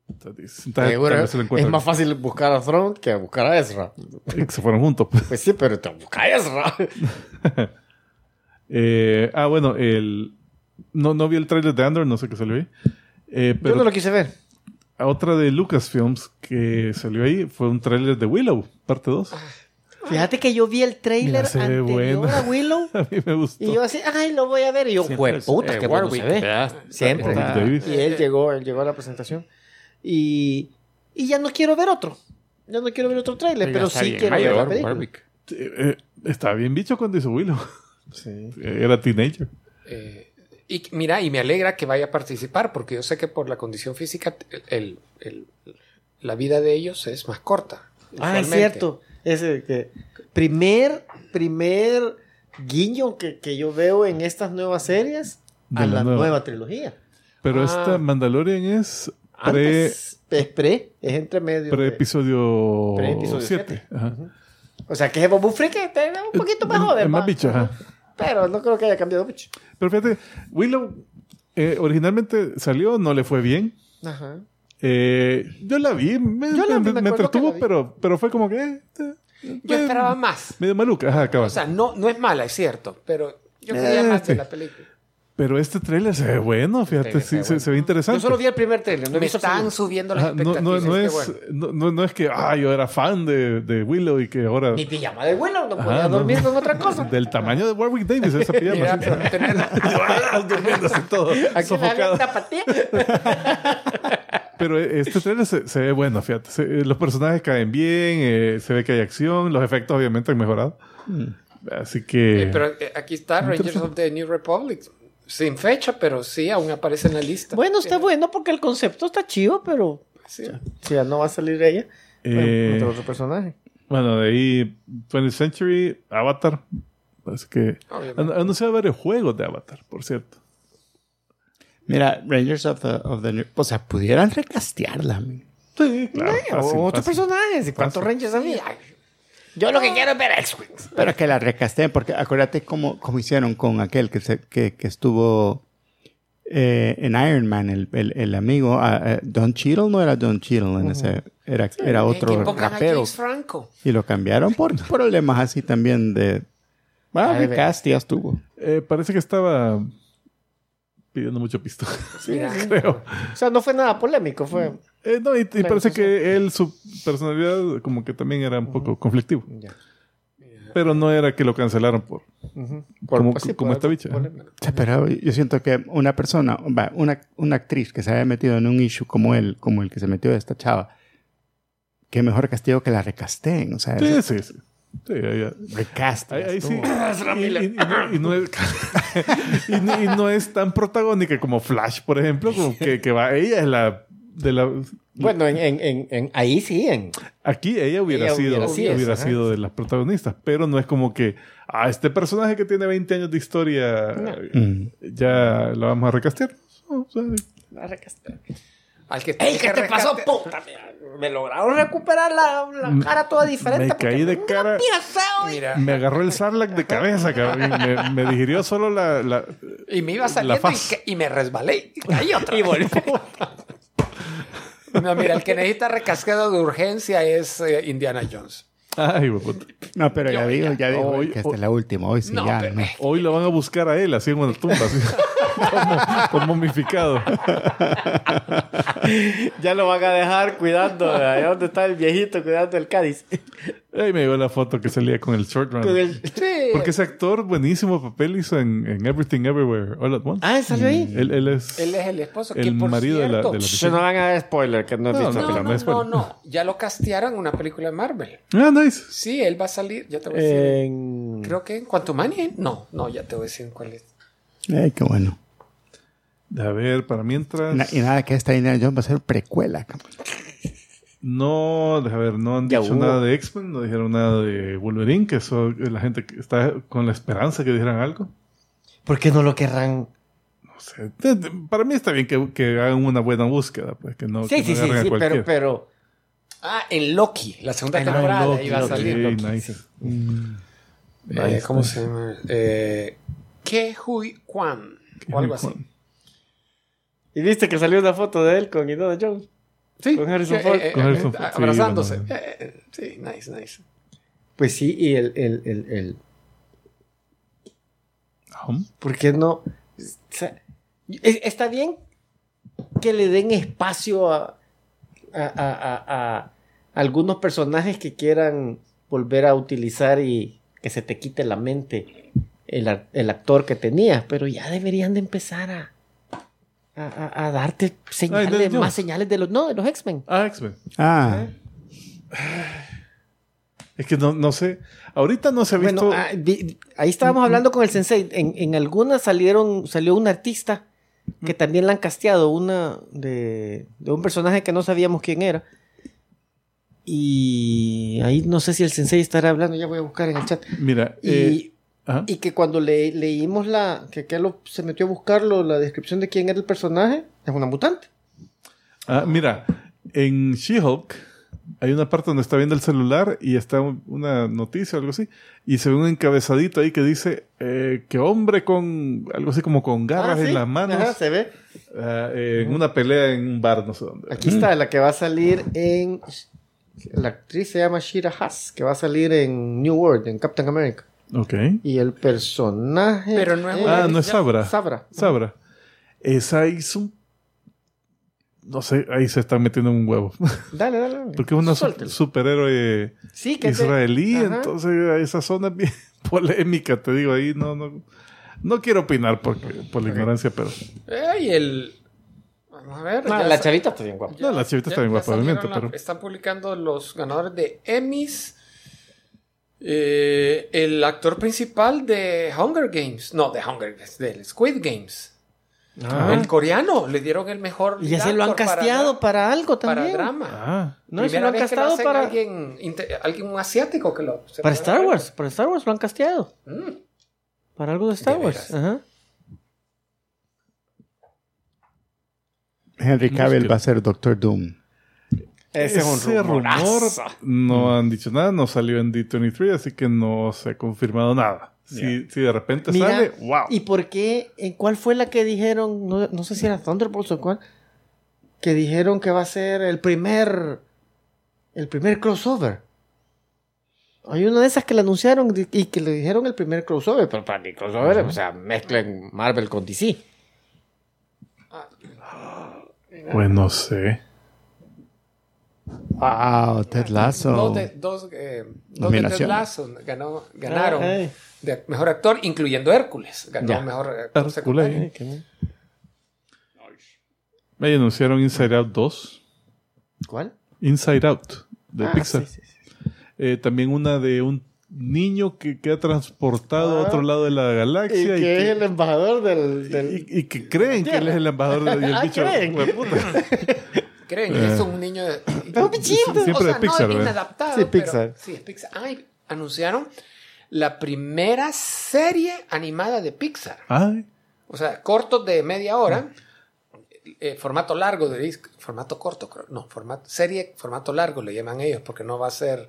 S2: Entonces, entonces, se lo
S3: es más fácil buscar a Throne que buscar a Ezra.
S2: Y que se fueron juntos. pues.
S3: Pues sí, pero te busca a Ezra.
S2: Eh, ah, bueno, el, no, no vi el trailer de Andor, no sé qué salió ahí. Eh,
S3: Yo
S2: pero
S3: no lo quise ver.
S2: a otra de Lucasfilms que salió ahí fue un trailer de Willow, parte 2.
S3: Fíjate que yo vi el trailer
S2: Mira, se ve
S3: anterior
S2: bueno.
S3: a Willow
S2: A mí me gustó.
S3: y yo así, ay, lo voy a ver. Y yo,
S1: Siempre
S3: güey,
S1: es,
S3: puta,
S1: eh,
S3: qué bueno
S1: Warwick,
S3: se ve.
S1: ¿verdad?
S3: Siempre. Y él llegó, él llegó a la presentación. Y, y ya no quiero ver otro. Ya no quiero ver otro trailer, pero sí quiero ver
S1: mayor,
S3: la película.
S1: Warwick.
S2: Eh, eh, estaba bien bicho cuando hizo Willow.
S3: Sí.
S2: Era teenager.
S4: Eh, y mira, y me alegra que vaya a participar, porque yo sé que por la condición física, el, el- la vida de ellos es más corta.
S3: Ah, es cierto. Ese que primer, primer guiño que, que yo veo en estas nuevas series
S2: De
S3: a
S2: la
S3: la
S2: nueva.
S3: nueva, trilogía.
S2: Pero
S4: Ah.
S2: esta Mandalorian es pre,
S3: Antes, es pre, es entre medio.
S2: pre
S3: de-
S2: episodio
S3: Pre-episodio
S2: 7.
S3: siete. o sea, que es Bobu Free que está un poquito más joven.
S2: es más bicho, ajá.
S3: Pero no creo que haya cambiado mucho.
S2: Pero fíjate, Willow eh, originalmente salió, no le fue bien.
S3: Ajá.
S2: Eh, yo la vi, me,
S3: Yo la-
S2: me-
S3: me
S2: entretuvo, pero, pero fue como que... eh,
S4: Yo esperaba más.
S2: Medio maluca, ajá.
S4: O sea, no, no es mala, es cierto, pero yo quería más de
S2: sí.
S4: la película.
S2: Pero este trailer se ve bueno, fíjate, sí,
S4: se
S2: se,
S4: ve
S2: se ve interesante.
S3: Yo solo vi el primer trailer. No
S4: Me están subiendo las
S2: no,
S4: expectativas.
S2: no, no
S4: qué
S2: es,
S4: bueno.
S2: no, es que ah, yo era fan de, de Willow y que ahora...
S3: Mi pijama de vuelo, no
S2: Ajá,
S3: podía
S2: no.
S3: dormir con otra cosa.
S2: Del tamaño de Warwick Davis, esa pijama. Así todo
S3: Aquí.
S2: Pero este trailer se, se ve bueno, fíjate. Se- eh, los personajes caen bien, eh, se ve que hay acción, los efectos obviamente han mejorado. Así que...
S4: Eh, pero eh, aquí está Rangers of the New Republic. Sin fecha, pero sí, aún aparece en la lista.
S3: Bueno, está bueno porque el concepto está chido, pero
S4: sí.
S3: si ya no va a salir ella,
S2: Eh,
S3: bueno, otro, otro personaje.
S2: Bueno, de ahí 20th Century, Avatar. Así que han anunciado varios juegos de Avatar, por cierto.
S1: Mira, Rangers of the, of the New... O sea, pudieran recastearla.
S2: Sí, claro. Fácil,
S3: otros
S2: fácil.
S3: personajes. ¿Y cuántos Rangers había? Yo lo que quiero es ver X-Wings.
S1: Pero que la recasteen, porque acuérdate cómo, cómo hicieron con aquel que, se, que, que estuvo eh, en Iron Man, el, el, el amigo. ah, eh, Don Cheadle no era Don Cheadle en ese. Era, era otro rapero.
S4: Franco.
S1: Y lo cambiaron por problemas así también de. Bueno, recast ya estuvo.
S2: Eh, parece que estaba pidiendo mucho pisto.
S4: Mira,
S2: creo.
S3: O sea, no fue nada polémico, fue...
S2: Eh, no, y, y parece
S3: sí,
S2: que él, su personalidad, como que también era un poco conflictivo.
S3: Ya.
S2: Pero no era que lo cancelaron por.
S3: Ujú.
S2: Como-
S3: pues sí,
S2: como
S3: por
S2: esta bicha,
S1: sea, pero yo siento que una persona, una, una actriz que se haya metido en un issue como él, como el que se metió esta chava, qué mejor castigo que la recasteen. O sea,
S2: Sí,
S1: eso-
S2: sí, sí. Sí, ahí,
S1: recast.
S2: ahí- ahí sí. Y, y- y no, y no es, y no- y no es tan protagónica como Flash, por ejemplo, como que, que va. Ella es la. De la
S3: Bueno, en, en, en, en- ahí sí, en...
S2: Aquí ella hubiera
S3: Ella
S2: sido,
S3: hubiera sido,
S2: hubiera sido de las protagonistas, pero no es como que a este personaje que tiene 20 años de historia
S1: Mm.
S2: ya lo vamos a recastear. No, o sea,
S4: al que
S3: ¡Ey, qué te pasó, puta! Me lograron recuperar la, la cara toda diferente.
S2: me caí de cara.
S3: y-
S4: Mira,
S2: Me agarró el Sarlacc de cabeza, cabrón. y Me, me digirió solo la, la-
S4: y me iba
S2: la
S4: saliendo y,
S2: faz.
S4: que- y me resbalé. Y caí otra
S3: Y volví.
S4: No, mira, el que necesita recasqueado de urgencia es eh, Indiana Jones.
S2: Ay.
S1: No, pero ya digo,
S4: ya-
S1: digo
S2: hoy-
S1: que esta es la última. Hoy sí
S4: No,
S1: ya.
S4: pero-.
S2: Hoy lo van a buscar a él, así en una tumba, así. como, como momificado.
S3: Ya lo van a dejar cuidando. Allá donde está el viejito cuidando el Cádiz.
S2: Ahí me llegó la foto que salía con el short run.
S3: Con el-
S4: Sí.
S2: Porque ese actor, buenísimo papel hizo en, en Everything Everywhere All at Once.
S3: Ah, ¿salió ahí?
S2: Él, él es,
S4: Él es el esposo. que
S2: el
S4: por
S2: marido de la,
S4: cierto-
S2: de la
S3: Se no van a dar spoiler, que no
S2: No,
S3: visto
S2: no,
S3: la
S4: No, no,
S2: es
S4: no. Ya lo castearon en una película de Marvel.
S2: Ah, nice.
S4: Sí, él va a salir. Ya te voy a decir.
S3: En...
S4: Creo que en Quantumania. No, no, ya te voy a decir cuál es.
S1: Ay, qué bueno.
S2: A ver, para mientras.
S1: Na- y nada, que esta Indiana Jones va a ser precuela.
S2: No, deja ver, no han
S3: Ya
S2: dicho
S3: hubo.
S2: nada de X-Men, no dijeron nada de Wolverine, que eso eh, la gente que está con la esperanza que dijeran algo.
S3: ¿Por qué no lo querrán?
S2: No sé. De- de- Para mí está bien que, que hagan una buena búsqueda, pues que no,
S3: Sí,
S2: que
S3: sí,
S2: no
S3: sí,
S2: a
S3: sí, pero, pero
S4: Ah, en Loki, la segunda
S3: En
S4: temporada
S3: Loki,
S4: iba a salir.
S2: Ok,
S3: Loki,
S2: nice.
S3: sí.
S4: Eh,
S2: Nice,
S4: ¿Cómo
S2: nice.
S4: se llama? Eh, Ke Hui Kwan. O algo así.
S3: ¿Y viste que salió una foto de él con Indiana Jones?
S4: Sí,
S3: Con Harrison Ford.
S4: eh, eh,
S2: Con Harrison
S4: eh,
S2: Ford, sí,
S4: abrazándose.
S2: bueno.
S4: Sí, nice, nice.
S3: Pues sí, y el, el, el, el-. ¿Por qué no? O sea, es- está bien que le den espacio a, a, a- a- a algunos personajes que quieran volver a utilizar y que se te quite la mente el, el actor que tenías, pero ya deberían de empezar a, a, darte señales, más señales de los, no, de los X-Men.
S2: Ah, X-Men.
S1: Ah,
S2: Es que no, no sé. Ahorita no se ha visto.
S3: Bueno, ah, ahí estábamos hablando con el sensei. En, en algunas salieron, salió un artista que también la han casteado, una de, de un personaje que no sabíamos quién era. Y ahí no sé si el sensei estará hablando, ya voy a buscar en el chat.
S2: Mira,
S3: Y,
S2: eh, ajá.
S3: y que cuando le, leímos la, que Kelo se metió a buscarlo, la descripción de quién era el personaje, es una mutante.
S2: Ah, mira, en She-Hulk hay una parte donde está viendo el celular y está un- una noticia o algo así, y se ve un encabezadito ahí que dice eh, que hombre con algo así como con garras
S3: Ah, sí.
S2: en las manos
S3: Ajá, se ve.
S2: ah, en una pelea en un bar, no sé dónde.
S3: Aquí está, la que va a salir en... La actriz se llama Shira Haas, que va a salir en New World, en Captain America.
S2: Ok.
S3: Y el personaje.
S4: Pero no es
S2: Ah, no es Sabra.
S3: Sabra.
S2: Sabra. Esa hizo un... No sé, ahí se están metiendo en un huevo.
S3: Dale, dale. dale.
S2: Porque es una
S3: Suéltelo.
S2: superhéroe
S3: Sí, que te-
S2: israelí,
S3: Ajá.
S2: entonces esa zona es bien polémica, te digo ahí, no, no, no quiero opinar porque, por la ignorancia, pero
S4: Eh, y el. Vamos a ver.
S3: Ah,
S4: ya
S3: la chavita está bien guapa.
S2: No, la chavita está bien
S4: ya
S2: guapa, obviamente,
S4: la-
S2: pero-
S4: Están publicando los ganadores de Emmys. Eh, el actor principal de Hunger Games. No, de Hunger Games, del Squid Games.
S3: Ah.
S4: El coreano. Le dieron el mejor.
S3: Y ya se lo han
S4: para
S3: casteado para, algo
S4: para
S3: también.
S4: drama.
S2: ah,
S3: No,
S4: Primera
S3: lo han
S4: lo
S3: casteado para,
S4: alguien, alguien un asiático que lo. se
S3: para Star. Wars. Para Star Wars lo han casteado.
S4: Mm.
S3: Para algo de Star
S4: De
S3: Wars. Ajá.
S1: Henry Cavill va a ser Doctor Doom.
S3: Ese,
S2: ese rumor no han dicho nada, no salió en D23, así que no se ha confirmado nada. Si, si de repente
S3: Mira,
S2: sale, wow.
S3: ¿Y por qué? ¿En cuál fue la que dijeron? No, no sé si era Thunderbolts o cuál. Que dijeron que va a ser el primer. El primer crossover. Hay una de esas que le anunciaron y que le dijeron el primer crossover. Pero para mí, crossover, o sea, mezclen Marvel con DC.
S2: Pues no sé.
S1: Wow, Ted Lasso.
S4: Dos de, dos, eh, dos de Ted. Lasso ganó, ganaron
S3: Ah, ay.
S4: de mejor actor, incluyendo Hércules. Ganó
S3: Ya.
S4: mejor actor
S2: Hércules.
S4: secundario.
S3: Qué-
S2: Ahí anunciaron Inside Out 2.
S3: ¿Cuál?
S2: Inside Out, de
S3: Ah,
S2: Pixar.
S3: sí, sí, sí.
S2: Eh, también una de un niño que queda transportado a
S3: Ah.
S2: otro lado de la
S3: Y
S2: galaxia y,
S3: que es
S2: que,
S3: el embajador del. del-
S2: y- y que creen que él es el embajador de, y el
S3: Ah,
S2: bicho.
S3: ¿creen?
S4: que es un niño de,
S3: un.
S2: Siempre de Pixar,
S4: no, inadaptado.
S3: Sí,
S4: pero-
S3: Pixar.
S4: sí, es Pixar. Ay, anunciaron la primera serie animada de Pixar.
S2: Ay,
S4: O sea, cortos de media hora, eh, formato largo de disco, formato corto, creo. no, formato, serie, formato largo le llaman ellos, porque no va a ser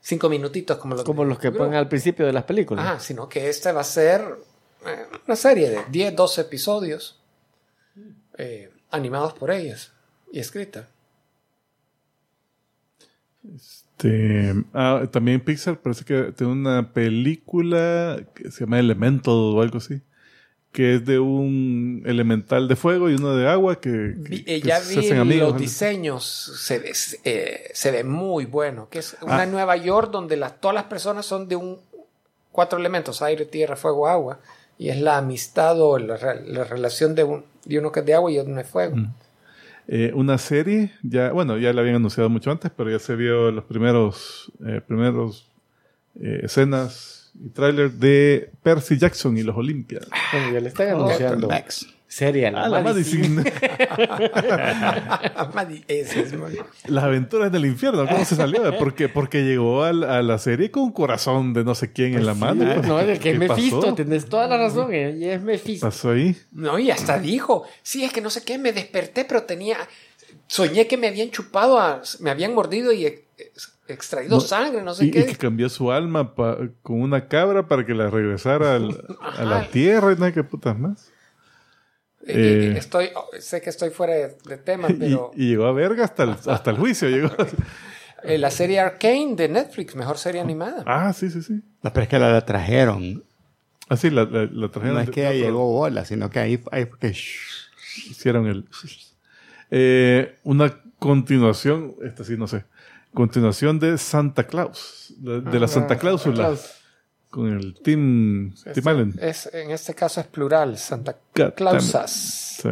S4: cinco minutitos como los,
S3: Como los que ponen al principio de las películas.
S4: Ajá, sino que esta va a ser eh, una serie de 10, 12 episodios eh, animados por ellos y escrita.
S2: este, ah, también Pixar parece que tiene una película que se llama Elemental o algo así. Que es de un elemental de fuego y uno de agua que, que-
S4: Vi- eh, ya
S2: se
S4: vi
S2: hacen amigos.
S4: los diseños, se ve, eh, se ve muy bueno, que es una Nueva York donde las, todas las personas son de un cuatro elementos, aire, tierra, fuego, agua, y es la amistad o la, re- la relación de, un, de uno que es de agua y uno es fuego.
S2: Eh, una serie, ya, bueno, ya la habían anunciado mucho antes, pero ya se vio los primeros, eh, primeros eh, escenas y tráiler de Percy Jackson y los Olympians.
S3: Bueno, ya le están
S1: Dr.
S3: anunciando.
S1: Max.
S3: Seria, la,
S2: Ah, la Las aventuras del infierno. ¿Cómo se salió? Porque, porque llegó al- a, la serie con un corazón de no sé quién en la mano.
S3: Ah,
S2: pues.
S3: No, es que es
S2: ¿Qué
S3: Mephisto,
S2: pasó?
S3: tienes toda la razón, eh, y es Mephisto.
S2: pasó ahí?
S4: No, y hasta dijo, sí, es que no sé qué, me desperté, pero tenía, soñé que me habían chupado, a- me habían mordido y ex- extraído
S2: No,
S4: sangre, no sé
S2: Y, y
S4: qué.
S2: que cambió su alma pa- con una cabra para que la regresara al- a la tierra y sé qué putas más.
S4: Eh, estoy, sé que estoy fuera de, de tema, pero
S2: y llegó a verga hasta el, hasta el juicio. Llegó.
S4: eh, la serie Arcane de Netflix, mejor serie animada.
S2: Ah, sí, sí, sí.
S1: No, pero es que la, la trajeron.
S2: Así la, la, la trajeron.
S1: No es que
S2: de-
S1: llegó bola, sino que ahí, ahí fue que...
S2: hicieron el. Eh, una continuación, esta sí, no sé. Continuación de Santa Claus. De, de la Santa Cláusula.
S3: Claus.
S2: Con el Team, team Allen.
S4: Es, en este caso es plural, Santa Clausas.
S2: Sí.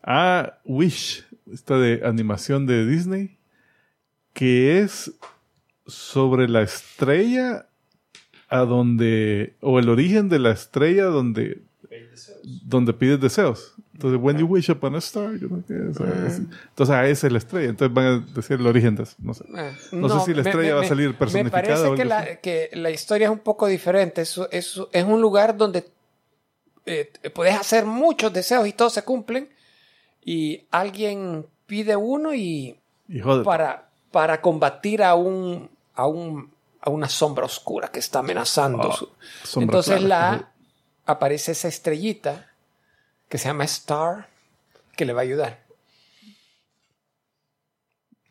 S2: Ah, Wish. Esta de animación de Disney. Que es sobre la estrella a donde. O el origen de la estrella donde. Donde pides deseos. Entonces, when you wish upon a star. yo no sé o sea, es- entonces, ah, esa es la estrella. Entonces van a decir el origen de eso. No sé.
S4: Eh,
S2: No sé si la estrella va a salir personificada
S4: Me parece
S2: o
S4: que la, que la historia es un poco diferente. Es, es, es un lugar donde eh, puedes hacer muchos deseos y todos se cumplen. Y alguien pide uno y
S2: Y
S4: para, para combatir a un, a un a una sombra oscura que está amenazando.
S2: Ah,
S4: su- Entonces
S2: clara.
S4: la aparece esa estrellita que se llama Star que le va a ayudar.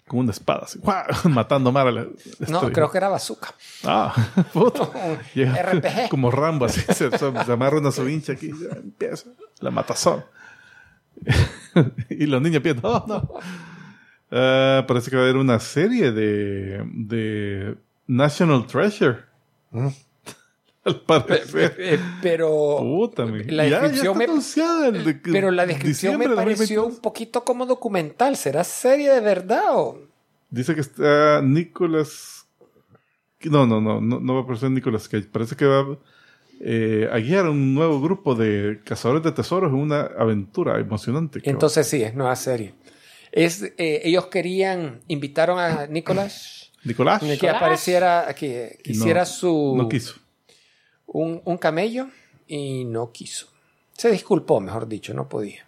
S2: Con una espada. así, ¡guau! Matando mal a la.
S4: No, creo que era bazooka.
S2: Ah. Llega
S4: RPG.
S2: Como Rambo, así se, se- se amarra una sovincha aquí y ya empieza la matazón. y los niños piensan, no, no. Ah, parece que va a haber una serie de, de National Treasure. Al parecer.
S4: pe- eh, Pero
S2: Puta,
S4: la
S2: Ya- ya
S4: descripción
S2: está
S4: me-
S2: el
S4: pero la descripción me pareció
S2: 2022.
S4: un poquito como documental. ¿Será serie de verdad o
S2: Dice que está Nicolas. No, no, no, no, no va a aparecer Nicolas Cage. Parece que va eh, a guiar a un nuevo grupo de cazadores de tesoros en una aventura emocionante.
S4: Entonces sí, es nueva serie. Es, eh, ellos querían, invitaron a Nicolás
S2: Nicolás
S4: que apareciera, que
S2: no-
S4: quisiera su
S2: no quiso.
S4: Un, un camello y no quiso. Se disculpó, mejor dicho, no podía.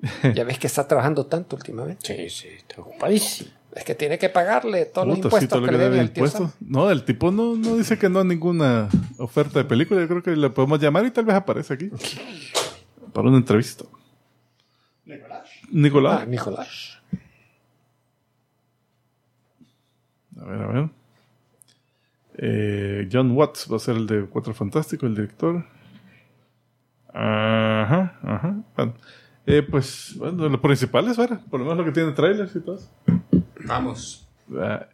S4: Ya ves que está trabajando tanto últimamente.
S3: Sí, sí, está ocupadísimo.
S4: Es que tiene que pagarle todos los
S2: sí,
S4: impuestos
S2: todo lo
S4: que
S2: debe impuestos.
S4: Sam.
S2: No, el tipo no, no dice que no a ninguna oferta de película. Yo creo que le podemos llamar y tal vez aparece aquí. Para una entrevista. Nicolás. Nicolás.
S4: Ah, Nicolás.
S2: A ver, a ver. Eh, John Watts va a ser el de Cuatro Fantásticos, el director. Ajá, ajá. Bueno, eh, pues, bueno, lo principal es ver, por lo menos lo que tiene trailers y todo.
S4: Vamos.
S2: Ah.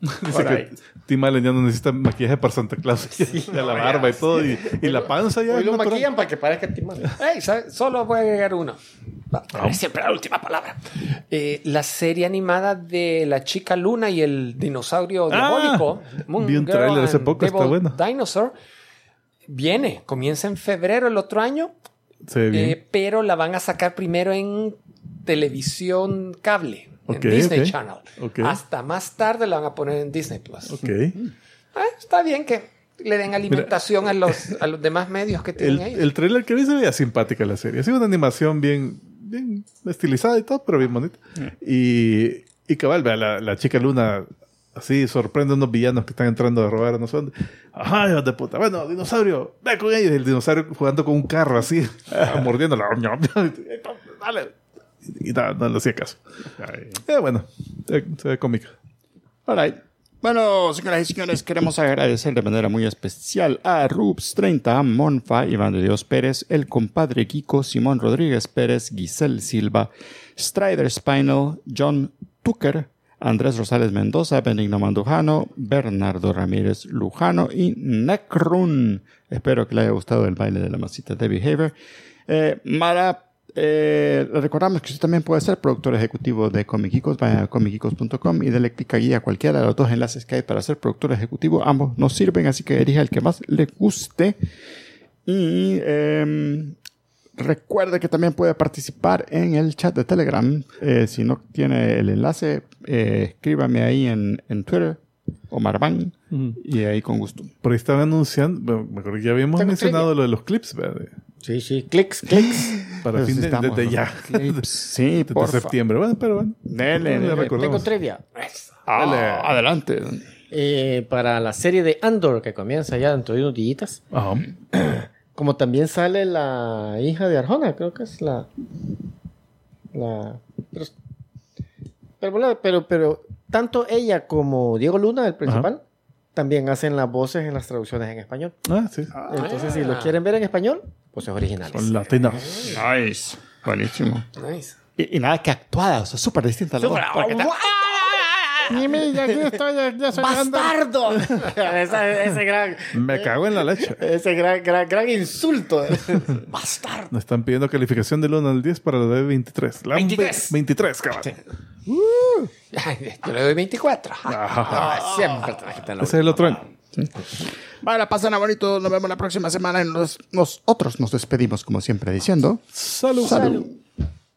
S2: Dice que. Tim Allen ya no necesita maquillaje para Santa Claus. ya la barba y todo. Y, y la panza ya. Es
S3: lo
S2: natural.
S3: maquillan para que parezca timón.
S4: Ey, ¿sabe? Solo voy a agregar uno. Siempre la última palabra. Eh, la serie animada de la chica luna y el dinosaurio
S2: Ah,
S4: diabólico. Moon
S2: vi un tráiler hace poco, está
S4: Devil
S2: bueno.
S4: Dinosaur. Viene, comienza en febrero el otro año,
S2: Se ve bien.
S4: eh, pero la van a sacar primero en televisión cable,
S2: Ok,
S4: en Disney. Channel.
S2: Ok.
S4: Hasta más tarde la van a poner en Disney Plus. Ah, está bien que le den alimentación a, los, a los demás medios que
S2: El,
S4: tienen ellos.
S2: el trailer que vi se veía simpática la serie. Ha sido una animación bien, bien estilizada y todo, pero bien bonita. Y, y cabal, vea, la, la chica luna así sorprende a unos villanos que están entrando a robar, no sé dónde. Ajá, hijos de puta. Bueno, dinosaurio, ve con ellos. Y el dinosaurio jugando con un carro así, mordiéndola. Dale. Y nada, no le hacía caso. Eh, bueno, se, ve cómica.
S1: Alright. Bueno, señoras y señores, queremos agradecer de manera muy especial a Rubs30, Monfa, Iván de Dios Pérez, el compadre Kiko, Simón Rodríguez Pérez, Giselle Silva, Strider Spinal, John Tucker, Andrés Rosales Mendoza, Benigno Mandujano, Bernardo Ramírez Lujano y Necrun. Espero que le haya gustado el baile de la masita de Behavior. Eh, Mara eh, recordamos que usted también puede ser productor ejecutivo de Comicicos. Vaya a comicicos.com y dele clic allí a cualquiera de los dos enlaces que hay para ser productor ejecutivo. Ambos nos sirven, así que elija el que más le guste. Y eh, Recuerde que también puede participar en el chat de Telegram. Eh, si no tiene el enlace, eh, escríbame ahí en, en Twitter, Omar Van, y ahí con gusto.
S2: Por ahí estaban anunciando, bueno, me acuerdo que ya habíamos mencionado lo de los clips, ¿verdad?
S3: Sí, sí, clics, clics.
S2: Para
S1: Pero
S2: fin de,
S1: estamos,
S2: desde
S1: ¿no?
S2: ya.
S1: Clips. Sí,
S2: Desde
S1: por
S2: septiembre. Bueno, pero bueno.
S1: Dele,
S2: Le
S1: dele.
S3: Tengo trivia.
S1: Ah, adelante.
S3: Eh, para la serie de Andor que comienza ya dentro de unos días.
S2: Ajá.
S3: Como también sale la hija de Arjona, creo que es la. La. Pero, pero, pero tanto ella como Diego Luna, el principal, también hacen las voces en las traducciones en español.
S2: Ah, sí.
S3: Entonces, si lo quieren ver en español, voces originales.
S2: Son latinas.
S1: Nice. Buenísimo.
S4: Nice.
S1: Y, y nada que actuada, o sea, súper distinta la voz.
S3: Digas, aquí estoy, ya, soy ¡Bastardo! ese, ese gran,
S2: Me cago en la leche.
S3: ese gran, gran, gran insulto. ¡Bastardo!
S2: Nos están pidiendo calificación del 1 al 10 para la de 23. La
S4: 23.
S2: 23, cabrón.
S4: Ay, yo le doy 24.
S3: Ah, siempre te
S2: Ese es el otro año.
S1: Vale, pasen a bonito. Nos vemos la próxima semana. Y nos- nosotros nos despedimos, como siempre, diciendo:
S2: Salud.
S1: Salud.